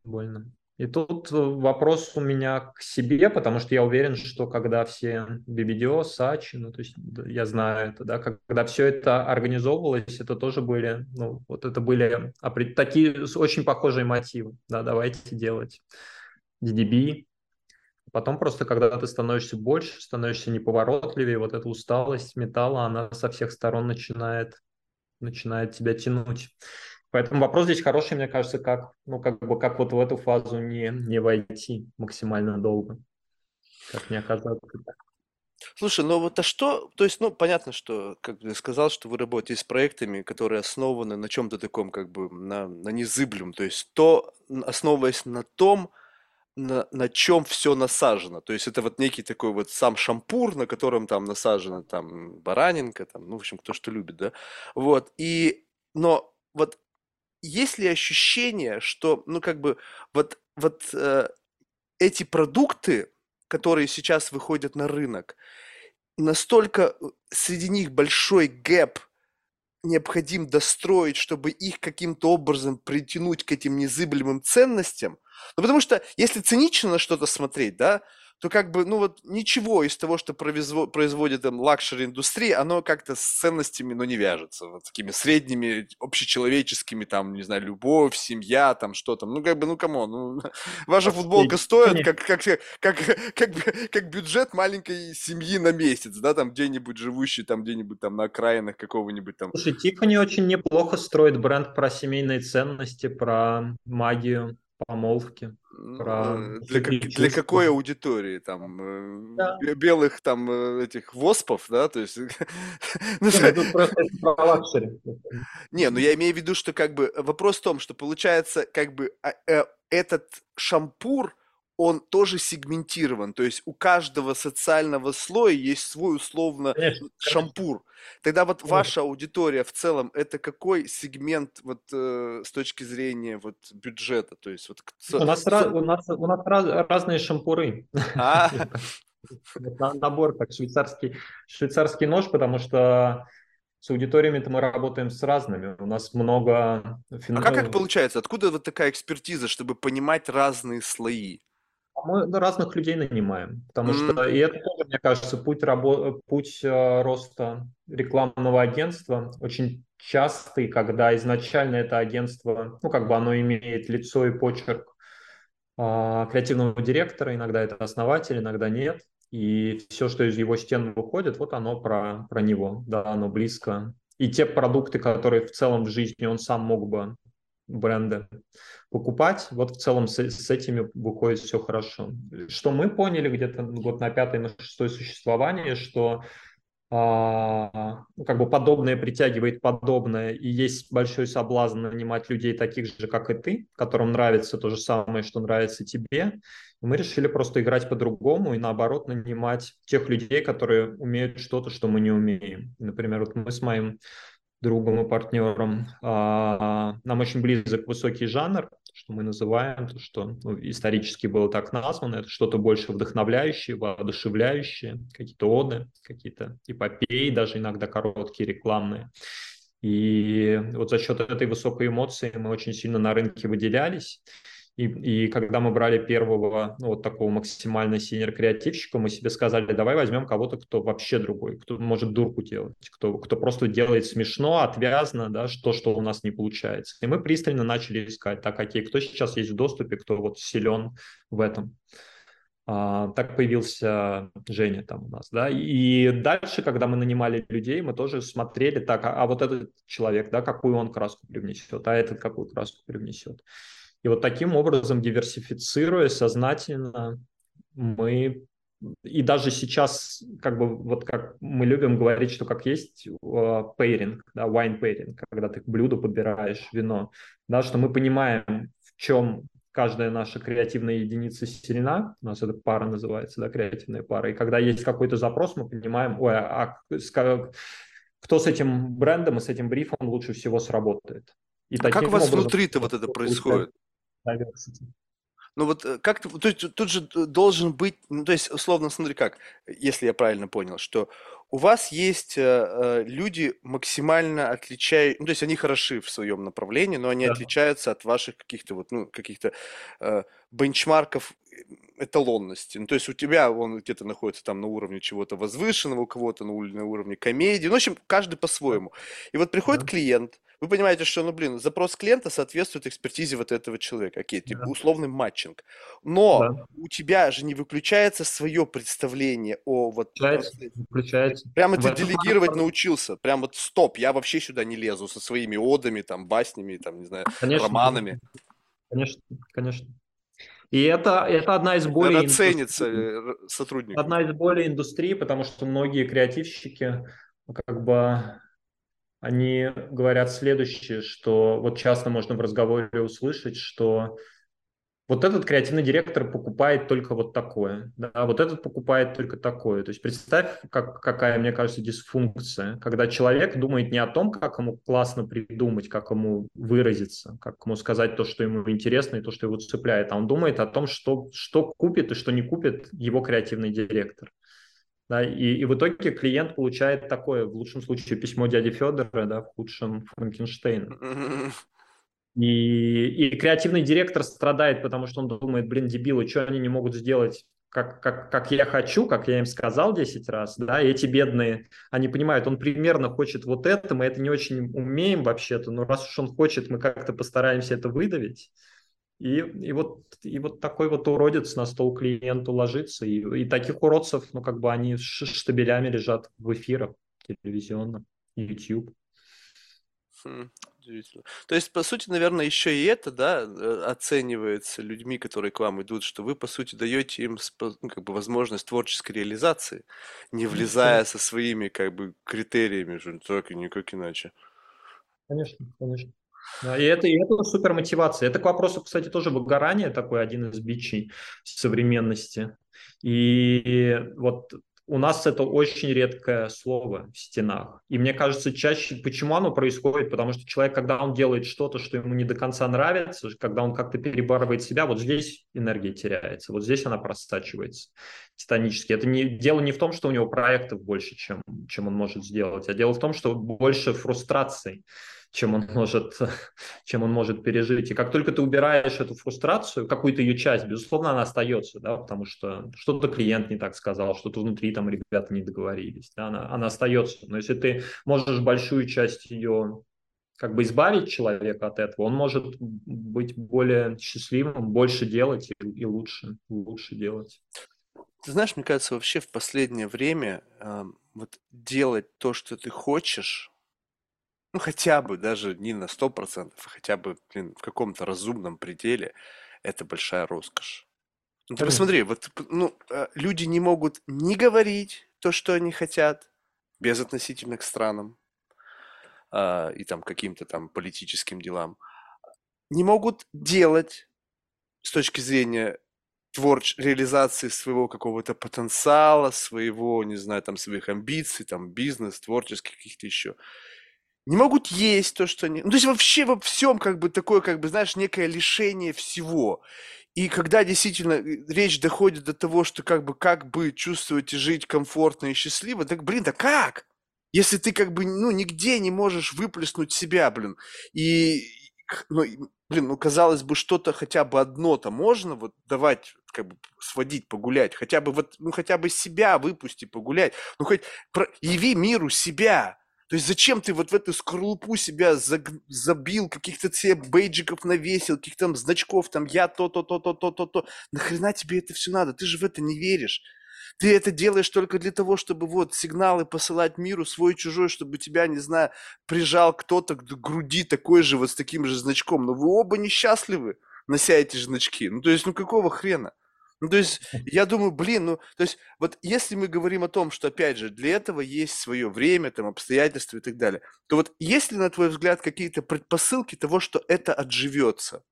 больно. И тут э, вопрос у меня к себе, потому что я уверен, что когда все BBDO, Сачи, ну, то есть я знаю это, да, когда все это организовывалось, это тоже были, ну, вот это были такие очень похожие мотивы, да, давайте делать DDB. Потом просто, когда ты становишься больше, становишься неповоротливее, вот эта усталость металла, она со всех сторон начинает, начинает тебя тянуть. Поэтому вопрос здесь хороший, мне кажется, как, ну, как бы, как вот в эту фазу не, не войти максимально долго, как не оказаться. Слушай, ну вот а что, то есть, ну, понятно, что, как ты сказал, что вы работаете с проектами, которые основаны на чем-то таком, как бы, на, на незыблем, то есть то, основываясь на том, на, на чем все насажено, то есть это вот некий такой вот сам шампур, на котором там насажена там баранинка, там, ну, в общем, кто что любит, да, вот, и, но вот есть ли ощущение, что, ну, как бы, вот, вот э, эти продукты, которые сейчас выходят на рынок, настолько э, среди них большой gap необходим достроить, чтобы их каким-то образом притянуть к этим незыблемым ценностям. Ну, потому что если цинично на что-то смотреть, да, то как бы, ну вот ничего из того, что произво- производит там luxury индустрия, оно как-то с ценностями, ну, не вяжется. Вот такими средними, общечеловеческими, там, не знаю, любовь, семья, там, что там. Ну, как бы, ну, come on, ну, ваша футболка стоит как, как, как, как, как бюджет маленькой семьи на месяц, да, там, где-нибудь живущий, там, где-нибудь там на окраинах какого-нибудь там Слушай, Тиффани очень неплохо строит бренд про семейные ценности, про магию, помолвки, Ну, про э, для, как- для какой аудитории? Там э, Да. бе- белых там э, этих WASP ов, да? То есть, ну, ну, тут просто это про luxury. не, ну я имею в виду, что как бы вопрос в том, что получается как бы а, этот шампур, он тоже сегментирован, то есть у каждого социального слоя есть свой условно Конечно, шампур. Тогда вот Конечно. ваша аудитория в целом это какой сегмент вот э, с точки зрения вот бюджета, то есть вот У нас, у нас, у нас раз- разные шампуры. А, Набор как швейцарский, швейцарский нож, потому что с аудиториями-то мы работаем с разными. У нас много... фин- А как ну, получается? Откуда вот такая экспертиза, чтобы понимать разные слои? Мы разных людей нанимаем, потому М. что и это тоже, мне кажется, путь, рабо- путь э, роста рекламного агентства очень частый, когда изначально это агентство, ну, как бы оно имеет лицо и почерк а, креативного директора, иногда это основатель, иногда нет, и все, что из его стен выходит, вот оно про, про него, да, оно близко. И те продукты, которые в целом в жизни он сам мог бы бренды покупать. Вот в целом с, с этими выходит все хорошо. Что мы поняли где-то год на пятый, на шестой существование, что а, ну, как бы подобное притягивает подобное, и есть большой соблазн нанимать людей таких же, как и ты, которым нравится то же самое, что нравится тебе. Мы решили просто играть по-другому и наоборот нанимать тех людей, которые умеют что-то, что мы не умеем. Например, вот мы с моим другом и партнером. А, Нам очень близок высокий жанр, что мы называем, то, что ну, исторически было так названо, это что-то больше вдохновляющее, воодушевляющее, какие-то оды, какие-то эпопеи, даже иногда короткие рекламные. И вот за счет этой высокой эмоции мы очень сильно на рынке выделялись. И, и когда мы брали первого, ну, вот такого максимально синер креативщика, мы себе сказали, давай возьмем кого-то, кто вообще другой, кто может дурку делать, кто, кто просто делает смешно, отвязно, да, что, что у нас не получается. И мы пристально начали искать, так, окей, кто сейчас есть в доступе, кто вот силен в этом. А, так появился Женя там у нас, да, и дальше, когда мы нанимали людей, мы тоже смотрели так, а, а вот этот человек, да, какую он краску привнесет, а этот какую краску привнесет. И вот таким образом, диверсифицируя сознательно, мы и даже сейчас, как бы, вот как мы любим говорить, что как есть пейринг, uh, да, wine pairing, когда ты к блюду подбираешь вино, да, что мы понимаем, в чем каждая наша креативная единица сильна, у нас это пара называется, да, креативная пара, и когда есть какой-то запрос, мы понимаем, ой, а, а кто с этим брендом и с этим брифом лучше всего сработает. И а как у вас внутри-то вот это происходит? Diversity. Ну вот э, как то есть тут же должен быть, ну то есть условно смотри как, если я правильно понял, что у вас есть э, э люди максимально отличающие, ну то есть они хороши в своем направлении, но они да. отличаются от ваших каких-то вот ну каких-то э, бенчмарков эталонности. Ну, то есть у тебя он где-то находится там на уровне чего-то возвышенного, у кого-то на, на уровне комедии. Ну, в общем, каждый по-своему. И вот приходит да. клиент, вы понимаете, что, ну, блин, запрос клиента соответствует экспертизе вот этого человека. Окей, типа да. условный матчинг. Но да. у тебя же не выключается свое представление о вот... Включается. Выключается. Прямо ты делегировать это... научился. Прям вот стоп, я вообще сюда не лезу со своими одами, там, баснями, там, не знаю, конечно, романами. Конечно, конечно. И это, это одна из более... Это ценится э, сотрудникам. Одна из более индустрии, потому что многие креативщики как бы они говорят следующее, что вот часто можно в разговоре услышать, что вот этот креативный директор покупает только вот такое, да, а вот этот покупает только такое. То есть представь, как, какая, мне кажется, дисфункция, когда человек думает не о том, как ему классно придумать, как ему выразиться, как ему сказать то, что ему интересно и то, что его цепляет, а он думает о том, что, что купит и что не купит его креативный директор. Да, и, и в итоге клиент получает такое, в лучшем случае, письмо дяди Федора, да, в худшем Франкенштейна. И, и креативный директор страдает, потому что он думает, блин, дебилы, что они не могут сделать как, как, как я хочу, как я им сказал 10 раз, да, и эти бедные, они понимают, он примерно хочет вот это, мы это не очень умеем вообще-то, но раз уж он хочет, мы как-то постараемся это выдавить. И, и, вот, и вот такой вот уродец на стол клиенту ложится. И, и таких уродцев, ну, как бы они штабелями лежат в эфирах телевизионных, YouTube. Хм, удивительно. То есть, по сути, наверное, еще и это, да, э, оценивается людьми, которые к вам идут, что вы, по сути, даете им ну, как бы возможность творческой реализации, не влезая со своими, как бы, критериями, так и никак иначе. Конечно, конечно. И это, и это супер мотивация. Это к вопросу, кстати, тоже выгорание такой один из бичей современности. И вот у нас это очень редкое слово в стенах. И мне кажется, чаще, почему оно происходит? Потому что человек, когда он делает что-то, что ему не до конца нравится, когда он как-то перебарывает себя, вот здесь энергия теряется, вот здесь она просачивается титанически. Это не, дело не в том, что у него проектов больше, чем, чем он может сделать, а дело в том, что больше фрустраций чем он может, чем он может пережить. И как только ты убираешь эту фрустрацию, какую-то ее часть, безусловно, она остается, да, потому что что-то клиент не так сказал, что-то внутри там ребята не договорились, да, она, она остается. Но если ты можешь большую часть ее как бы избавить человека от этого, он может быть более счастливым, больше делать и, и лучше, лучше делать. Ты знаешь, мне кажется, вообще в последнее время э, вот делать то, что ты хочешь, ну, хотя бы, даже не на 100%, а хотя бы, блин, в каком-то разумном пределе, это большая роскошь. Ну, ты посмотри, вот, ну, э, люди не могут не говорить то, что они хотят, без относительно к странам а, и там каким-то там политическим делам. Не могут делать с точки зрения творч реализации своего какого-то потенциала, своего, не знаю, там, своих амбиций, там, бизнес, творческих каких-то еще не могут есть то, что они... Ну, то есть вообще во всем как бы такое, как бы, знаешь, некое лишение всего. И когда действительно э, речь доходит до того, что как бы, как бы чувствовать и жить комфортно и счастливо, так, блин, да как? Если ты как бы, ну, нигде не можешь выплеснуть себя, блин. И ну, блин, ну, казалось бы, что-то хотя бы одно-то можно вот давать, как бы сводить, погулять, хотя бы вот, ну, хотя бы себя выпусти погулять, ну, хоть про... яви миру себя, то есть зачем ты вот в эту скорлупу себя забил, каких-то себе бейджиков навесил, каких-то там значков, там я то-то, то-то, то-то, то. Нахрена тебе это все надо? Ты же в это не веришь. Ты это делаешь только для того, чтобы вот сигналы посылать миру, свой чужой, чтобы тебя, не знаю, прижал кто-то к груди такой же вот с таким же значком. Но вы оба несчастливы, нося эти значки. Ну, то есть, ну какого хрена? Ну, то есть, я думаю, блин, ну, то есть, вот если мы говорим о том, что, опять же, для этого есть свое время, там, обстоятельства и так далее, то вот есть ли, на твой взгляд, какие-то предпосылки того, что это отживется?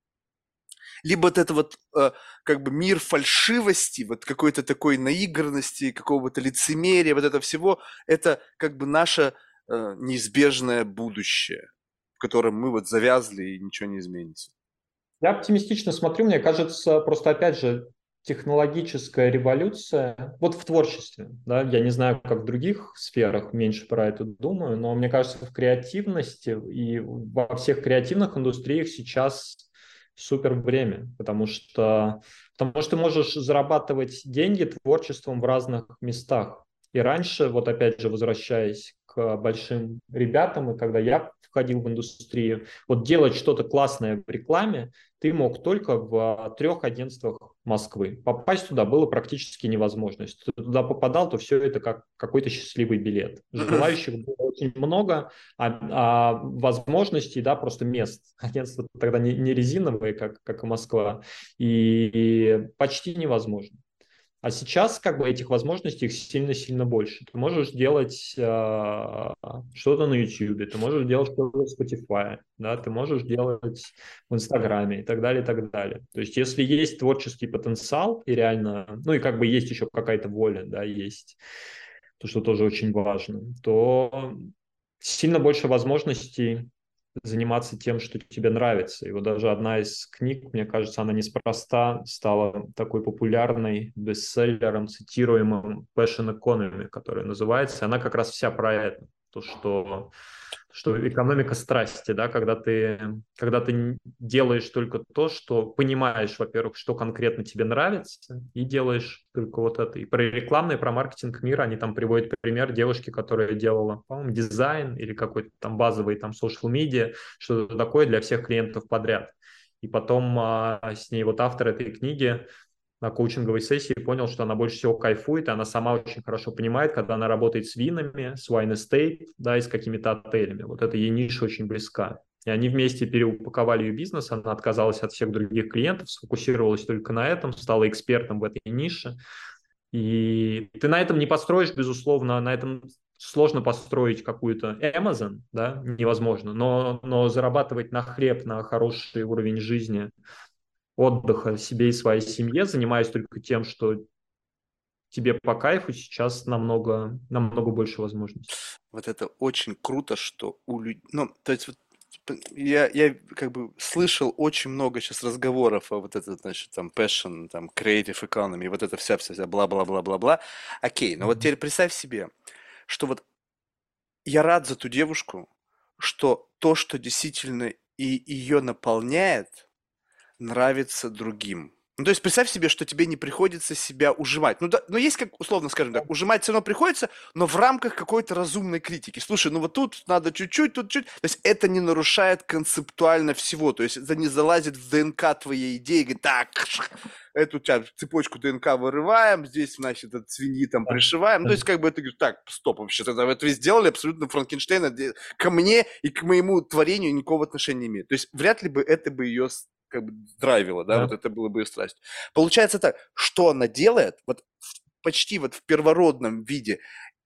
либо вот это вот э, как бы мир фальшивости, вот какой-то такой наигранности, какого-то лицемерия, вот это всего, это как бы наше э, неизбежное будущее, в котором мы вот завязли и ничего не изменится. Я оптимистично смотрю, мне кажется, просто опять же, технологическая революция, вот в творчестве, да, я не знаю, как в других сферах, меньше про это думаю, но мне кажется, в креативности и во всех креативных индустриях сейчас супер время, потому что, потому что ты можешь зарабатывать деньги творчеством в разных местах. И раньше, вот опять же, возвращаясь к большим ребятам, и когда я входил в индустрию, вот делать что-то классное в рекламе, ты мог только в трех агентствах Москвы. Попасть туда было практически невозможно. Если ты туда попадал, то все это как какой-то счастливый билет. Желающих было очень много, а, а возможностей, да, просто мест. Агентства тогда не, не резиновые, как, как и Москва, и, и почти невозможно. А сейчас как бы этих возможностей их сильно-сильно больше. Ты можешь делать э, что-то на YouTube, ты можешь делать что-то в Spotify, да, ты можешь делать в Инстаграме и так далее, и так далее. То есть если есть творческий потенциал и реально, ну и как бы есть еще какая-то воля, да, есть, то, что тоже очень важно, то сильно больше возможностей заниматься тем, что тебе нравится. И вот даже одна из книг, мне кажется, она неспроста стала такой популярной бестселлером, цитируемым Passion Economy, который называется. Она как раз вся про это. То, что что экономика страсти, да, когда ты, когда ты делаешь только то, что понимаешь, во-первых, что конкретно тебе нравится, и делаешь только вот это. И про рекламный, про маркетинг мира они там приводят пример девушки, которая делала, по-моему, дизайн или какой-то там базовый там social media, что-то такое для всех клиентов подряд. И потом а, с ней вот автор этой книги на коучинговой сессии понял, что она больше всего кайфует, и она сама очень хорошо понимает, когда она работает с винами, с wine estate, да, и с какими-то отелями. Вот эта ей ниша очень близка. И они вместе переупаковали ее бизнес, она отказалась от всех других клиентов, сфокусировалась только на этом, стала экспертом в этой нише. И ты на этом не построишь, безусловно, на этом сложно построить какую-то Amazon, да, невозможно, но, но зарабатывать на хлеб, на хороший уровень жизни отдыха себе и своей семье, занимаюсь только тем, что тебе по кайфу сейчас намного, намного больше возможностей. Вот это очень круто, что у людей... Ну, то есть вот я, я как бы слышал очень много сейчас разговоров о вот это, значит, там, passion, там, creative economy, вот это вся-вся-вся, бла-бла-бла-бла-бла. Окей, но вот теперь представь себе, что вот я рад за ту девушку, что то, что действительно и ее наполняет, нравится другим. Ну, то есть представь себе, что тебе не приходится себя ужимать. Ну, да, но есть, как условно скажем так, ужимать все равно приходится, но в рамках какой-то разумной критики. Слушай, ну вот тут надо чуть-чуть, тут чуть. То есть это не нарушает концептуально всего. То есть это не залазит в ДНК твоей идеи, говорит, так, эту тебя цепочку ДНК вырываем, здесь, значит, от свиньи там пришиваем. Ну, то есть как бы это говорит, так, стоп, вообще, тогда это вы сделали абсолютно Франкенштейна ко мне и к моему творению никакого отношения не имеет. То есть вряд ли бы это бы ее как бы драйвила, да, да, вот это было бы ее страсть. Получается так, что она делает, вот почти вот в первородном виде,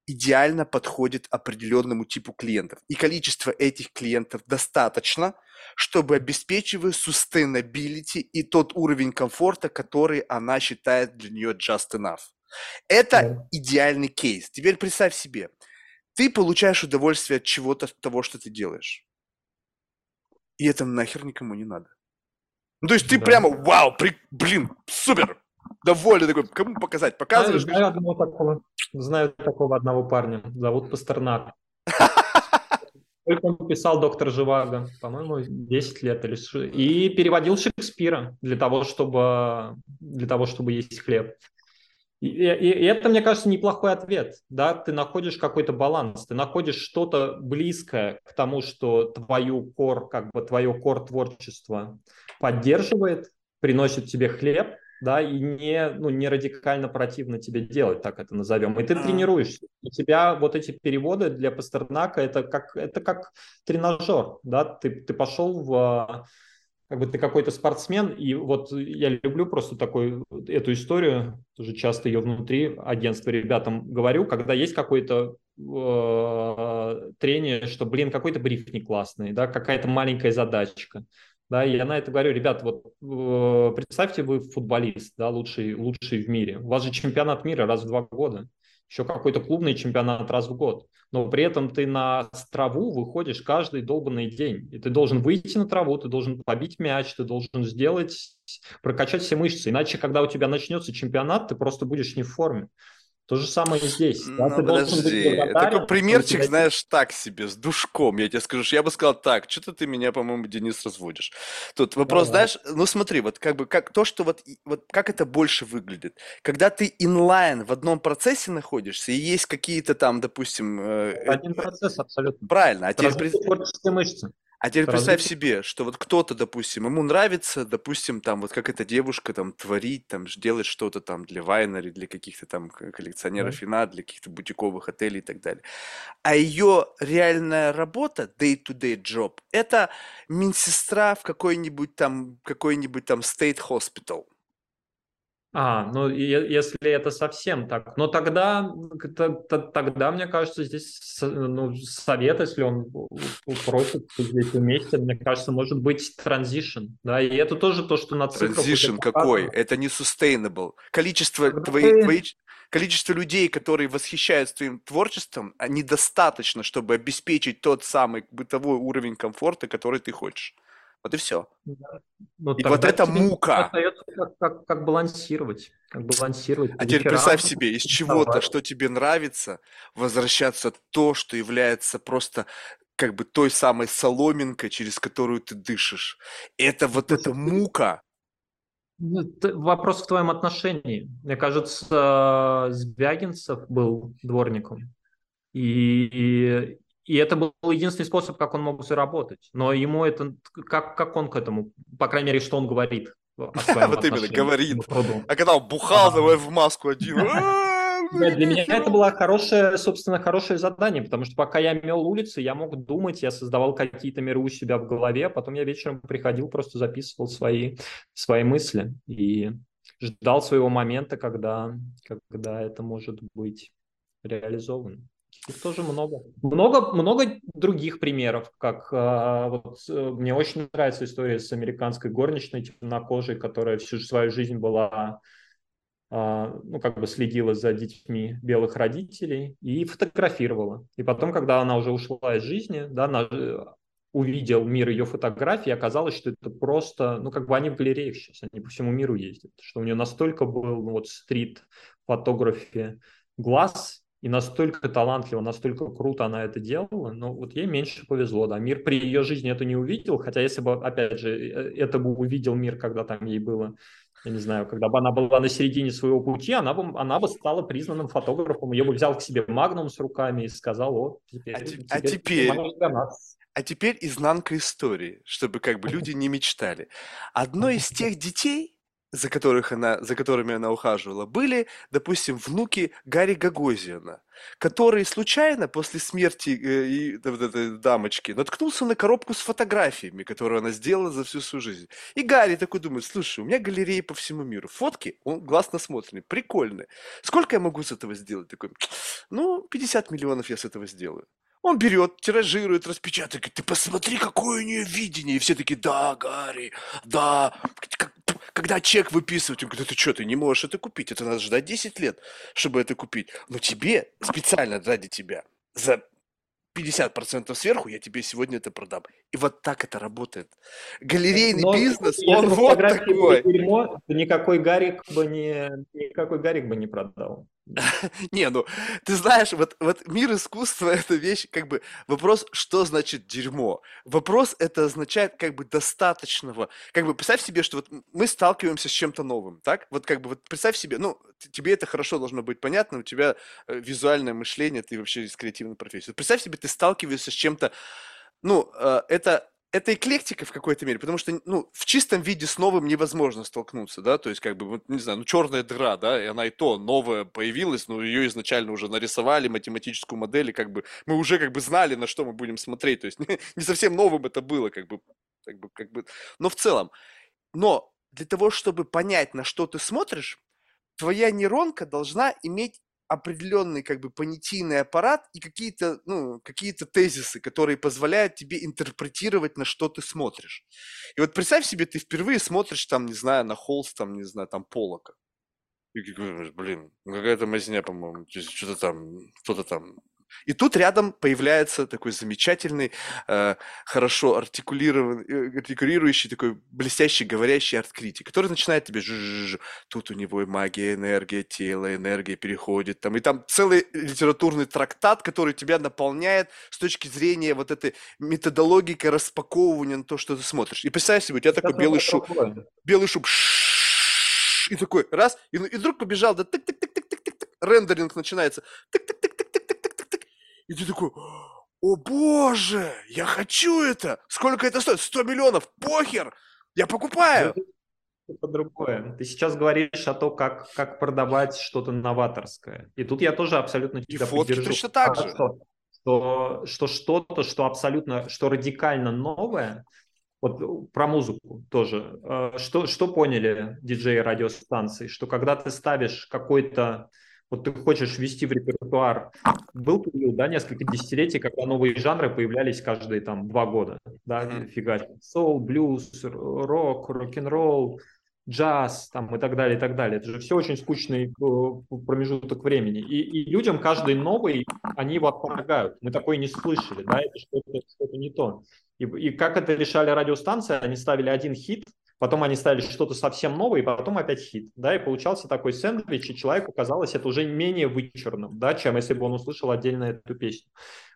идеально подходит определенному типу клиентов. И количество этих клиентов достаточно, чтобы обеспечивать sustainability и тот уровень комфорта, который она считает для нее just enough. Это да. идеальный кейс. Теперь представь себе, ты получаешь удовольствие от чего-то того, что ты делаешь. И это нахер никому не надо. Ну, то есть ты да. прямо, вау, при, блин, супер, довольный такой, кому показать, показываешь? Знаю, знаю, одного такого, знаю такого одного парня, зовут Пастернак. сколько он писал «Доктор Живаго», по-моему, 10 лет или что, и переводил Шекспира для того, чтобы, для того, чтобы есть хлеб. И, и, и это, мне кажется, неплохой ответ. Да? Ты находишь какой-то баланс, ты находишь что-то близкое к тому, что твою кор, как бы твое кор творчество поддерживает, приносит тебе хлеб, да, и не, ну, не радикально противно тебе делать, так это назовем. И ты а. тренируешься. У тебя вот эти переводы для Пастернака, это как, это как тренажер, да, ты, ты пошел в как бы ты какой-то спортсмен, и вот я люблю просто такую эту историю, тоже часто ее внутри агентства ребятам говорю, когда есть какой-то э, тренер, что, блин, какой-то бриф не классный, да, какая-то маленькая задачка, да, я на это говорю, ребят, вот э, представьте, вы футболист, да, лучший, лучший в мире, у вас же чемпионат мира раз в два года, еще какой-то клубный чемпионат раз в год, но при этом ты на траву выходишь каждый долбанный день, и ты должен выйти на траву, ты должен побить мяч, ты должен сделать, прокачать все мышцы, иначе, когда у тебя начнется чемпионат, ты просто будешь не в форме. То же самое и здесь. Да? Ну, ты подожди. Такой примерчик, знаешь, так себе, с душком. Я тебе скажу, я бы сказал так, что-то ты меня, по-моему, Денис, разводишь. Тут вопрос, Давай. знаешь, ну смотри, вот как бы как то, что вот, вот как это больше выглядит. Когда ты инлайн в одном процессе находишься, и есть какие-то там, допустим... Э, Один процесс, абсолютно. Правильно. А теперь... мышцы. А теперь представь себе, что вот кто-то, допустим, ему нравится, допустим, там вот как эта девушка там творить, там делать что-то там для вайнери, для каких-то там коллекционеров вина, для каких-то бутиковых отелей и так далее. А ее реальная работа, day-to-day job, это медсестра в какой-нибудь там, какой-нибудь там state hospital. А, ну если это совсем так, но тогда, тогда мне кажется, здесь ну, совет, если он просит здесь вместе, мне кажется, может быть transition, да, и это тоже то, что на циклах... Transition какой? Это не sustainable. Количество твоих, ты... твои, количество людей, которые восхищаются твоим творчеством, а недостаточно, чтобы обеспечить тот самый бытовой уровень комфорта, который ты хочешь. Вот и все. Да. Ну, и вот это мука. Как, как, как балансировать. Как балансировать. А теперь представь себе, из чего-то, что тебе нравится, возвращаться то, что является просто как бы той самой соломинкой, через которую ты дышишь. Это вот эта мука. Ну, вопрос в твоем отношении. Мне кажется, Звягинцев был дворником. И, и это был единственный способ, как он мог заработать. Но ему это, как, как он к этому, по крайней мере, что он говорит. Вот именно, говорит. А когда он бухал, давай в маску один. Для меня это было хорошее, собственно, хорошее задание, потому что пока я мел улицы, я мог думать, я создавал какие-то миры у себя в голове, а потом я вечером приходил, просто записывал свои, свои мысли и ждал своего момента, когда, когда это может быть реализовано. Их тоже много. Много, много других примеров, как а, вот, э, мне очень нравится история с американской горничной темнокожей, которая всю свою жизнь была, а, ну, как бы следила за детьми белых родителей и фотографировала. И потом, когда она уже ушла из жизни, да, она увидел мир ее фотографий, оказалось, что это просто, ну, как бы они в галереях сейчас, они по всему миру ездят, что у нее настолько был ну, вот стрит-фотографии глаз, и настолько талантливо, настолько круто она это делала, но вот ей меньше повезло, да. Мир при ее жизни это не увидел, хотя если бы, опять же, э, это бы увидел мир, когда там ей было, я не знаю, когда бы она была на середине своего пути, она бы, она бы стала признанным фотографом, ее бы взял к себе Магнум с руками и сказал, о, теперь, а, теперь, а теперь, а теперь изнанка истории, чтобы как бы люди не мечтали. Одно из тех детей, за, которых она, за которыми она ухаживала, были, допустим, внуки Гарри Гагозиана, который случайно после смерти э, и, вот этой дамочки наткнулся на коробку с фотографиями, которую она сделала за всю свою жизнь. И Гарри такой думает, слушай, у меня галереи по всему миру, фотки, он глаз насмотренный, прикольные. Сколько я могу с этого сделать? Такой, ну, 50 миллионов я с этого сделаю. Он берет, тиражирует, распечатает, говорит, ты посмотри, какое у нее видение. И все такие, да, Гарри, да. Когда чек выписывать, он говорит, ты что, ты не можешь это купить, это надо ждать 10 лет, чтобы это купить. Но тебе, специально ради тебя, за 50% сверху, я тебе сегодня это продам. И вот так это работает. Галерейный Но бизнес, он вот такой. Дерьмо, никакой Гарик бы не, никакой Гарик бы не продал. Не, ну, ты знаешь, вот, вот мир искусства– это вещь, как бы, вопрос, что значит дерьмо? Вопрос это означает, как бы, достаточного. Как бы, представь себе, что вот мы сталкиваемся с чем-то новым, так? Вот, как бы, вот представь себе, ну, тебе это хорошо должно быть понятно, у тебя э, визуальное мышление, ты вообще из креативной профессии. Представь себе, ты сталкиваешься с чем-то, ну, э, это это эклектика в какой-то мере, потому что, ну, в чистом виде с новым невозможно столкнуться, да, то есть, как бы, не знаю, ну, черная дыра, да, и она и то новая появилась, но ее изначально уже нарисовали, математическую модель, и как бы мы уже как бы знали, на что мы будем смотреть, то есть не, не совсем новым это было, как бы, как бы, как бы, но в целом. Но для того, чтобы понять, на что ты смотришь, твоя нейронка должна иметь определенный как бы понятийный аппарат и какие-то, ну, какие-то тезисы, которые позволяют тебе интерпретировать, на что ты смотришь. И вот представь себе, ты впервые смотришь там, не знаю, на холст, там, не знаю, там, Полока. И говоришь, блин, ну какая-то мазня, по-моему, что-то там, кто-то там и тут рядом появляется такой замечательный, э, хорошо артикулированный, э, артикулирующий, такой блестящий, говорящий арт-критик, который начинает тебе ж тут у него и магия, энергия, тело, энергия переходит, там, и там целый литературный трактат, который тебя наполняет с точки зрения вот этой методологии распаковывания на то, что ты смотришь. И представь себе, у тебя такой белый шуб, белый шуб, и такой раз, и, и вдруг побежал, да тык-тык-тык-тык-тык, рендеринг начинается, тык-тык-тык, и ты такой, о боже, я хочу это! Сколько это стоит? 100 миллионов, похер! Я покупаю! Это другое. Ты сейчас говоришь о том, как, как продавать что-то новаторское. И тут я тоже абсолютно тебя И фотки поддержу. точно так же. Что, что что-то, что абсолютно, что радикально новое, вот про музыку тоже. Э, что, что поняли диджеи радиостанций? Что когда ты ставишь какой-то вот ты хочешь ввести в репертуар, был период, да, несколько десятилетий, когда новые жанры появлялись каждые там два года, да, mm-hmm. фига, соул, блюз, рок, рок-н-ролл, джаз, там и так далее, и так далее. Это же все очень скучный э, промежуток времени. И, и людям каждый новый, они его отторгают. Мы такое не слышали, да, это что-то, что-то не то. И, и как это решали радиостанции, они ставили один хит, потом они ставили что-то совсем новое, и потом опять хит, да, и получался такой сэндвич, и человеку казалось это уже менее вычурным, да, чем если бы он услышал отдельно эту песню.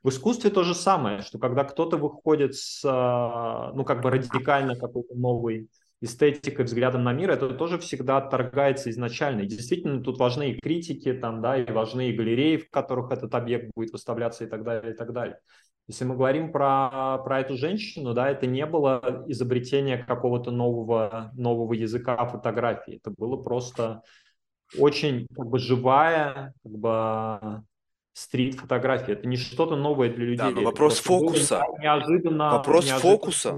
В искусстве то же самое, что когда кто-то выходит с, а, ну, как бы радикально какой-то новый эстетикой, взглядом на мир, это тоже всегда отторгается изначально. И действительно, тут важны и критики, там, да, и важны и галереи, в которых этот объект будет выставляться и так далее, и так далее. Если мы говорим про, про эту женщину, да, это не было изобретение какого-то нового, нового языка фотографии. Это было просто очень как бы живая, как бы стрит-фотография. Это не что-то новое для людей. Да, но вопрос это фокуса. Неожиданно. Вопрос неожиданно... фокуса.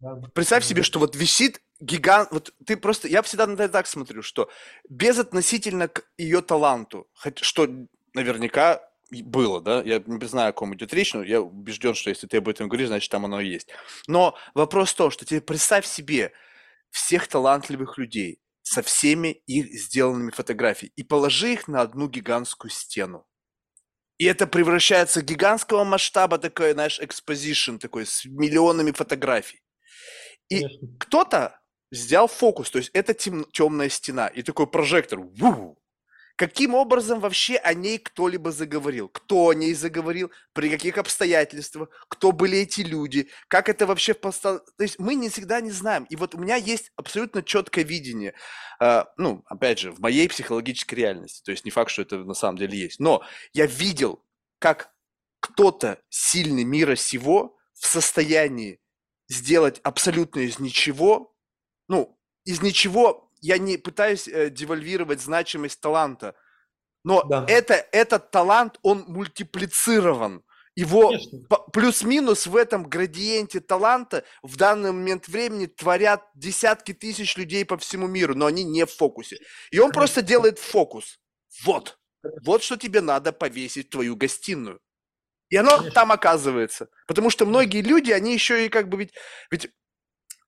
Да. Представь себе, что вот висит гигант, вот ты просто, я всегда на это так смотрю, что безотносительно к ее таланту, что наверняка было, да, я не знаю, о ком идет речь, но я убежден, что если ты об этом говоришь, значит, там оно и есть. Но вопрос в том, что тебе представь себе всех талантливых людей со всеми их сделанными фотографиями и положи их на одну гигантскую стену. И это превращается в гигантского масштаба такой, знаешь, exposition такой с миллионами фотографий. И кто-то сделал фокус, то есть это тем, темная стена и такой прожектор, ву, Каким образом вообще о ней кто-либо заговорил? Кто о ней заговорил? При каких обстоятельствах? Кто были эти люди? Как это вообще постало? То есть мы не всегда не знаем. И вот у меня есть абсолютно четкое видение. Э, ну, опять же, в моей психологической реальности. То есть не факт, что это на самом деле есть. Но я видел, как кто-то сильный мира сего в состоянии сделать абсолютно из ничего, ну, из ничего я не пытаюсь э, девальвировать значимость таланта, но да. это, этот талант, он мультиплицирован. Его плюс-минус в этом градиенте таланта в данный момент времени творят десятки тысяч людей по всему миру, но они не в фокусе. И он Конечно. просто делает фокус. Вот. Вот что тебе надо повесить в твою гостиную. И оно Конечно. там оказывается. Потому что многие люди, они еще и как бы ведь... Ведь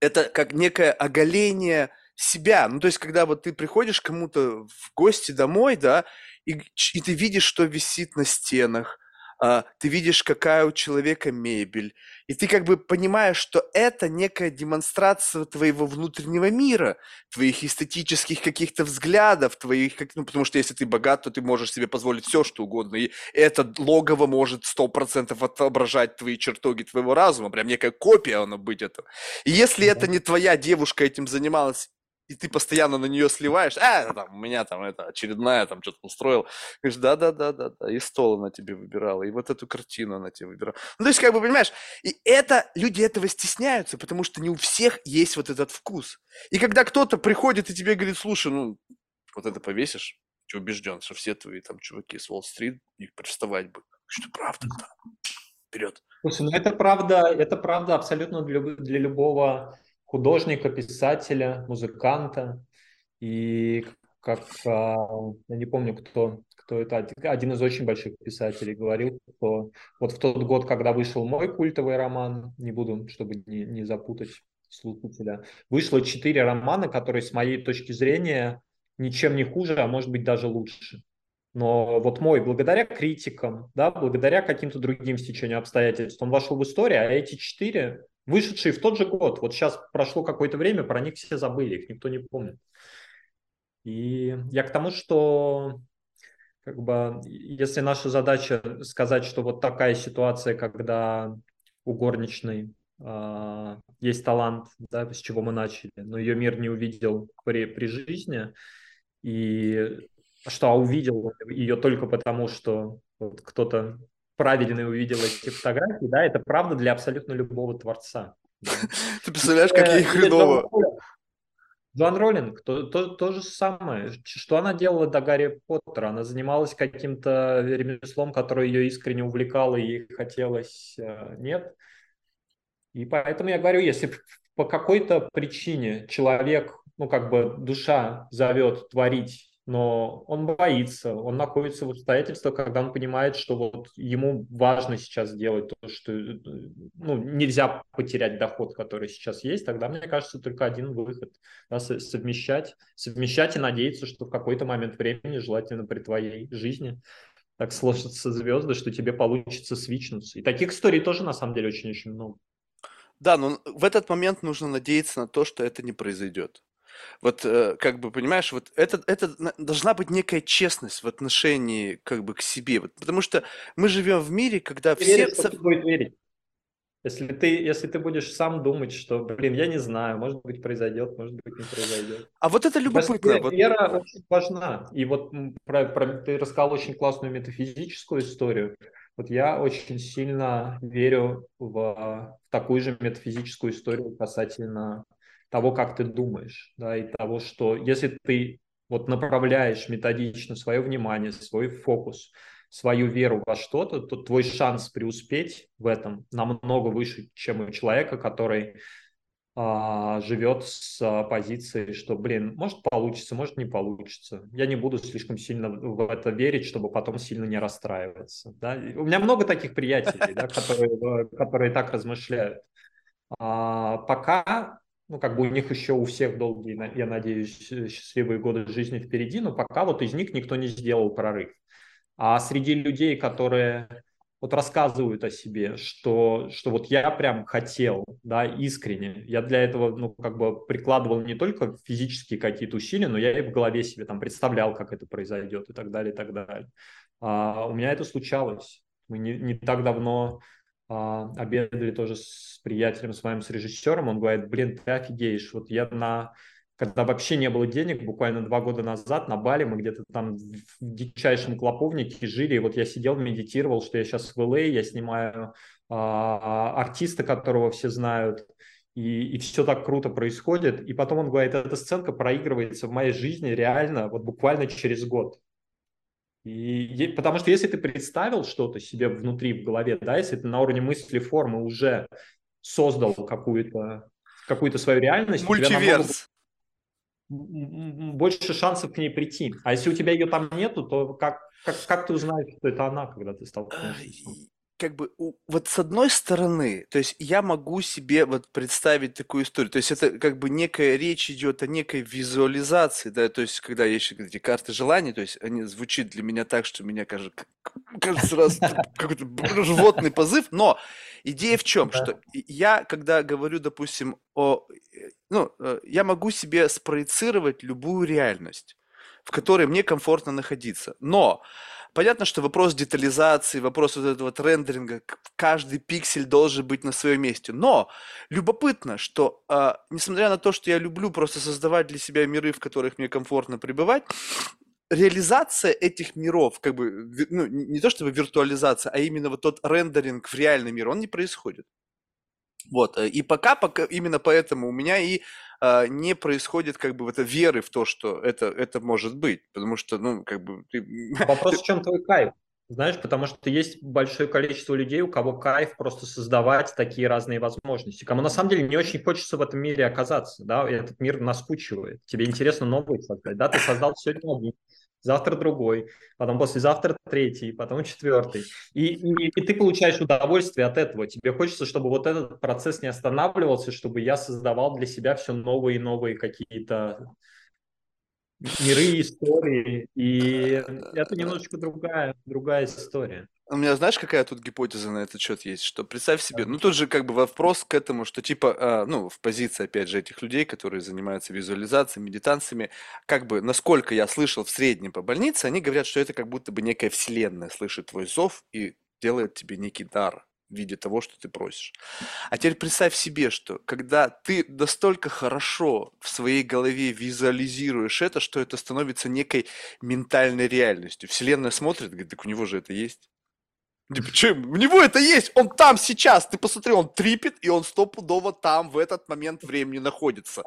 это как некое оголение себя. Ну, то есть, когда вот ты приходишь кому-то в гости домой, да, и, и ты видишь, что висит на стенах, а, ты видишь, какая у человека мебель, и ты как бы понимаешь, что это некая демонстрация твоего внутреннего мира, твоих эстетических каких-то взглядов, твоих, ну, потому что если ты богат, то ты можешь себе позволить все, что угодно, и это логово может сто процентов отображать твои чертоги твоего разума, прям некая копия оно быть этого. И если это не твоя девушка этим занималась, и ты постоянно на нее сливаешь, а, там, у меня там это очередная, там, что-то устроил. Говоришь, да-да-да-да-да, и стол она тебе выбирала, и вот эту картину она тебе выбирала. Ну, то есть, как бы, понимаешь, и это, люди этого стесняются, потому что не у всех есть вот этот вкус. И когда кто-то приходит и тебе говорит, слушай, ну, вот это повесишь, ты убежден, что все твои там чуваки с Уолл-стрит, их приставать бы. Что правда, да. Вперед. Слушай, ну это правда, это правда абсолютно для, для любого художника, писателя, музыканта. И как, а, я не помню, кто, кто это, один из очень больших писателей говорил, что вот в тот год, когда вышел мой культовый роман, не буду, чтобы не, не запутать слушателя, вышло четыре романа, которые с моей точки зрения ничем не хуже, а может быть даже лучше. Но вот мой, благодаря критикам, да, благодаря каким-то другим стечению обстоятельств, он вошел в историю, а эти четыре вышедшие в тот же год. Вот сейчас прошло какое-то время, про них все забыли, их никто не помнит. И я к тому, что как бы, если наша задача сказать, что вот такая ситуация, когда у горничной э, есть талант, да, с чего мы начали, но ее мир не увидел при, при жизни, и что а увидел ее только потому, что вот кто-то правильный увидел эти фотографии, да, это правда для абсолютно любого творца. Ты представляешь, какие хреново. Джоан Роллинг, то, то, то же самое. Что она делала до Гарри Поттера? Она занималась каким-то ремеслом, которое ее искренне увлекало и ей хотелось. Э, нет. И поэтому я говорю, если по какой-то причине человек, ну как бы душа зовет творить но он боится, он находится в обстоятельствах, когда он понимает, что вот ему важно сейчас делать то, что ну, нельзя потерять доход, который сейчас есть, тогда, мне кажется, только один выход да, совмещать, совмещать и надеяться, что в какой-то момент времени, желательно при твоей жизни, так сложатся звезды, что тебе получится свичнуться. И таких историй тоже, на самом деле, очень-очень много. Да, но в этот момент нужно надеяться на то, что это не произойдет. Вот, э, как бы, понимаешь, вот это, это должна быть некая честность в отношении, как бы, к себе. Вот, потому что мы живем в мире, когда ты все... Веришь, ты будет верить. Если ты, если ты будешь сам думать, что, блин, я не знаю, может быть, произойдет, может быть, не произойдет. А вот это любопытно. Вера, вот... вера очень важна. И вот про, про, ты рассказал очень классную метафизическую историю. Вот я очень сильно верю в, в такую же метафизическую историю касательно того, как ты думаешь, да, и того, что если ты вот направляешь методично свое внимание, свой фокус, свою веру во что-то, то твой шанс преуспеть в этом намного выше, чем у человека, который а, живет с а, позиции, что, блин, может получится, может не получится. Я не буду слишком сильно в это верить, чтобы потом сильно не расстраиваться. Да? У меня много таких приятелей, которые так размышляют. А, пока ну, как бы у них еще у всех долгие, я надеюсь, э, счастливые годы жизни впереди, но пока вот из них никто не сделал прорыв. А среди людей, которые вот рассказывают о себе, что, что вот я прям хотел, да, искренне, я для этого, ну, как бы прикладывал не только физические какие-то усилия, но я и в голове себе там представлял, как это произойдет и так далее, и так далее. А у меня это случалось. Мы не, не так давно а, обедали тоже с приятелем с моим, с режиссером, он говорит, блин, ты офигеешь, вот я на когда вообще не было денег, буквально два года назад на Бали мы где-то там в дичайшем клоповнике жили, и вот я сидел, медитировал, что я сейчас в ЛА, я снимаю а, артиста, которого все знают, и, и все так круто происходит, и потом он говорит, эта сценка проигрывается в моей жизни реально вот буквально через год. И, потому что если ты представил что-то себе внутри, в голове, да, если ты на уровне мысли, формы уже создал какую-то какую-то свою реальность, Мультиверс. больше шансов к ней прийти. А если у тебя ее там нету, то как, как, как ты узнаешь, что это она, когда ты столкнешься? Как бы вот с одной стороны, то есть я могу себе вот представить такую историю, то есть это как бы некая речь идет о некой визуализации, да, то есть когда есть эти карты желаний, то есть они звучат для меня так, что меня кажется, кажется, раз какой-то животный позыв, но идея в чем, что я, когда говорю, допустим, о, ну, э, я могу себе спроецировать любую реальность, в которой мне комфортно находиться, но Понятно, что вопрос детализации, вопрос вот этого вот рендеринга, каждый пиксель должен быть на своем месте. Но любопытно, что э, несмотря на то, что я люблю просто создавать для себя миры, в которых мне комфортно пребывать, реализация этих миров, как бы, ну, не то чтобы виртуализация, а именно вот тот рендеринг в реальный мир, он не происходит. Вот, э, и пока, пока именно поэтому у меня и не происходит как бы это веры в то, что это, это может быть, потому что, ну, как бы... Ты... Вопрос, в чем твой кайф? Знаешь, потому что есть большое количество людей, у кого кайф просто создавать такие разные возможности, кому на самом деле не очень хочется в этом мире оказаться, да, этот мир наскучивает, тебе интересно новый создать, да, ты создал сегодня один, завтра другой, потом послезавтра третий, потом четвертый. И, и, и ты получаешь удовольствие от этого. Тебе хочется, чтобы вот этот процесс не останавливался, чтобы я создавал для себя все новые и новые какие-то миры, истории. И это немножечко другая, другая история. У меня, знаешь, какая тут гипотеза на этот счет есть? Что представь себе, ну тут же как бы вопрос к этому, что типа, а, ну, в позиции, опять же, этих людей, которые занимаются визуализацией, медитациями, как бы, насколько я слышал в среднем по больнице, они говорят, что это как будто бы некая вселенная слышит твой зов и делает тебе некий дар в виде того, что ты просишь. А теперь представь себе, что когда ты настолько хорошо в своей голове визуализируешь это, что это становится некой ментальной реальностью. Вселенная смотрит, говорит, так у него же это есть. Типа, чем? У него это есть, он там сейчас. Ты посмотри, он трипит, и он стопудово там в этот момент времени находится.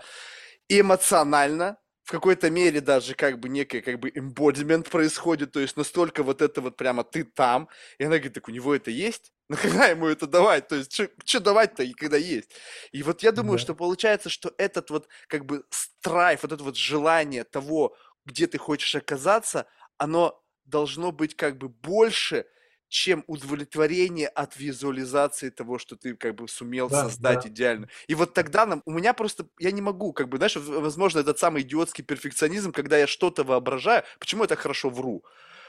И эмоционально, в какой-то мере даже как бы некий как бы embodiment происходит, то есть настолько вот это вот прямо ты там, и она говорит, так у него это есть? Нахрена ему это давать? То есть что давать-то, и когда есть? И вот я думаю, да. что получается, что этот вот как бы страйф, вот это вот желание того, где ты хочешь оказаться, оно должно быть как бы больше, чем удовлетворение от визуализации того, что ты как бы сумел да, создать да. идеально. И вот тогда нам, у меня просто, я не могу, как бы, знаешь, возможно, этот самый идиотский перфекционизм, когда я что-то воображаю, почему я так хорошо вру?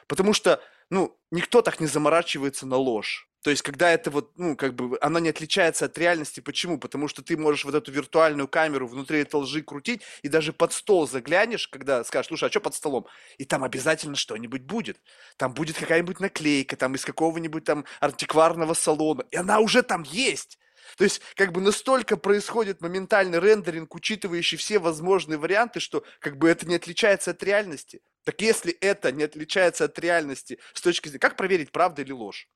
Потому что, ну, никто так не заморачивается на ложь. То есть, когда это вот, ну, как бы, оно не отличается от реальности. Почему? Потому что ты можешь вот эту виртуальную камеру внутри этой лжи крутить, и даже под стол заглянешь, когда скажешь, слушай, а что под столом? И там обязательно что-нибудь будет. Там будет какая-нибудь наклейка, там из какого-нибудь там антикварного салона. И она уже там есть. То есть, как бы настолько происходит моментальный рендеринг, учитывающий все возможные варианты, что как бы это не отличается от реальности. Так если это не отличается от реальности с точки зрения... Как проверить, правда или ложь?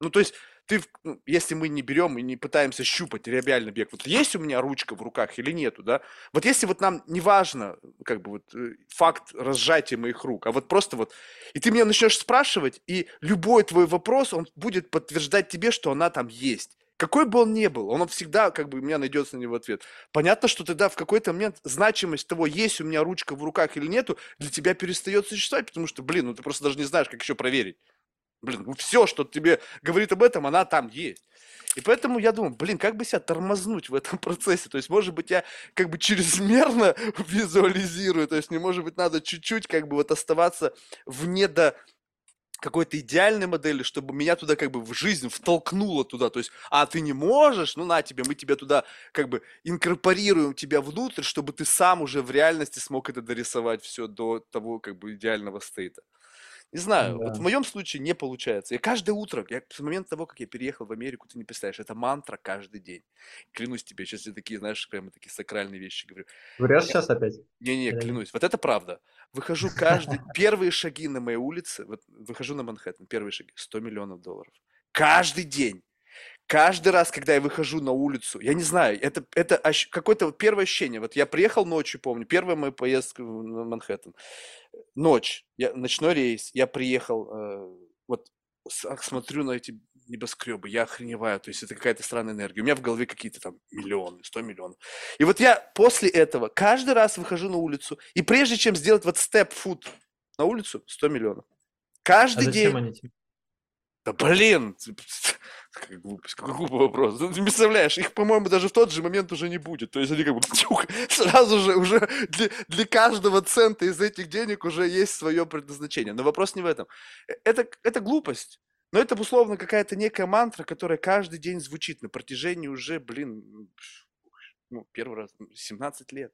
Ну, то есть, ты, ну, если мы не берем и не пытаемся щупать реальный бег, вот есть у меня ручка в руках или нету, да? Вот если вот нам не важно, как бы вот э, факт разжатия моих рук, а вот просто вот, и ты меня начнешь спрашивать, и любой твой вопрос, он будет подтверждать тебе, что она там есть. Какой бы он ни был, он всегда, как бы, у меня найдется на него ответ. Понятно, что тогда в какой-то момент значимость того, есть у меня ручка в руках или нету, для тебя перестает существовать, потому что, блин, ну ты просто даже не знаешь, как еще проверить. Блин, ну все, что тебе говорит об этом, она там есть. И поэтому я думаю, блин, как бы себя тормознуть в этом процессе? То есть, может быть, я как бы чрезмерно визуализирую, то есть, не может быть, надо чуть-чуть как бы вот оставаться вне до какой-то идеальной модели, чтобы меня туда как бы в жизнь втолкнуло туда. То есть, а ты не можешь, ну на тебе, мы тебя туда как бы инкорпорируем тебя внутрь, чтобы ты сам уже в реальности смог это дорисовать все до того как бы идеального стейта. Не знаю, вот в моем случае не получается. Я каждое утро, я с момента того, как я переехал в Америку, ты не представляешь, это мантра каждый день. Клянусь тебе, сейчас я такие, знаешь, прямо такие сакральные вещи говорю. Врешь сейчас опять? Не-не, клянусь. Вот это правда. Выхожу каждый... Первые шаги на моей улице, вот выхожу на Манхэттен, первые шаги, 100 миллионов долларов. Каждый день. Каждый раз, когда я выхожу на улицу, я не знаю, это, это какое-то первое ощущение. Вот я приехал ночью, помню, первая моя поездка на Манхэттен. Ночь, я, ночной рейс, я приехал, э, вот смотрю на эти небоскребы, я охреневаю, то есть это какая-то странная энергия. У меня в голове какие-то там миллионы, сто миллионов. И вот я после этого каждый раз выхожу на улицу, и прежде чем сделать вот степ-фут на улицу, 100 миллионов. Каждый а день. Они тебе? Да блин, какая глупость, какой глупый вопрос. Ну, ты представляешь, их, по-моему, даже в тот же момент уже не будет. То есть они как бы тюх, сразу же уже для, для каждого цента из этих денег уже есть свое предназначение. Но вопрос не в этом. Э, это, это глупость. Но это, условно, какая-то некая мантра, которая каждый день звучит на протяжении уже, блин, ну, первый раз, 17 лет.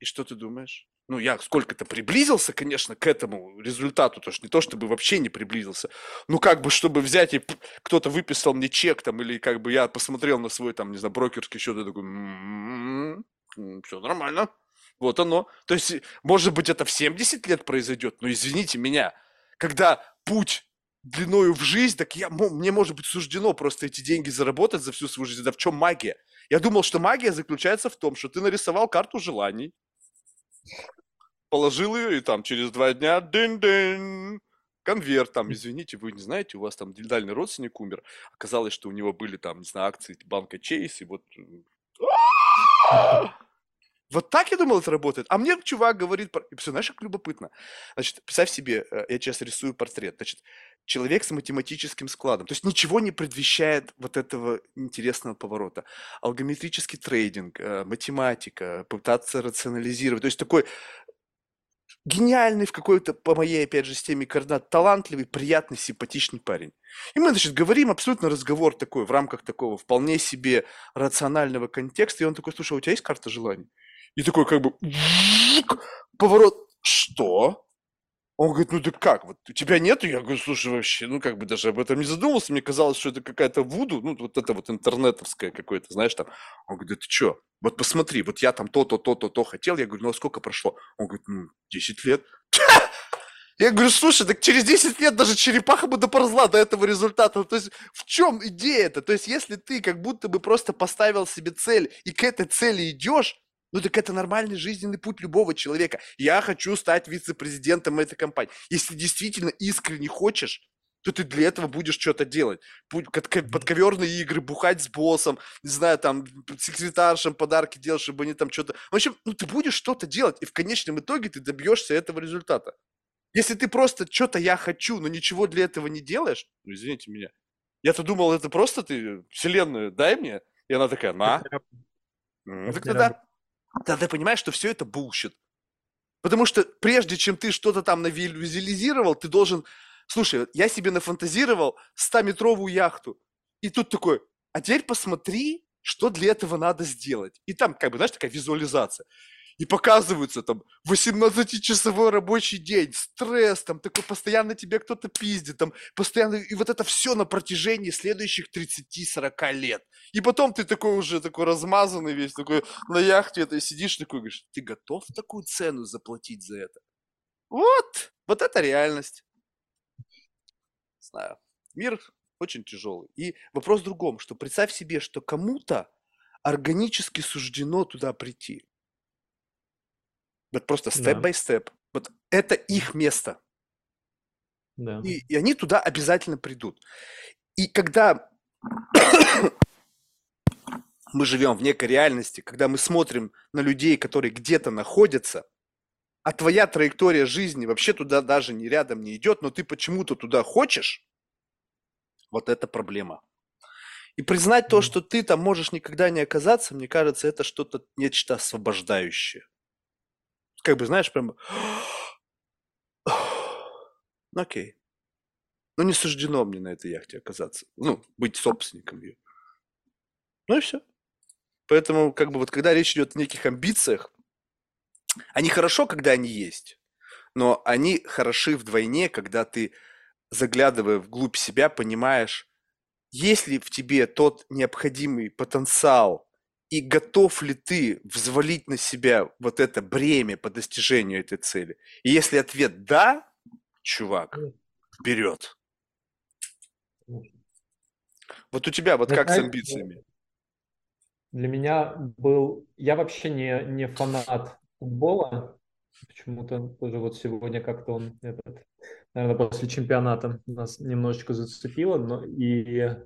И что ты думаешь? Ну, я сколько-то приблизился, конечно, к этому результату, то есть не то, чтобы вообще не приблизился, ну, как бы, чтобы взять и кто-то выписал мне чек там, или как бы я посмотрел на свой, там, не знаю, брокерский счет и такой, «М-м-м, все нормально, вот оно. То есть, может быть, это в 70 лет произойдет, но извините меня, когда путь длиною в жизнь, так я, мне может быть суждено просто эти деньги заработать за всю свою жизнь. Да в чем магия? Я думал, что магия заключается в том, что ты нарисовал карту желаний, положил ее, и там через два дня дын-дын, конверт, там, извините, вы не знаете, у вас там дальний родственник умер, оказалось, что у него были там, не знаю, акции банка Чейз, и вот... Вот так я думал, это работает. А мне чувак говорит, и все, знаешь, как любопытно. Значит, представь себе, э, я сейчас рисую портрет. Значит, человек с математическим складом. То есть ничего не предвещает вот этого интересного поворота. Алгометрический трейдинг, э, математика, пытаться рационализировать. То есть такой гениальный в какой-то, по моей, опять же, системе координат, талантливый, приятный, симпатичный парень. И мы, значит, говорим абсолютно разговор такой, в рамках такого вполне себе рационального контекста, и он такой, слушай, а у тебя есть карта желаний? И такой как бы поворот, что? Он говорит, ну ты как, вот у тебя нету? Я говорю, слушай, вообще, ну как бы даже об этом не задумывался, мне казалось, что это какая-то вуду, ну вот это вот интернетовское какое-то, знаешь, там. Он говорит, ты что, вот посмотри, вот я там то-то, то-то, то хотел, я говорю, ну а сколько прошло? Он говорит, ну 10 лет. Я говорю, слушай, так через 10 лет даже черепаха бы доползла до этого результата. То есть в чем идея это? То есть если ты как будто бы просто поставил себе цель и к этой цели идешь, ну так это нормальный жизненный путь любого человека. Я хочу стать вице-президентом этой компании. Если действительно искренне хочешь, то ты для этого будешь что-то делать. Подковерные игры, бухать с боссом, не знаю, там, секретаршам подарки делать, чтобы они там что-то... В общем, ну ты будешь что-то делать, и в конечном итоге ты добьешься этого результата. Если ты просто что-то я хочу, но ничего для этого не делаешь, ну извините меня. Я-то думал, это просто ты вселенную дай мне, и она такая, на. Ну, так тогда тогда понимаешь, что все это bullshit. Потому что прежде чем ты что-то там навизуализировал, ты должен... Слушай, я себе нафантазировал 100-метровую яхту. И тут такой, а теперь посмотри, что для этого надо сделать. И там, как бы, знаешь, такая визуализация и показываются там 18-часовой рабочий день, стресс, там такой постоянно тебе кто-то пиздит, там постоянно, и вот это все на протяжении следующих 30-40 лет. И потом ты такой уже такой размазанный весь, такой на яхте это сидишь такой, говоришь, ты готов такую цену заплатить за это? Вот, вот это реальность. Знаю. Мир очень тяжелый. И вопрос в другом, что представь себе, что кому-то органически суждено туда прийти. Вот просто степ-бай-степ. Вот это их место. Да. И, и они туда обязательно придут. И когда мы живем в некой реальности, когда мы смотрим на людей, которые где-то находятся, а твоя траектория жизни вообще туда даже не рядом не идет, но ты почему-то туда хочешь, вот это проблема. И признать то, что ты там можешь никогда не оказаться, мне кажется, это что-то, нечто освобождающее как бы, знаешь, прям... Ну, окей. Ну, не суждено мне на этой яхте оказаться. Ну, быть собственником ее. Ну и все. Поэтому, как бы, вот когда речь идет о неких амбициях, они хорошо, когда они есть, но они хороши вдвойне, когда ты, заглядывая вглубь себя, понимаешь, есть ли в тебе тот необходимый потенциал и готов ли ты взвалить на себя вот это бремя по достижению этой цели? И если ответ «да», чувак, вперед. Вот у тебя, вот как с амбициями? Для меня был... Я вообще не, не фанат футбола. Почему-то тоже вот сегодня как-то он, этот, наверное, после чемпионата нас немножечко зацепило. Но и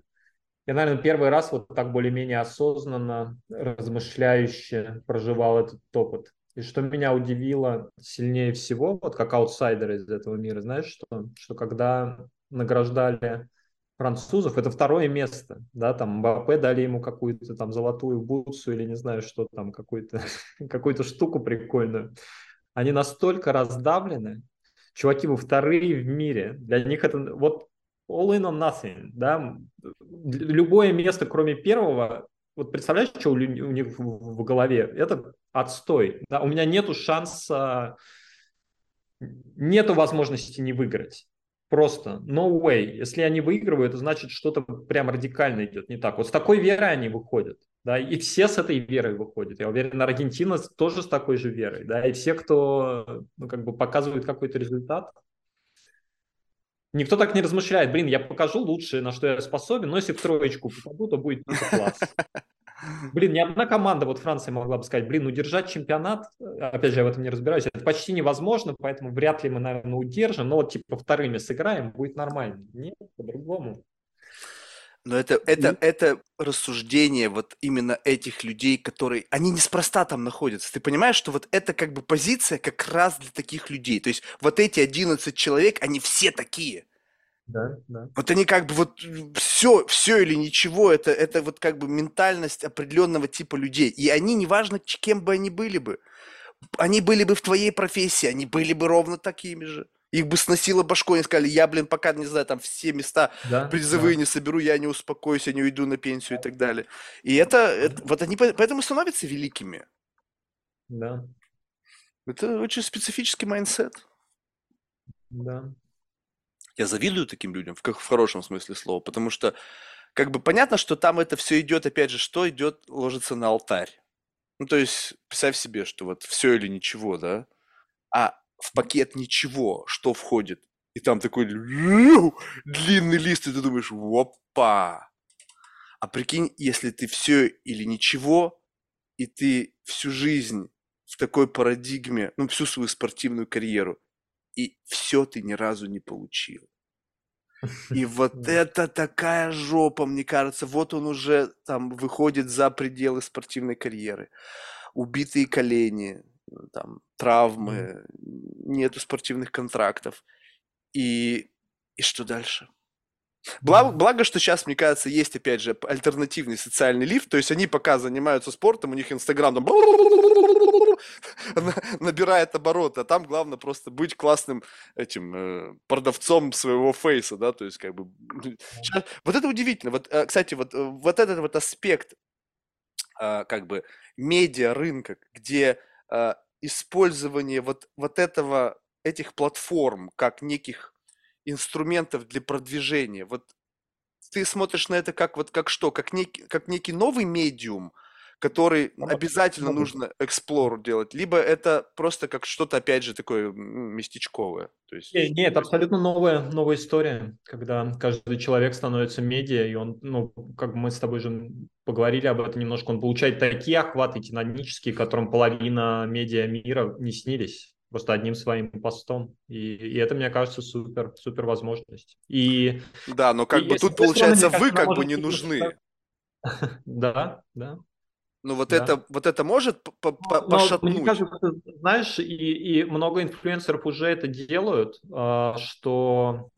я, наверное, первый раз вот так более-менее осознанно, размышляюще проживал этот опыт. И что меня удивило сильнее всего, вот как аутсайдер из этого мира, знаешь, что, что когда награждали французов, это второе место, да, там Мбаппе дали ему какую-то там золотую бутсу или не знаю что там, какую-то какую штуку прикольную. Они настолько раздавлены, чуваки, вы вторые в мире. Для них это вот all in on nothing, да, любое место, кроме первого, вот представляешь, что у, них в, голове? Это отстой, да, у меня нету шанса, нету возможности не выиграть. Просто no way. Если они выигрывают, это значит, что-то прям радикально идет не так. Вот с такой верой они выходят. Да, и все с этой верой выходят. Я уверен, Аргентина тоже с такой же верой. Да, и все, кто ну, как бы показывает какой-то результат, Никто так не размышляет, блин, я покажу лучшее, на что я способен, но если в троечку попаду, то будет типа класс. Блин, ни одна команда, вот Франция могла бы сказать, блин, удержать чемпионат, опять же, я в этом не разбираюсь, это почти невозможно, поэтому вряд ли мы, наверное, удержим, но вот типа вторыми сыграем, будет нормально. Нет, по-другому. Но это, это, это рассуждение вот именно этих людей, которые, они неспроста там находятся. Ты понимаешь, что вот это как бы позиция как раз для таких людей. То есть вот эти 11 человек, они все такие. Да, да. Вот они как бы вот все, все или ничего, это, это вот как бы ментальность определенного типа людей. И они, неважно, кем бы они были бы, они были бы в твоей профессии, они были бы ровно такими же. Их бы сносило башкой, они сказали, я, блин, пока, не знаю, там все места да, призовые да. не соберу, я не успокоюсь, я не уйду на пенсию и так далее. И это, это вот они поэтому становятся великими. Да. Это очень специфический mindset. Да. Я завидую таким людям, в, в хорошем смысле слова, потому что как бы понятно, что там это все идет, опять же, что идет, ложится на алтарь. Ну, то есть, представь себе, что вот все или ничего, да? А в пакет ничего, что входит. И там такой длинный лист, и ты думаешь, опа. А прикинь, если ты все или ничего, и ты всю жизнь в такой парадигме, ну, всю свою спортивную карьеру, и все ты ни разу не получил. И вот это такая жопа, мне кажется. Вот он уже там выходит за пределы спортивной карьеры. Убитые колени, там, травмы, нету спортивных контрактов. И, и что дальше? Благо, благо, что сейчас, мне кажется, есть, опять же, альтернативный социальный лифт, то есть они пока занимаются спортом, у них Инстаграм там набирает обороты, а там главное просто быть классным этим э, продавцом своего фейса, да, то есть как бы... Вот это удивительно. Вот, э, кстати, вот, э, вот этот вот аспект э, как бы медиа рынка, где использование вот, вот этого, этих платформ как неких инструментов для продвижения. Вот ты смотришь на это как вот как что, как некий, как некий новый медиум, который обязательно нужно эксплору делать, либо это просто как что-то, опять же, такое местечковое. То есть... Нет, нет, абсолютно новая, новая история, когда каждый человек становится медиа, и он, ну, как мы с тобой же поговорили об этом немножко, он получает такие охваты титанические, которым половина медиа мира не снились просто одним своим постом. И, и это, мне кажется, супер, супер возможность. И, да, но как и, бы тут, получается, вы как бы не нужны. Да, да. Ну вот да. это вот это может по -по пошатнуть. Мне кажется, знаешь, и, и много инфлюенсеров уже это делают, а, что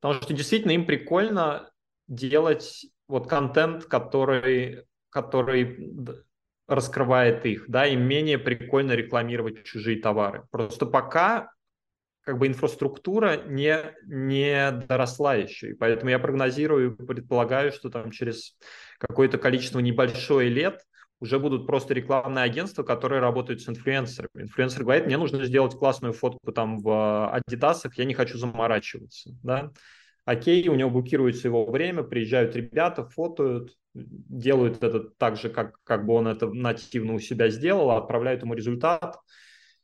потому что действительно им прикольно делать вот контент, который который раскрывает их, да, им менее прикольно рекламировать чужие товары. Просто пока как бы инфраструктура не, не доросла еще. И поэтому я прогнозирую, предполагаю, что там через какое-то количество небольшое лет уже будут просто рекламные агентства, которые работают с инфлюенсерами. Инфлюенсер говорит, мне нужно сделать классную фотку там в Адидасах, я не хочу заморачиваться. Да? Окей, у него блокируется его время, приезжают ребята, фотоют, делают это так же, как, как бы он это нативно у себя сделал, отправляют ему результат,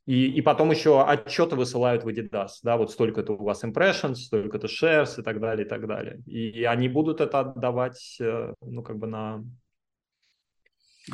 и, и потом еще отчеты высылают в Adidas, да, вот столько-то у вас impressions, столько-то shares и так далее, и так далее. И, и они будут это отдавать, э, ну, как бы на,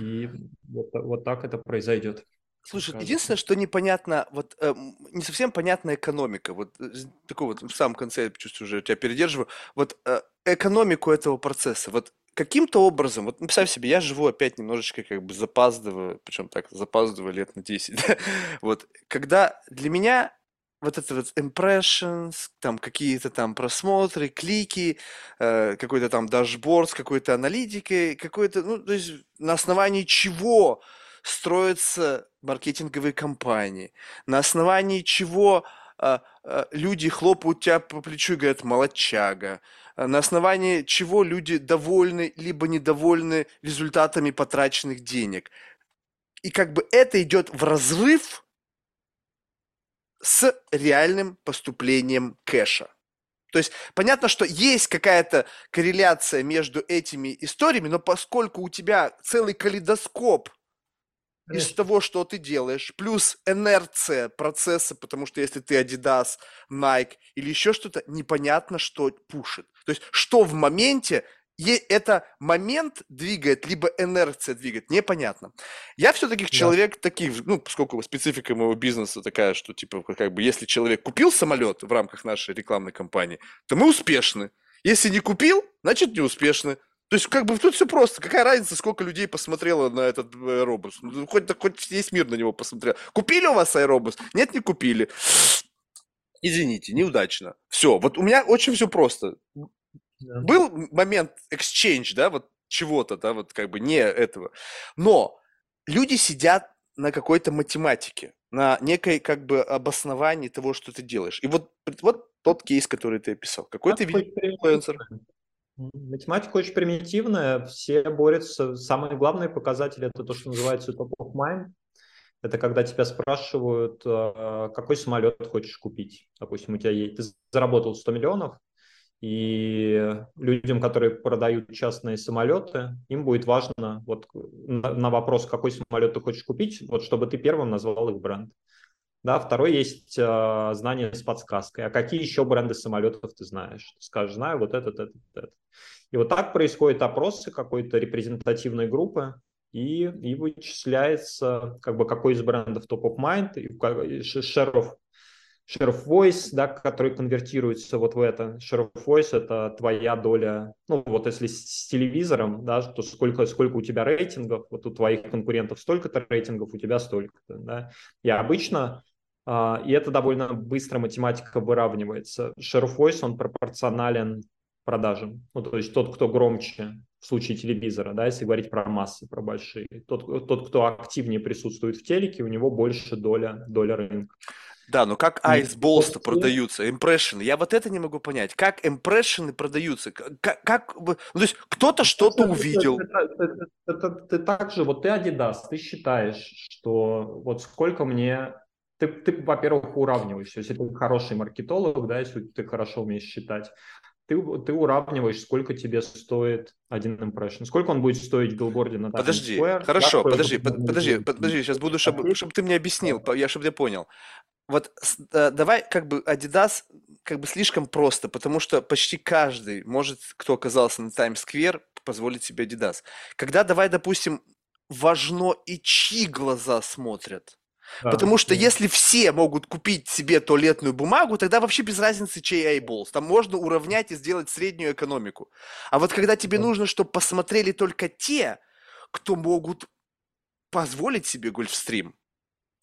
и вот, вот так это произойдет. Слушай, единственное, что непонятно, вот э, не совсем понятна экономика. Вот э, такой вот в самом конце, я чувствую, уже тебя передерживаю. Вот э, экономику этого процесса. Вот каким-то образом, вот представь себе, я живу опять немножечко как бы запаздываю, причем так запаздываю лет на 10. Да? Вот когда для меня вот это вот impressions, там какие-то там просмотры, клики, э, какой-то там дашборд с какой-то аналитикой, какой-то, ну, то есть на основании чего строятся маркетинговые кампании, на основании чего а, а, люди хлопают тебя по плечу и говорят «молодчага», а на основании чего люди довольны либо недовольны результатами потраченных денег. И как бы это идет в разрыв с реальным поступлением кэша. То есть понятно, что есть какая-то корреляция между этими историями, но поскольку у тебя целый калейдоскоп из того, что ты делаешь, плюс инерция процесса, потому что если ты Adidas, Nike или еще что-то, непонятно, что пушит. То есть что в моменте это момент двигает, либо инерция двигает, непонятно. Я все-таки да. человек таких, ну, поскольку специфика моего бизнеса такая, что, типа, как бы, если человек купил самолет в рамках нашей рекламной кампании, то мы успешны. Если не купил, значит, не успешны. То есть, как бы, тут все просто. Какая разница, сколько людей посмотрело на этот аэробус? Ну, хоть, хоть весь мир на него посмотрел. Купили у вас аэробус? Нет, не купили. Извините, неудачно. Все, вот у меня очень все просто. Да. Был момент exchange, да, вот чего-то, да, вот как бы не этого. Но люди сидят на какой-то математике, на некой как бы обосновании того, что ты делаешь. И вот, вот тот кейс, который ты описал. Какой ты инфлюенсер? Математика очень примитивная, все борются. Самый главный показатель – это то, что называется top of mind. Это когда тебя спрашивают, а, какой самолет хочешь купить. Допустим, у тебя есть, ты заработал 100 миллионов, и людям, которые продают частные самолеты, им будет важно вот на, вопрос, какой самолет ты хочешь купить, вот чтобы ты первым назвал их бренд. Да, второй есть э, знание с подсказкой. А какие еще бренды самолетов ты знаешь? Ты скажешь, знаю вот этот, этот, этот. И вот так происходят опросы какой-то репрезентативной группы, и, и вычисляется, как бы, какой из брендов top of mind, и share of share of voice, да, который конвертируется вот в это. Share of voice – это твоя доля, ну вот если с, телевизором, да, то сколько, сколько у тебя рейтингов, вот у твоих конкурентов столько-то рейтингов, у тебя столько-то, да. И обычно, а, и это довольно быстро математика выравнивается. Share of voice, он пропорционален продажам. Ну, то есть тот, кто громче в случае телевизора, да, если говорить про массы, про большие. Тот, тот кто активнее присутствует в телеке, у него больше доля, доля рынка. Да, но как айсболс-то продаются, импрессионы? Я вот это не могу понять. Как импрессионы продаются? Как, как ну, то есть кто-то что-то увидел. Ты так же, вот ты Adidas, ты считаешь, что вот сколько мне... Ты, ты во-первых, уравниваешь. Если ты хороший маркетолог, да, если ты хорошо умеешь считать, ты, ты уравниваешь, сколько тебе стоит один импрессион. Сколько он будет стоить в билборде на Подожди, Square, хорошо, подожди, подожди, подожди, сейчас буду, чтобы, чтобы ты мне объяснил, я чтобы я понял вот э, давай как бы Adidas как бы слишком просто, потому что почти каждый может, кто оказался на Таймс-сквер, позволить себе Adidas. Когда давай, допустим, важно и чьи глаза смотрят. Да, Потому что да. если все могут купить себе туалетную бумагу, тогда вообще без разницы, чей айболс. Там можно уравнять и сделать среднюю экономику. А вот когда тебе да. нужно, чтобы посмотрели только те, кто могут позволить себе гольфстрим,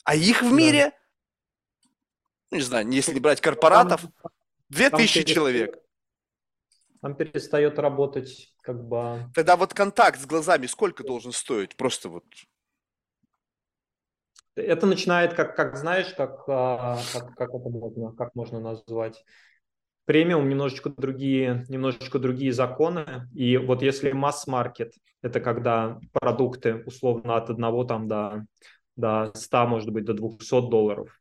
а их в да. мире не знаю, если брать корпоратов, две тысячи человек. Там перестает работать как бы... Тогда вот контакт с глазами сколько должен стоить? Просто вот... Это начинает, как, как знаешь, как, а, как, как это можно, как можно назвать? Премиум немножечко другие, немножечко другие законы. И вот если масс-маркет, это когда продукты условно от одного там до, до 100, может быть, до 200 долларов,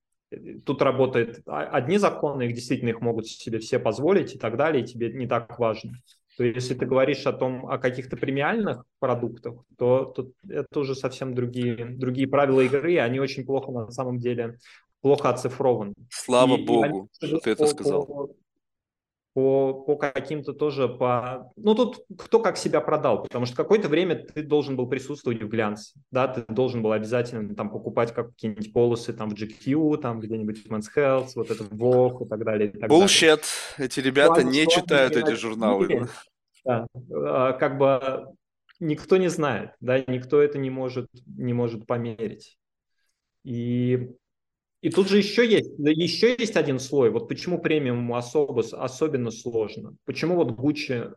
тут работают одни законы, их действительно их могут себе все позволить и так далее, и тебе не так важно. То есть, если ты говоришь о том, о каких-то премиальных продуктах, то, то это уже совсем другие, другие правила игры, и они очень плохо на самом деле, плохо оцифрованы. Слава и, богу, и что ты это сказал. По, по, по каким-то тоже по... Ну, тут кто как себя продал, потому что какое-то время ты должен был присутствовать в глянце, да, ты должен был обязательно там покупать какие-нибудь полосы там в GQ, там где-нибудь в Men's Health, вот это Vogue и так далее. И так Bullshit. Эти ребята План, не читают эти журналы. Да, а, как бы никто не знает, да, никто это не может, не может померить. И и тут же еще есть, еще есть один слой. Вот почему премиуму особо, особенно сложно. Почему вот Gucci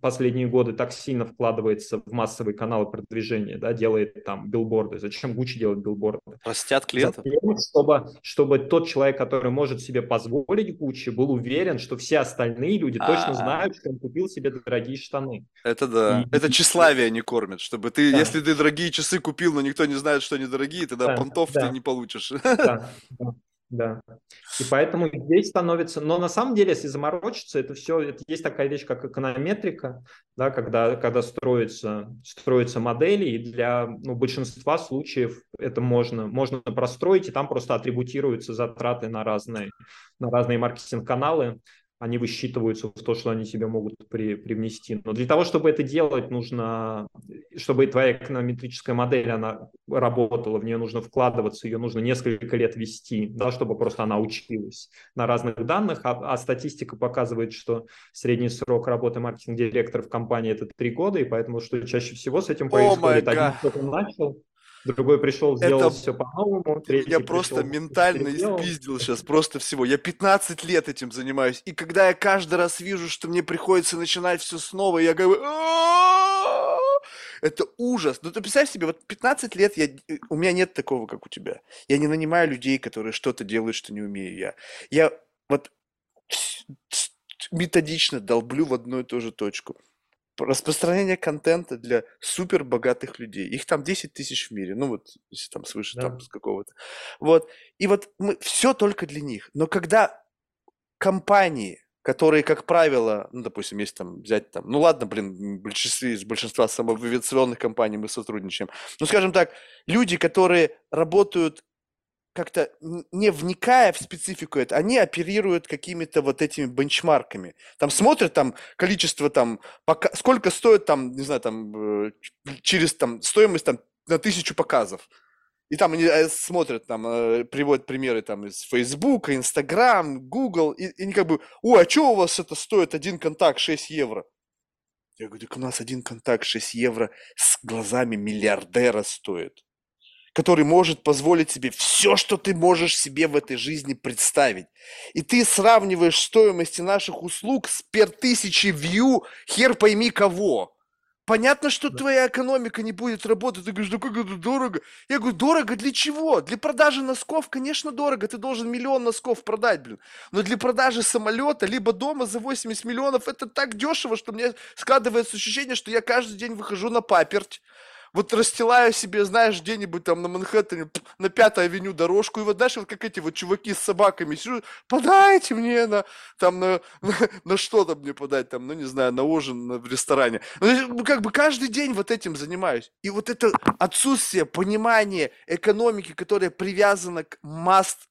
последние годы так сильно вкладывается в массовые каналы продвижения, да, делает там билборды. Зачем Гуччи делать билборды? Растят клиентов? Затем, чтобы, чтобы тот человек, который может себе позволить Гуччи, был уверен, что все остальные люди точно А. знают, что он купил себе дорогие штаны. Это да. И- Это тщеславие не кормит, чтобы ты, Да. если ты дорогие часы купил, но никто не знает, что они дорогие, тогда Да, понтов да. ты не получишь. Да, да. И поэтому здесь становится... Но на самом деле, если заморочиться, это все... Это есть такая вещь, как эконометрика, да, когда, когда строятся, строятся модели, и для ну, большинства случаев это можно, можно простроить, и там просто атрибутируются затраты на разные, на разные маркетинг-каналы, они высчитываются в то, что они себе могут при, привнести. Но для того, чтобы это делать, нужно, чтобы твоя эконометрическая модель, она работала, в нее нужно вкладываться, ее нужно несколько лет вести, да, чтобы просто она училась на разных данных, а, а статистика показывает, что средний срок работы маркетинг-директора в компании это три года, и поэтому что чаще всего с этим происходит. Один гад. кто-то начал, другой пришел, сделал Это- все по-новому, Я просто пришел, ментально переделал. испиздил сейчас просто всего. Я 15 лет этим занимаюсь. И когда я каждый раз вижу, что мне приходится начинать все снова, я говорю, это ужас. Ну ты представь себе, вот 15 лет я, э, у меня нет такого, как у тебя. Я не нанимаю людей, которые что-то делают, что не умею я. Я вот методично долблю в одну и ту же точку. Распространение контента для супер богатых людей. Их там 10 тысяч в мире. Ну вот, если там свыше Да. там с какого-то. Вот. И вот мы все только для них. Но когда компании, которые, как правило, ну, допустим, если там взять там, ну ладно, блин, большинстве, из большинства самоавиационных компаний мы сотрудничаем. Ну, скажем так, люди, которые работают как-то не вникая в специфику это, они оперируют какими-то вот этими бенчмарками. Там смотрят там количество там, пока, сколько стоит там, не знаю, там э, через там стоимость там на тысячу показов. И там они э, смотрят, там, э, приводят примеры там из Facebook, Instagram, Google, и, и они как бы, ой, а что у вас это стоит один контакт 6 евро? Я говорю, так у нас один контакт 6 евро с глазами миллиардера стоит, который может позволить себе все, что ты можешь себе в этой жизни представить. И ты сравниваешь стоимости наших услуг с пер тысячи вью, хер пойми кого. Понятно, что твоя экономика не будет работать. Ты говоришь, да как это дорого? Я говорю, дорого для чего? Для продажи носков, конечно, дорого. Ты должен миллион носков продать, блин. Но для продажи самолета, либо дома за 80 миллионов, это так дешево, что мне складывается ощущение, что я каждый день выхожу на паперть. Вот расстилаю себе, знаешь, где-нибудь там на Манхэттене, на Пятой авеню дорожку, и вот, знаешь, вот как эти вот чуваки с собаками сижу, подайте мне на, там, на, на, на что там мне подать, там, ну, не знаю, на ужин на- в ресторане. Ну, ну, как бы каждый день вот этим занимаюсь. И вот это отсутствие понимания экономики, которая привязана к маст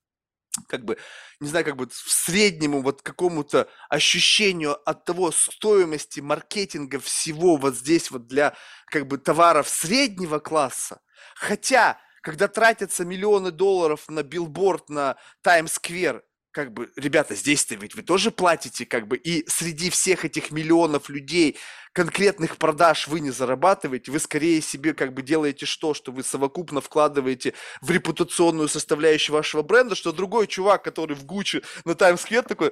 как бы, не знаю, как бы в среднему вот какому-то ощущению от того стоимости маркетинга всего вот здесь вот для как бы товаров среднего класса. Хотя, когда тратятся миллионы долларов на билборд на Таймс-сквер, как бы, ребята, здесь-то ведь вы тоже платите, как бы, и среди всех этих миллионов людей конкретных продаж вы не зарабатываете, вы скорее себе как бы делаете что, что вы совокупно вкладываете в репутационную составляющую вашего бренда, что другой чувак, который в Гуччи на Таймс-сквер такой,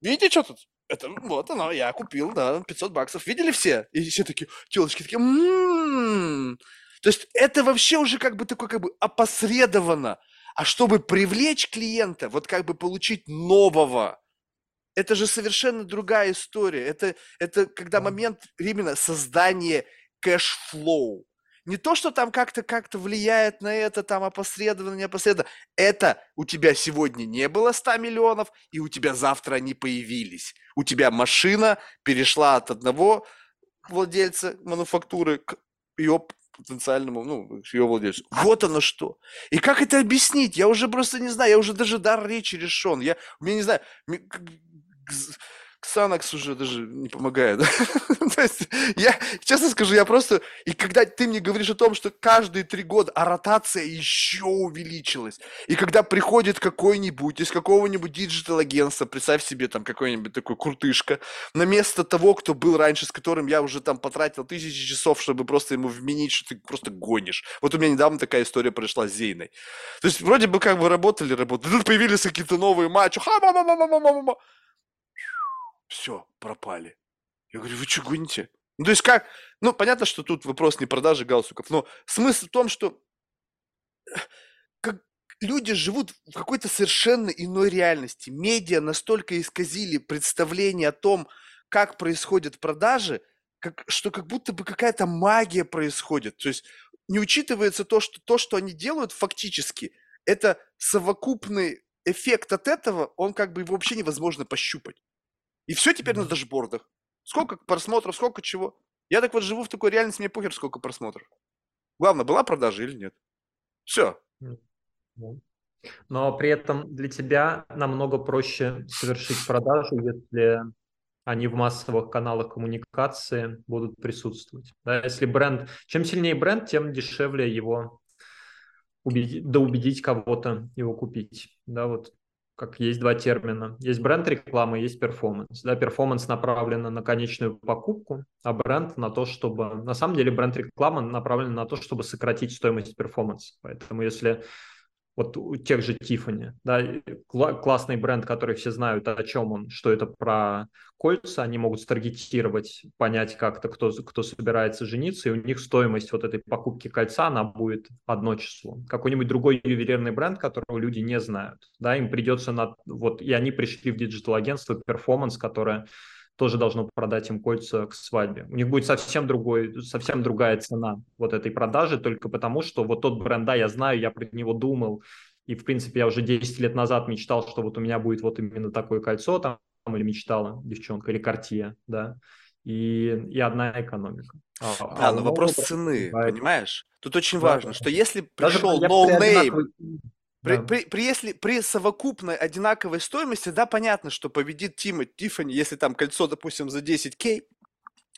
видите, что тут? Это вот оно, я купил, да, 500 баксов. Видели все? И все такие, телочки такие, «М-м-м». То есть это вообще уже как бы такое как бы опосредованно. А чтобы привлечь клиента, вот как бы получить нового, это же совершенно другая история. Это, это когда момент именно создания cash flow. Не то, что там как-то как-то влияет на это, там опосредованно, не опосредованно. Это у тебя сегодня не было 100 миллионов, и у тебя завтра они появились. У тебя машина перешла от одного владельца мануфактуры к ее потенциальному, ну, ее владельцу. Вот оно что. И как это объяснить? Я уже просто не знаю, я уже даже дара речи лишен. Я, мне не знаю, Xanax уже даже не помогает. То есть я, честно скажу, я просто... И когда ты мне говоришь о том, что каждые три года, а ротация еще увеличилась, и когда приходит какой-нибудь из какого-нибудь digital-агентства, представь себе там какой-нибудь такой крутышка, на место того, кто был раньше, с которым я уже там потратил тысячи часов, чтобы просто ему вменить, что ты просто гонишь. Вот у меня недавно такая история произошла с Зейной. То есть вроде бы как бы работали, работали, тут появились какие-то новые матчи, ха все, пропали. Я говорю, вы что гоните? Ну, то есть как? Ну, понятно, что тут вопрос не продажи галстуков, но смысл в том, что как люди живут в какой-то совершенно иной реальности. Медиа настолько исказили представление о том, как происходят продажи, как, что как будто бы какая-то магия происходит. То есть не учитывается то, что то, что они делают фактически, это совокупный эффект от этого, он как бы вообще невозможно пощупать. И все теперь на дашбордах. Сколько просмотров, сколько чего. Я так вот живу в такой реальности, мне похер, сколько просмотров. Главное, была продажа или нет. Все. Но при этом для тебя намного проще совершить продажу, если они в массовых каналах коммуникации будут присутствовать. Да, если бренд, чем сильнее бренд, тем дешевле его убедить, да убедить кого-то его купить. Да, вот как есть два термина. Есть бренд рекламы, есть performance. Да, performance направлен на конечную покупку, а бренд на то, чтобы... На самом деле бренд рекламы направлен на то, чтобы сократить стоимость performance а. Поэтому если вот у тех же Tiffany, да, кл- классный бренд, который все знают, о чем он, что это про кольца, они могут старгетировать, понять как-то, кто, кто собирается жениться, и у них стоимость вот этой покупки кольца, она будет одно число. Какой-нибудь другой ювелирный бренд, которого люди не знают, да, им придется на, вот, и они пришли в digital-агентство Performance, которое тоже должно продать им кольца к свадьбе. У них будет совсем другой, совсем другая цена вот этой продажи, только потому что вот тот бренд, да, я знаю, я про него думал, и, в принципе, я уже 10 лет назад мечтал, что вот у меня будет вот именно такое кольцо там, или мечтала девчонка, или картия, да, и, и одна экономика. А, да, а но вопрос цены, понимаешь? Тут очень да, важно, да. что если пришел no name, при, да. при, при, если, при совокупной одинаковой стоимости, да, понятно, что победит Тима Тиффани, если там кольцо, допустим, за 10к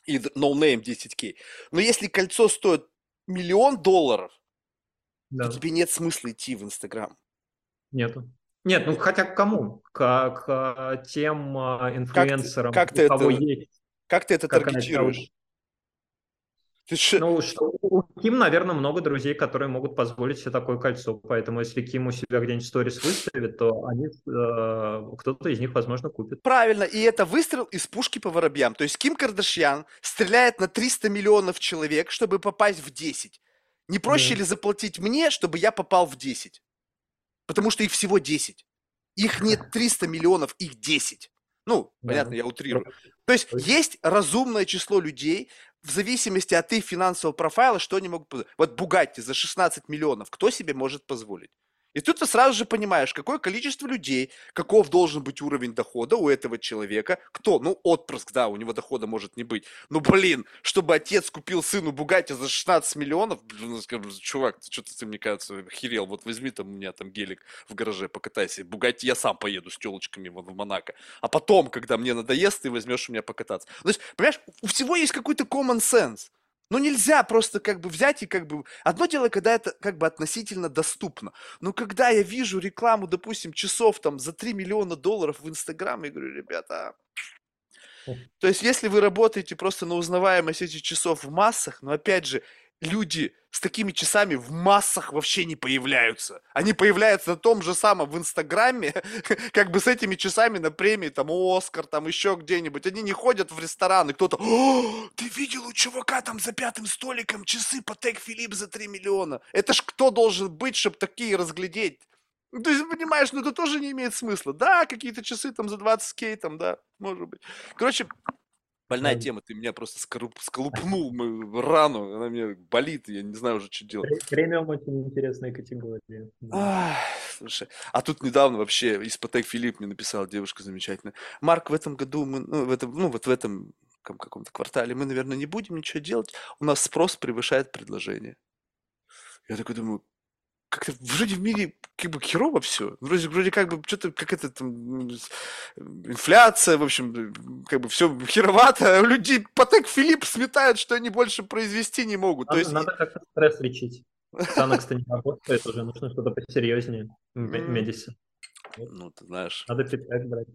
и no name 10к. Но если кольцо стоит миллион долларов, да. то тебе нет смысла идти в Инстаграм. Нету. Нет, ну хотя к кому? К, к тем а, инфлюенсерам, как ты, как ты это, есть. Как ты это таргетируешь? Ты ш... Ну, что у Ким, наверное, много друзей, которые могут позволить себе такое кольцо. Поэтому если Ким у себя где-нибудь сторис выставит, то они, э, кто-то из них, возможно, купит. Правильно, и это выстрел из пушки по воробьям. То есть Ким Кардашьян стреляет на 300 миллионов человек, чтобы попасть в 10. Не проще да. ли заплатить мне, чтобы я попал в 10? Потому что их всего 10. Их нет 300 миллионов, их 10. Ну, да. понятно, я утрирую. То есть есть разумное число людей, в зависимости от их финансового профайла, что они могут. Вот Бугатти за 16 миллионов, кто себе может позволить? И тут ты сразу же понимаешь, какое количество людей, каков должен быть уровень дохода у этого человека, кто, ну, отпрыск, да, у него дохода может не быть. Ну, блин, чтобы отец купил сыну Бугатти за 16 миллионов, блин, ну, скажу, чувак, ты что-то, ты, мне кажется, охерел, вот возьми там у меня там гелик в гараже, покатайся, Бугатти я сам поеду с телочками в Монако, а потом, когда мне надоест, ты возьмешь у меня покататься. То есть, понимаешь, у всего есть какой-то common sense. Ну, нельзя просто как бы взять и как бы... Одно дело, когда это как бы относительно доступно. Но когда я вижу рекламу, допустим, часов там за 3 миллиона долларов в Инстаграм, я говорю, ребята, то есть, если вы работаете просто на узнаваемость этих часов в массах, но опять же, люди с такими часами в массах вообще не появляются. Они появляются на том же самом в Инстаграме, как бы с этими часами на премии, там, Оскар, там, еще где-нибудь. Они не ходят в ресторан, и кто-то, ты видел у чувака там за пятым столиком часы Патек Филипп за 3 миллиона? Это ж кто должен быть, чтобы такие разглядеть? Ну, есть, понимаешь, ну это тоже не имеет смысла. Да, какие-то часы там за 20 кей, там, да, может быть. Короче, Больная да. тема, ты меня просто скоруп, сколупнул мою рану, она мне болит, я не знаю уже, что делать. Премиум очень интересная категория. Ах, слушай, а тут недавно вообще из Патек Филипп мне написала девушка замечательная. Марк, в этом году мы, ну, в этом, ну, вот в этом каком-то квартале мы, наверное, не будем ничего делать, у нас спрос превышает предложение. Я такой думаю, как-то вроде в мире как бы херово все. Вроде, вроде как бы что-то, как это там, инфляция, в общем, как бы все херовато. Люди Патек Филипп сметают, что они больше произвести не могут. Надо, То есть... надо как-то стресс лечить. Санокс-то не работает уже, нужно что-то посерьезнее в медисе. Ну, ты знаешь. Надо питать брать.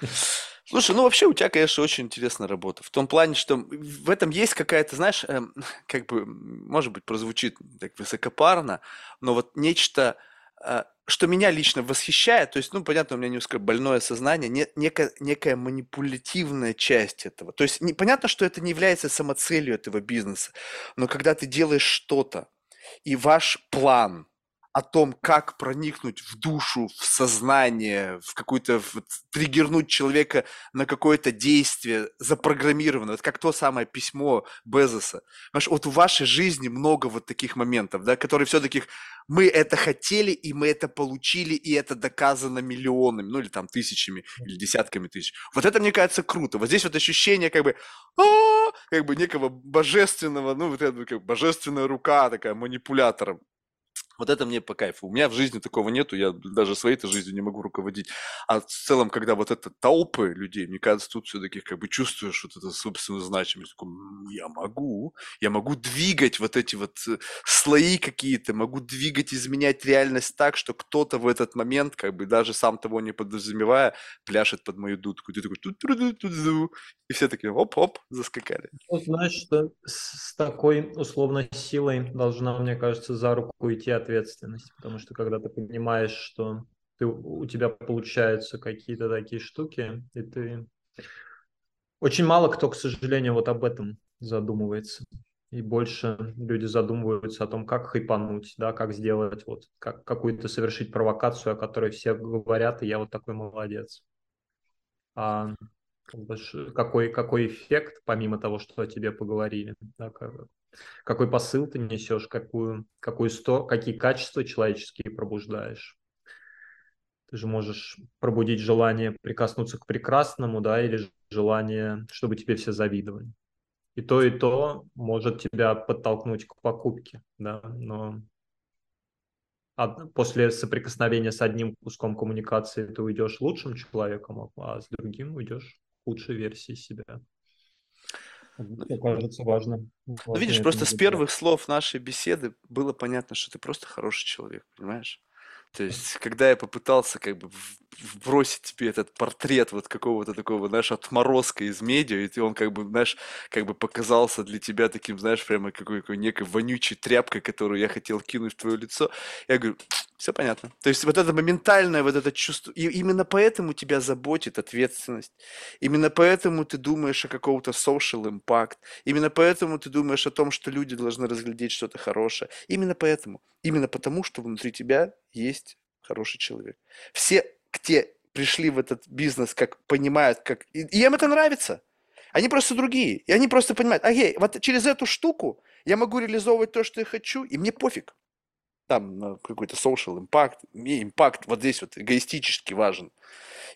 Слушай, ну вообще у тебя, конечно, очень интересная работа. В том плане, что в этом есть какая-то, знаешь, эм, как бы, может быть, прозвучит так высокопарно, но вот нечто а, что меня лично восхищает, то есть, ну, понятно, у меня немножко больное сознание, не, некая, некая манипулятивная часть этого. То есть, не, понятно, что это не является самоцелью этого бизнеса, но когда ты делаешь что-то, и ваш план – о том, как проникнуть в душу, в сознание, в какую-то, вот, триггернуть человека на какое-то действие запрограммировано. Это как то самое письмо Безоса. Понимаешь, вот в вашей жизни много вот таких моментов, да, которые все-таки мы это хотели, и мы это получили, и это доказано миллионами, ну или там тысячами, или десятками тысяч. Вот это, мне кажется, круто. Вот здесь вот ощущение как бы, как бы некого божественного, ну вот это как божественная рука такая манипулятором. Вот это мне по кайфу. У меня в жизни такого нету, я даже своей-то жизнью не могу руководить. А в целом, когда вот это толпы людей, мне кажется, тут все-таки как бы чувствуешь вот эту собственную значимость. Такой, я могу, я могу двигать вот эти вот э, слои какие-то, могу двигать, изменять реальность так, что кто-то в этот момент, как бы даже сам того не подразумевая, пляшет под мою дудку. Ты такой, тут и все такие, оп-оп, заскакали. Ну, знаешь, что с такой условной силой должна, мне кажется, за руку идти ответственность, потому что когда ты понимаешь, что ты, у тебя получаются какие-то такие штуки, и ты... Очень мало кто, к сожалению, вот об этом задумывается. И больше люди задумываются о том, как хайпануть, да, как сделать, вот, как какую-то совершить провокацию, о которой все говорят, и я вот такой молодец. А какой, какой эффект, помимо того, что о тебе поговорили, да, как, какой посыл ты несешь, какую, какую сто, какие качества человеческие пробуждаешь. Ты же можешь пробудить желание прикоснуться к прекрасному, да, или желание, чтобы тебе все завидовали. И то, и то может тебя подтолкнуть к покупке, да, но после соприкосновения с одним куском коммуникации ты уйдешь лучшим человеком, а с другим уйдешь худшей версией себя. Мне кажется, важно. Ну, видишь, просто с первых слов нашей беседы было понятно, что ты просто хороший человек, понимаешь? То есть, когда я попытался как бы вбросить тебе этот портрет вот какого-то такого, знаешь, отморозка из медиа, и он как бы, знаешь, как бы показался для тебя таким, знаешь, прямо какой какой некой вонючей тряпкой, которую я хотел кинуть в твое лицо, я говорю, все понятно. То есть вот это моментальное, вот это чувство, и именно поэтому тебя заботит ответственность, именно поэтому ты думаешь о каком-то social impact, именно поэтому ты думаешь о том, что люди должны разглядеть что-то хорошее, именно поэтому, именно потому, что внутри тебя есть хороший человек. Все, те пришли в этот бизнес, как понимают, как... И, и им это нравится. Они просто другие. И они просто понимают, окей, вот через эту штуку я могу реализовывать то, что я хочу, и мне пофиг там какой-то social impact, мне импакт вот здесь вот эгоистически важен.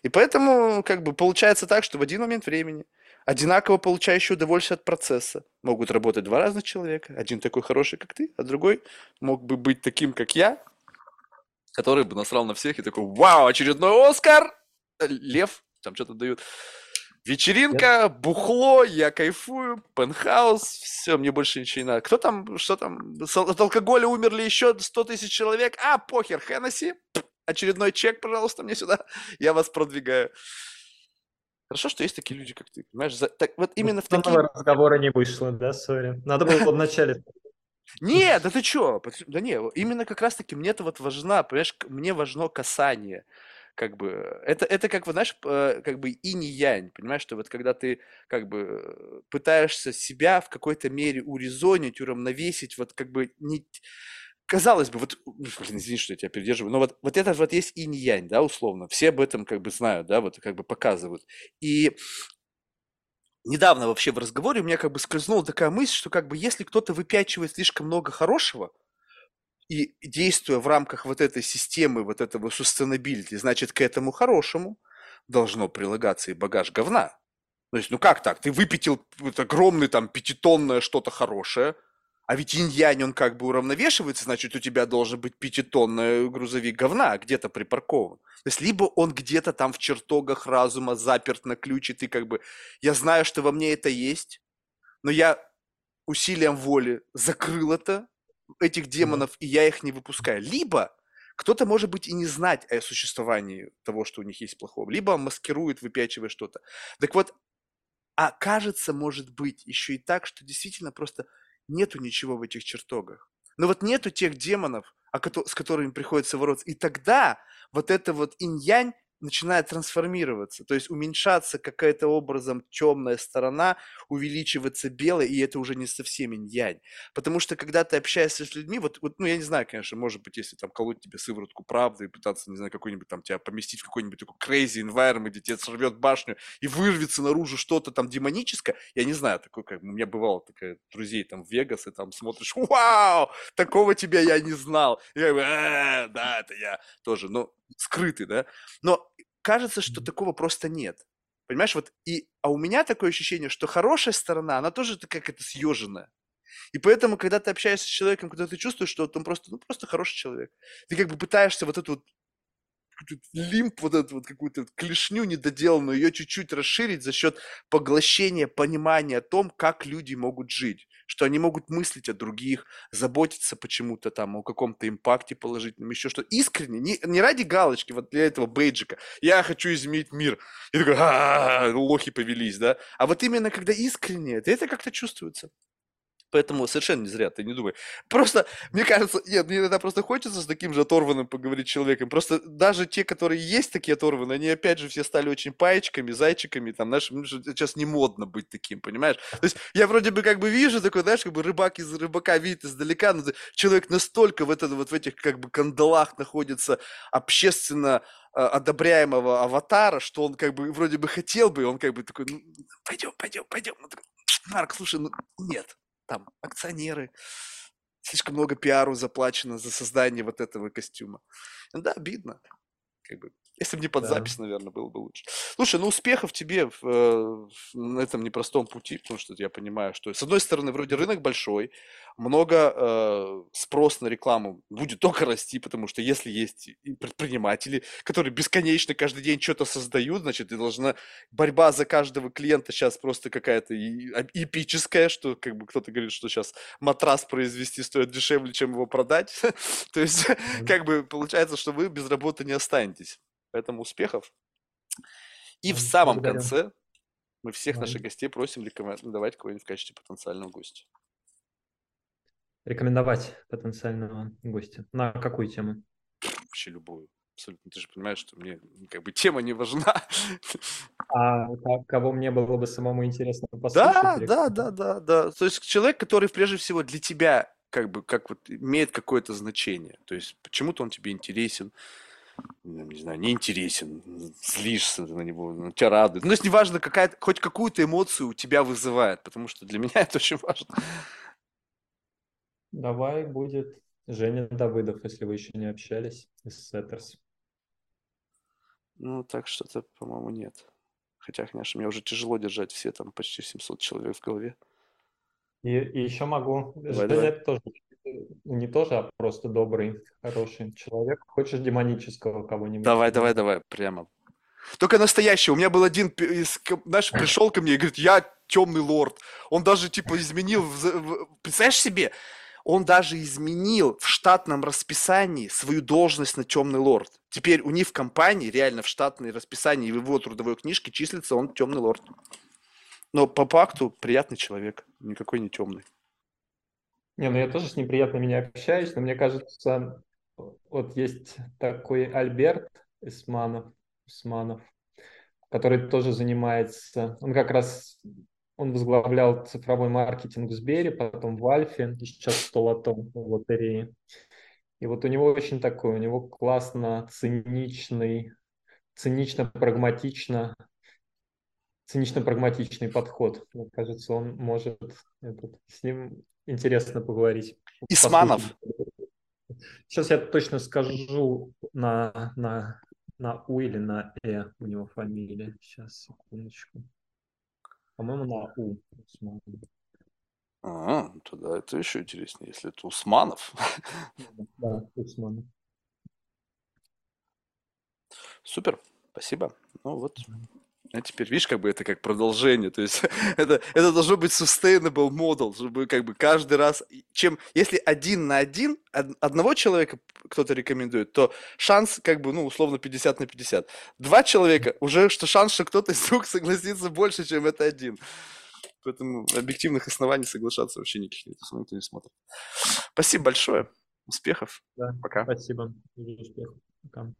И поэтому как бы получается так, что в один момент времени одинаково получающие удовольствие от процесса могут работать два разных человека. Один такой хороший, как ты, а другой мог бы быть таким, как я, который бы насрал на всех и такой, вау, очередной Оскар! Лев, там что-то дают. Вечеринка, бухло, я кайфую, пентхаус, все, мне больше ничего не надо. Кто там, что там, от алкоголя умерли еще 100 тысяч человек? А, похер, Хеннесси, очередной чек, пожалуйста, мне сюда, я вас продвигаю. Хорошо, что есть такие люди, как ты, понимаешь? За, так, вот именно в такие... разговора не вышло, да, сори. Надо было вначале нет, да ты чё? Да не, именно как раз-таки мне это вот важна, понимаешь, мне важно касание как бы, это, это как, вот, знаешь, как бы и не янь, понимаешь, что вот когда ты как бы пытаешься себя в какой-то мере урезонить, уравновесить, вот как бы не... Казалось бы, вот, блин, извини, что я тебя передерживаю, но вот, вот это вот есть и не янь, да, условно, все об этом как бы знают, да, вот как бы показывают. И недавно вообще в разговоре у меня как бы скользнула такая мысль, что как бы если кто-то выпячивает слишком много хорошего, и действуя в рамках вот этой системы, вот этого sustainability, значит, к этому хорошему должно прилагаться и багаж говна. То есть, ну как так? Ты выпятил вот огромный там пятитонное что-то хорошее, а ведь инь-янь, он как бы уравновешивается, значит, у тебя должен быть пятитонный грузовик говна где-то припаркован. То есть, либо он где-то там в чертогах разума заперт на ключ, и ты как бы, я знаю, что во мне это есть, но я усилием воли закрыл это, этих демонов, и я их не выпускаю. Либо кто-то, может быть, и не знать о существовании того, что у них есть плохого, либо маскирует, выпячивая что-то. Так вот, а кажется, может быть, еще и так, что действительно просто нету ничего в этих чертогах. Но вот нету тех демонов, с которыми приходится бороться. И тогда вот это вот инь-янь начинает трансформироваться, то есть уменьшаться какая-то образом темная сторона, увеличиваться белая, и это уже не совсем инь-янь. Потому что когда ты общаешься с людьми, вот, вот, ну, я не знаю, конечно, может быть, если там колоть тебе сыворотку правды и пытаться, не знаю, какой-нибудь там тебя поместить в какой-нибудь такой crazy environment, где тебе сорвет башню и вырвется наружу что-то там демоническое, я не знаю, такой, как у меня бывало такая друзей там в Вегас, и там смотришь, вау, такого тебя я не знал. И я говорю, «Э, да, это я тоже, но скрытый, да. Но кажется, что такого просто нет. Понимаешь, вот и, а у меня такое ощущение, что хорошая сторона, она тоже такая как-то съеженная. И поэтому, когда ты общаешься с человеком, когда ты чувствуешь, что он просто, ну, просто хороший человек, ты как бы пытаешься вот эту вот лимп, вот эту вот какую-то клешню недоделанную, ее чуть-чуть расширить за счет поглощения, понимания о том, как люди могут жить, что они могут мыслить о других, заботиться почему-то там о каком-то импакте положительном, еще что искренне, не, не ради галочки, вот для этого бейджика, я хочу изменить мир, и такой, а лохи повелись, да, а вот именно когда искренне, это как-то чувствуется. Поэтому совершенно не зря, ты не думай. Просто, мне кажется, нет, мне иногда просто хочется с таким же оторванным поговорить человеком. Просто даже те, которые есть такие оторванные, они опять же все стали очень паечками, зайчиками, там, знаешь, сейчас не модно быть таким, понимаешь? То есть я вроде бы как бы вижу такой, знаешь, как бы рыбак из рыбака видит издалека, но человек настолько в, это, вот в этих как бы кандалах находится общественно а, одобряемого аватара, что он как бы вроде бы хотел бы, он как бы такой, ну, пойдем, пойдем, пойдем. Марк, слушай, ну нет, там акционеры, слишком много пиару заплачено за создание вот этого костюма. Да, обидно. Как бы если бы не под да. запись, наверное, было бы лучше. Слушай, ну успехов тебе в, э, на этом непростом пути, потому что я понимаю, что с одной стороны вроде рынок большой, много э, спрос на рекламу будет только расти, потому что если есть предприниматели, которые бесконечно каждый день что-то создают, значит, и должна борьба за каждого клиента сейчас просто какая-то эпическая, что как бы кто-то говорит, что сейчас матрас произвести стоит дешевле, чем его продать. То есть, как бы получается, что вы без работы не останетесь. Поэтому успехов. И в самом Благодарю. конце мы всех наших гостей просим рекомендовать кого-нибудь в качестве потенциального гостя. Рекомендовать потенциального гостя. На какую тему? Вообще любую. Абсолютно. Ты же понимаешь, что мне как бы тема не важна. А кого мне было бы самому интересно послушать? Да, да, да, да, да. То есть человек, который прежде всего для тебя как бы как вот имеет какое-то значение. То есть почему-то он тебе интересен, не знаю, неинтересен, злишься на него, он тебя радует. Ну, то есть неважно, какая хоть какую-то эмоцию у тебя вызывает, потому что для меня это очень важно. Давай будет Женя Давыдов, если вы еще не общались, из Сеттерс. Ну, так что-то, по-моему, нет. Хотя, конечно, мне уже тяжело держать все там почти 700 человек в голове. И, и еще могу. Давай, Женя давай. тоже не тоже, а просто добрый, хороший человек. Хочешь демонического кого-нибудь? Давай, давай, давай, прямо. Только настоящий. У меня был один, знаешь, пришел ко мне и говорит, я темный лорд. Он даже, типа, изменил... Представляешь себе? Он даже изменил в штатном расписании свою должность на темный лорд. Теперь у них в компании, реально в штатном расписании в его трудовой книжке числится он темный лорд. Но по факту приятный человек, никакой не темный. Не, ну я тоже с ним приятно меня общаюсь, но мне кажется, вот есть такой Альберт Исманов, Исманов, который тоже занимается, он как раз, он возглавлял цифровой маркетинг в Сбере, потом в Альфе, и сейчас в Столотом в лотерее. И вот у него очень такой, у него классно циничный, цинично-прагматично цинично-прагматичный подход. Мне кажется, он может этот, с ним интересно поговорить. Исманов. Сейчас я точно скажу на, на, на У или на Э у него фамилия. Сейчас, секундочку. По-моему, на У. А, тогда это еще интереснее, если это Усманов. Да, Усманов. Супер, спасибо. Ну вот, а теперь, видишь, как бы это как продолжение, то есть это, это должно быть sustainable model, чтобы как бы каждый раз, чем, если один на один, одного человека кто-то рекомендует, то шанс как бы, ну, условно 50 на 50. Два человека, уже что шанс, что кто-то из двух согласится больше, чем это один. Поэтому объективных оснований соглашаться вообще никаких нет, никто не смотрит. Спасибо большое. Успехов. Да, Пока. спасибо. Успехов. Пока.